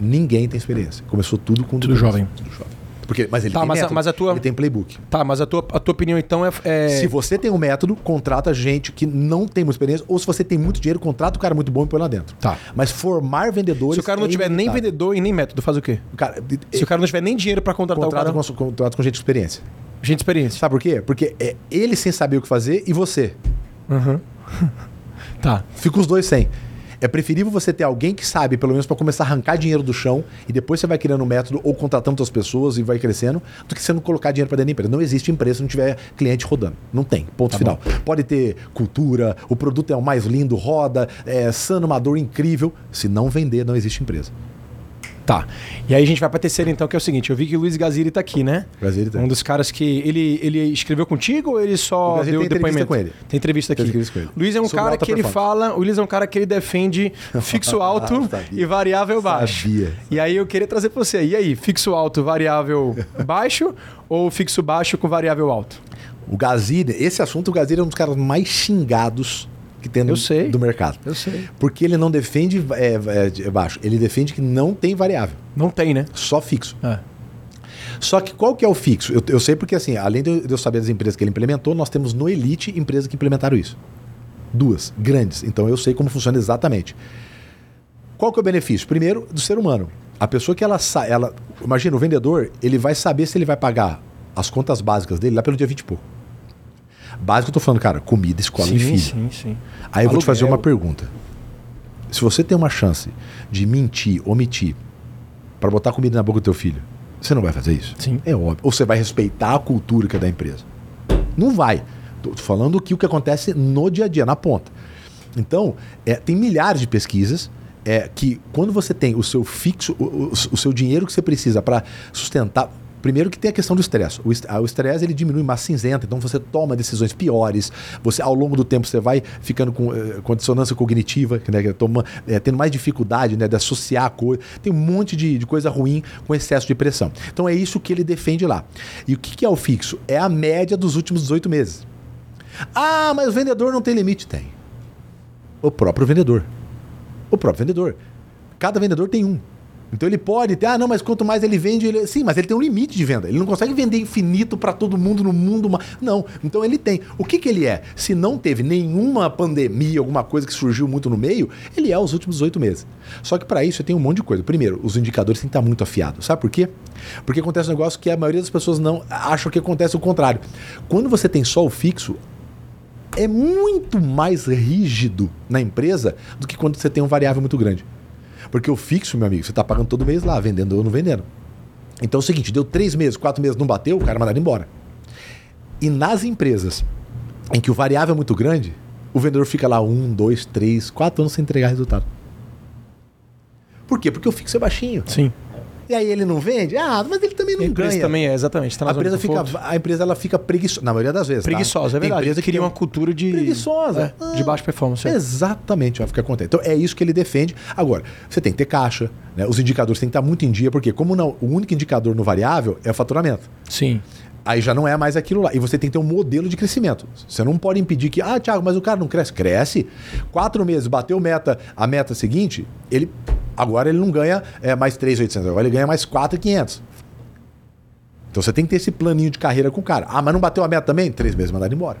ninguém tem experiência. Começou tudo com Tudo jovem. Tudo jovem. Porque, mas ele Tá, tem mas a- método, mas a tua- ele tem playbook. Tá, mas a tua, a tua opinião então é. é- Se você tem um método, contrata gente que não tem muita experiência, ou se você tem muito dinheiro, contrata um cara muito bom e põe lá dentro. Tá. Mas formar vendedores. Se o cara não é tiver nem vendedor e nem método, faz o quê? O cara, Se o cara não tiver nem dinheiro pra contratar contrata, o cara, com, contrata com gente de experiência. gente de experiência. Sabe por quê? Porque é ele sem saber o que fazer e você. Uhum. tá. Fica os dois sem. É preferível você ter alguém que sabe, pelo menos, para começar a arrancar dinheiro do chão e depois você vai criando um método ou contratando outras pessoas e vai crescendo, do que você não colocar dinheiro para dentro da empresa. Não existe empresa se não tiver cliente rodando. Não tem. Ponto Tá final. Pode ter cultura, o produto é o mais lindo, roda, é sano, amador, incrível. Se não vender, não existe empresa. Tá. E aí a gente vai pra terceira então, que é o seguinte: eu vi que o Luiz Gaziri tá aqui, né? Brasil tem. Um dos caras que. Ele, ele escreveu contigo ou ele só Gaziri deu tem entrevista depoimento? com ele. Tem entrevista aqui. Tem entrevista com ele. Luiz é um Sobre cara que ele fala. O Luiz é um cara que ele defende fixo alto Sabia. e variável baixo. Sabia. E aí eu queria trazer pra você. E aí, fixo alto, variável baixo ou fixo baixo com variável alto? O Gaziri, esse assunto, o Gaziri é um dos caras mais xingados que tem no, sei. do mercado. Eu sei. Porque ele não defende é, é, de baixo, ele defende que não tem variável, Não tem, né? só fixo. É. Só que qual que é o fixo? Eu, eu sei porque, assim, além de eu, saber das empresas que ele implementou, nós temos no Elite empresas que implementaram isso. Duas, grandes. Então eu sei como funciona exatamente. Qual que é o benefício? Primeiro, do ser humano. A pessoa que ela, ela. Imagina, o vendedor, ele vai saber se ele vai pagar as contas básicas dele lá pelo dia 20 e pouco. Básico, eu tô falando, cara, comida, escola e sim, filho. sim, sim. Aí eu vou te fazer uma pergunta. Se você tem uma chance de mentir, omitir, para botar comida na boca do teu filho, você não vai fazer isso? Sim. É óbvio. Ou você vai respeitar a cultura que é da empresa? Não vai. Tô falando que o que acontece no dia a dia, na ponta. Então, é, tem milhares de pesquisas é, que quando você tem o seu fixo, o, o- o seu dinheiro que você precisa para sustentar. Primeiro que tem a questão do estresse. O ah, estresse ele diminui massa cinzenta, então você toma decisões piores. Você ao longo do tempo você vai ficando com, eh, com dissonância cognitiva, né, que toma, eh, tendo mais dificuldade né, de associar a coisa. Tem um monte de, de coisa ruim com excesso de pressão. Então é isso que ele defende lá. E o que, que é o fixo? É a média dos últimos 18 meses. Ah, mas o vendedor não tem limite? Tem. O próprio vendedor. O próprio vendedor. Cada vendedor tem um. Então ele pode ter, ah, não, mas quanto mais ele vende, ele... sim, mas ele tem um limite de venda. Ele não consegue vender infinito para todo mundo no mundo. Não. Então ele tem. O que, que ele é? Se não teve nenhuma pandemia, alguma coisa que surgiu muito no meio, ele é os últimos oito meses. Só que para isso tem um monte de coisa. Primeiro, os indicadores têm que estar muito afiados. Sabe por quê? Porque acontece um negócio que a maioria das pessoas não acham que acontece o contrário. Quando você tem só o fixo, é muito mais rígido na empresa do que quando você tem um variável muito grande. Porque o fixo, meu amigo, você está pagando todo mês lá, vendendo ou não vendendo. Então é o seguinte, deu três meses, quatro meses, não bateu, o cara mandado embora. E nas empresas em que o variável é muito grande, o vendedor fica lá um, dois, três, quatro anos sem entregar resultado. Por quê? Porque o fixo é baixinho. Sim. E aí ele não vende? Ah, mas ele também não a empresa ganha. também é, exatamente. Tá a, empresa fica, a empresa ela fica preguiçosa, na maioria das vezes. tá? preguiçosa, é Tem verdade. empresa que cria uma cultura de. Preguiçosa. É, de baixa performance. é. Exatamente, vai ficar contente. Então é isso que ele defende. Agora, você tem que ter caixa, né? os indicadores têm que estar muito em dia, porque como não, o único indicador no variável é o faturamento. Sim. Aí já não é mais aquilo lá. E você tem que ter um modelo de crescimento. Você não pode impedir que, ah, Thiago, mas o cara não cresce. Cresce. Quatro meses, bateu meta, a meta seguinte, ele agora ele não ganha é, mais 3,800, agora ele ganha mais 4,500. Então você tem que ter esse planinho de carreira com o cara. Ah, mas não bateu a meta também? Três meses mandado embora.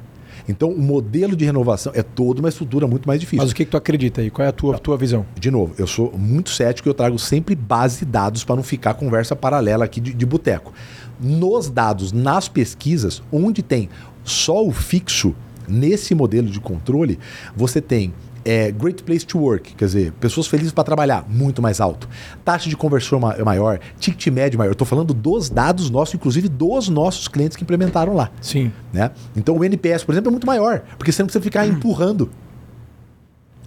Então o modelo de renovação é toda uma estrutura muito mais difícil. Mas o que, que tu acredita aí? Qual é a tua, tua visão? De novo, eu sou muito cético e eu trago sempre base de dados para não ficar conversa paralela aqui de, de boteco. Nos dados, nas pesquisas, onde tem só o fixo nesse modelo de controle, você tem é, great place to work, quer dizer, pessoas felizes para trabalhar, muito mais alto. Taxa de conversão ma- maior, ticket médio maior. Eu estou falando dos dados nossos, inclusive dos nossos clientes que implementaram lá. Sim. Né? Então o NPS, por exemplo, é muito maior, porque você não precisa ficar empurrando.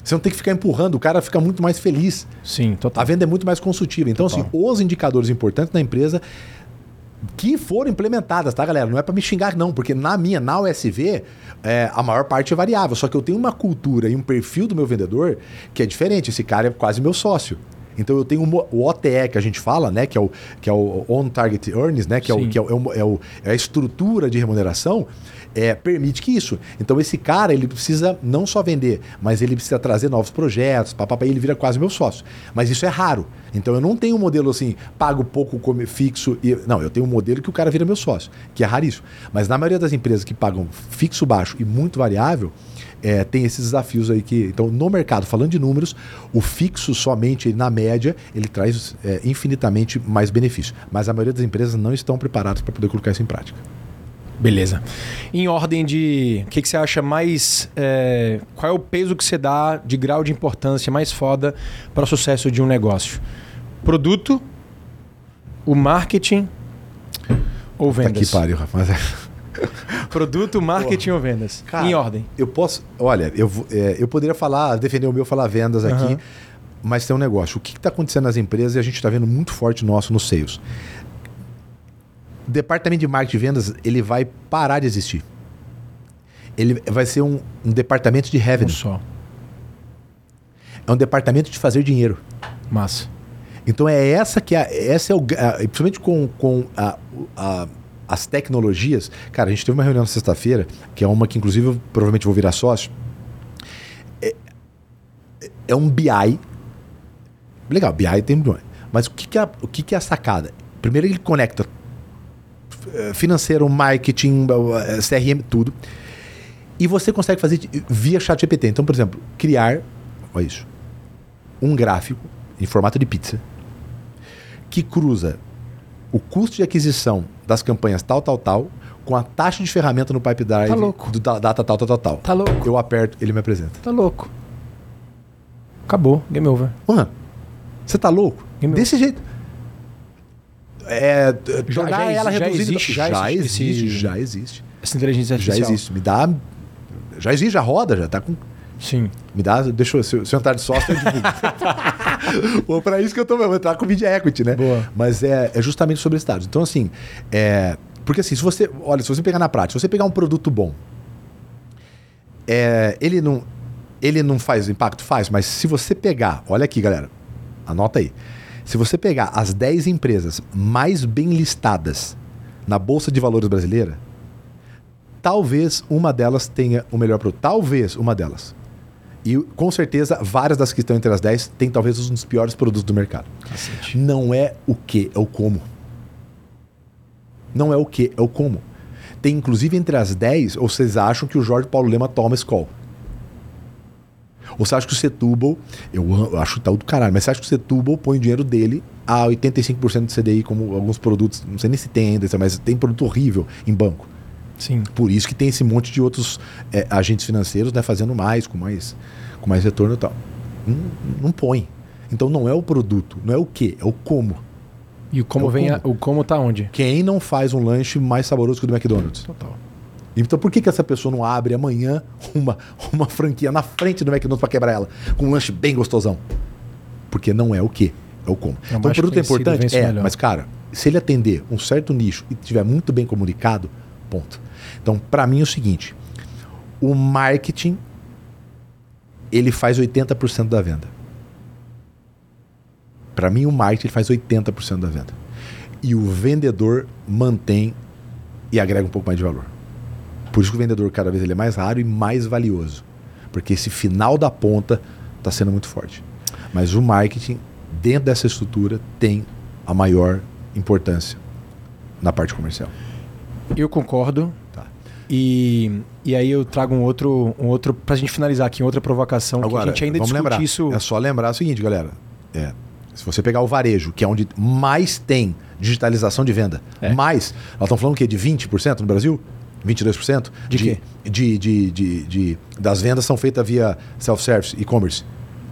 Você não tem que ficar empurrando, o cara fica muito mais feliz. Sim, A total. venda é muito mais consultiva. Então, Total. assim, os indicadores importantes da empresa que foram implementadas, tá, galera? Não é para me xingar, não, porque na minha, na USV, é, a maior parte é variável. Só que eu tenho uma cultura e um perfil do meu vendedor que é diferente. Esse cara é quase meu sócio. Então eu tenho o OTE que a gente fala, né? Que é o, que é o On Target Earnings, né? Que, é, o, que é, é, o- é o- é a estrutura de remuneração, é, permite que isso. Então esse cara, ele precisa não só vender, mas ele precisa trazer novos projetos, papapá, ele vira quase meu sócio. Mas isso é raro. Então eu não tenho um modelo assim, pago pouco come- fixo. E, não, eu tenho um modelo que o cara vira meu sócio, que é raríssimo. Mas na maioria das empresas que pagam fixo baixo e muito variável, é, tem esses desafios aí que. Então, no mercado, falando de números, o fixo somente na média, ele traz é, infinitamente mais benefício. Mas a maioria das empresas não estão preparadas para poder colocar isso em prática. Beleza. Em ordem de. O que, que você acha mais. é, qual é o peso que você dá de grau de importância mais foda para o sucesso de um negócio? Produto, o marketing ou Tá vendas? que pariu, é- Produto, marketing ou vendas? Cara, em ordem. Eu posso. Olha, eu, é, eu poderia falar, defender o meu, falar vendas aqui, Aham. mas tem um negócio. O que está acontecendo nas empresas e a gente está vendo muito forte nosso no sales. Departamento de marketing e vendas ele vai parar de existir. Ele vai ser um, um departamento de Um revenue. só. É um departamento de fazer dinheiro. Massa. Então é essa que é, essa é o, a- principalmente com, com a- a- as tecnologias. Cara, a gente teve uma reunião na sexta-feira, que é uma que inclusive eu provavelmente vou virar sócio. É, é um BI. Legal, BI tem. Mas o que, que, é, o que, que é a sacada? Primeiro ele conecta financeiro, marketing, eh, CRM, tudo. E você consegue fazer via chat GPT. Então, por exemplo, criar, olha isso, um gráfico em formato de pizza que cruza o custo de aquisição das campanhas tal, tal, tal, com a taxa de ferramenta no pipe drive Tá louco. do da- data tal, tal, tal, tal. Tá louco. Eu aperto, ele me apresenta. Tá louco. Acabou. Game over. Mano, você tá louco? Game Desse jeito. É, Já- tornar já ela já reduzida. já já existe existe, esse- já existe. Essa inteligência Já artificial. existe. Me dá. Já existe, já roda, já tá com. Sim. Me dá. Deixa eu. Se eu entrar de sócio, eu divulgo. Pô, pra isso que eu tô. Eu vou entrar com Media Equity, né? Boa. Mas é, é justamente sobre esses dados. Então, assim. É, porque assim, se você. Olha, se você pegar na prática, se você pegar um produto bom. É, ele não. Ele não faz impacto? Faz, mas se você pegar. Olha aqui, galera. Anota aí. Se você pegar as 10 empresas mais bem listadas na Bolsa de Valores brasileira, talvez uma delas tenha o melhor produto. Talvez uma delas. E com certeza, várias das que estão entre as 10 têm talvez um dos piores produtos do mercado. Cacete. Não é o que, é o como. Não é o que, é o como. Tem inclusive entre as 10, ou vocês acham que o Jorge Paulo Lema toma Skol? Ou você acha que o Setúbal, eu, eu acho que tá do caralho, mas você acha que o Setúbal põe o dinheiro dele a 85% de CDI, como alguns produtos, não sei nem se tem ainda, mas tem produto horrível em banco. Sim. Por isso que tem esse monte de outros é, agentes financeiros né, fazendo mais, com mais, com mais retorno e tal. Não, não põe. Então não é o produto, não é o que, é o como. E o como É o vem a- como. o como tá onde? Quem não faz um lanche mais saboroso que o do McDonald's? Total. Então por que, que essa pessoa não abre amanhã uma, uma franquia na frente do McDonald's para quebrar ela? Com um lanche bem gostosão? Porque não é o que, é o como. É então o produto é importante? É, melhor. mas cara, se ele atender um certo nicho e estiver muito bem comunicado, ponto. Então para mim é o seguinte, o marketing ele faz 80% da venda. Para mim o marketing faz 80% da venda. E o vendedor mantém e agrega um pouco mais de valor. Por isso que o vendedor cada vez ele é mais raro e mais valioso. Porque esse final da ponta está sendo muito forte. Mas o marketing, dentro dessa estrutura, tem a maior importância na parte comercial. Eu concordo. Tá. E, e aí eu trago um outro, um outro pra gente finalizar aqui, outra provocação que a gente ainda discute lembrar. isso. É só lembrar o seguinte, galera. É, se você pegar o varejo, que é onde mais tem digitalização de venda, É. mais, nós estamos falando o quê? De 20% no Brasil? 22%? De quê? De, de, de, de- das vendas são feitas via self-service, e-commerce.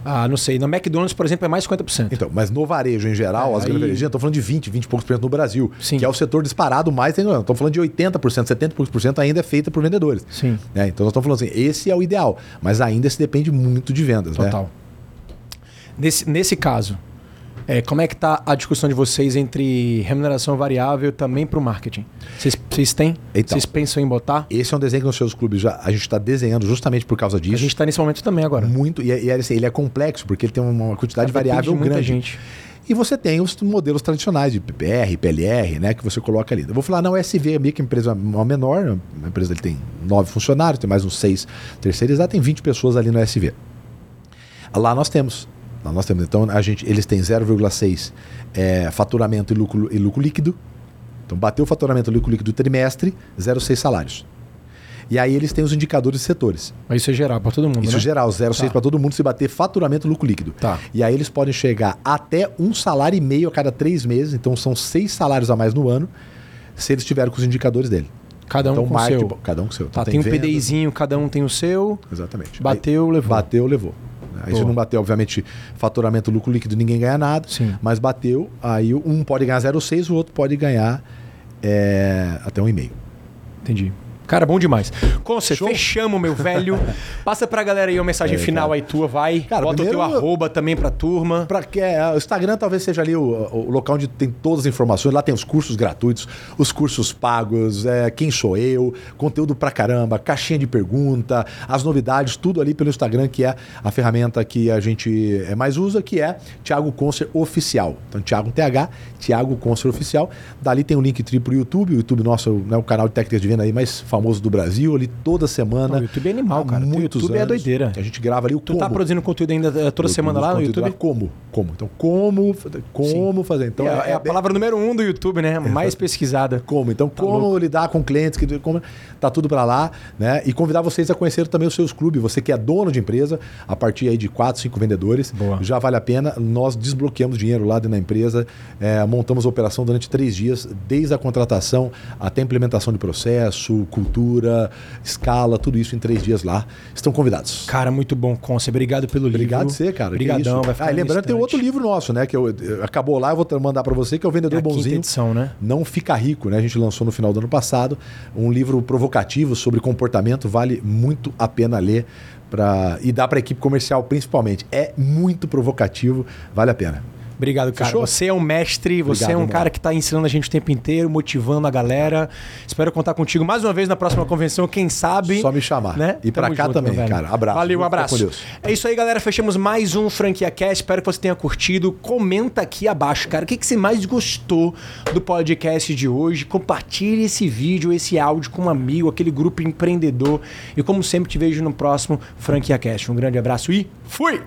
Ah, não sei. Na McDonald's, por exemplo, é mais 50%. Então, mas no varejo em geral, É, as grandes aí- varejistas estão falando de 20, 20 e poucos por cento no Brasil, Sim. que é o setor disparado mais. estamos falando de 80%, 70 e poucos por cento ainda é feita por vendedores. Sim. né? Então nós estamos falando assim, esse é o ideal, mas ainda se depende muito de vendas, né? Total. Nesse, nesse caso, é, como é que tá a discussão de vocês entre remuneração variável também para o marketing? Vocês, têm? Então. Vocês pensam em botar? Esse é um desenho que nos seus clubes já, a gente está desenhando justamente por causa disso. A gente está nesse momento também agora. Muito, e, é- e é assim, ele é complexo, porque ele tem uma quantidade variável muita grande. gente. E você tem os modelos tradicionais de PPR, PLR, né, que você coloca ali. Eu vou falar, não, SV é que uma menor, a empresa ele tem nove funcionários, tem mais uns seis terceirizados, tem 20 pessoas ali no SV. Lá nós temos. Nós temos. Então, a gente, eles têm 0,6 é, faturamento e lucro, e lucro líquido. Então, bateu o faturamento e lucro líquido do trimestre, 0,6 salários. E aí eles têm os indicadores de setores. Mas isso é geral para todo mundo, Isso né? geral, 0,6 Tá. para todo mundo se bater faturamento e lucro líquido. Tá. E aí eles podem chegar até um salário e meio a cada três meses, então são seis salários a mais no ano, se eles tiverem com os indicadores dele. Cada um então, com o seu. cada um com o seu. Tá, Então, tem um vendas, PDIzinho, cada um tem o seu. Exatamente. Bateu, Aí, levou. Bateu, levou. Aí se não bateu, obviamente, faturamento, lucro líquido, ninguém ganha nada. Sim. Mas bateu, aí um pode ganhar 0,6, o outro pode ganhar é, até um e meio. Entendi. Cara, bom demais. Conce, Show. fechamos, meu velho. Passa pra galera aí uma mensagem É, final cara. aí tua, vai. Cara, Bota o teu arroba também pra turma. Pra que, é, o Instagram talvez seja ali o, o local onde tem todas as informações. Lá tem os cursos gratuitos, os cursos pagos, é, quem sou eu, conteúdo pra caramba, caixinha de pergunta, as novidades, tudo ali pelo Instagram, que é a ferramenta que a gente é, mais usa, que é Thiago Concer Oficial. Então, Thiago TH, Thiago Concer Oficial. Dali tem o link tri pro YouTube, o YouTube nosso, né, o canal de técnicas de venda aí mais famoso famosos do Brasil ali toda semana. Não, o YouTube é animal, cara. O YouTube é anos, doideira. A gente grava ali o Tu como. tá produzindo conteúdo ainda eh, toda semana lá no YouTube? lá como? Como? Então, como, como fazer? Então, é, é a palavra número um do YouTube, né? Mais pesquisada. Como? Então, Tá como louco. lidar com clientes, que como, tá tudo para lá, né? E convidar vocês a conhecer também os seus clubes. Você que é dono de empresa, a partir aí de quatro, cinco vendedores, Boa. já vale a pena. Nós desbloqueamos dinheiro lá dentro da empresa, é, montamos a operação durante três dias, desde a contratação até a implementação de processo, cultura, escala, tudo isso em três dias lá. Estão convidados. Cara, muito bom, Conce. Obrigado pelo livro. Obrigado você, cara. Obrigadão, vai ficar Ah, lembrando, tem outro livro nosso, né? Que eu, eu- acabou lá, eu vou mandar para você, que é o É Vendedor a quinta Bonzinho. edição, né? Não Fica Rico, né? A gente lançou no final do ano passado um livro provocativo sobre comportamento, vale muito a pena ler pra... e dá para a equipe comercial principalmente. É muito provocativo, vale a pena. Obrigado, cara. Fechou? Você é um mestre, você Obrigado, é um irmão. cara que está ensinando a gente o tempo inteiro, motivando a galera. Espero contar contigo mais uma vez na próxima convenção, quem sabe. Só me chamar. Né? E pra Tamo cá junto, também, cara. Abraço. Valeu, um abraço. É isso aí, galera. Fechamos mais um Franquia Cast. Espero que você tenha curtido. Comenta aqui abaixo, cara. O que, que você mais gostou do podcast de hoje? Compartilhe esse vídeo, esse áudio com um amigo, aquele grupo empreendedor. E como sempre, te vejo no próximo Franquia Cast. Um grande abraço e fui!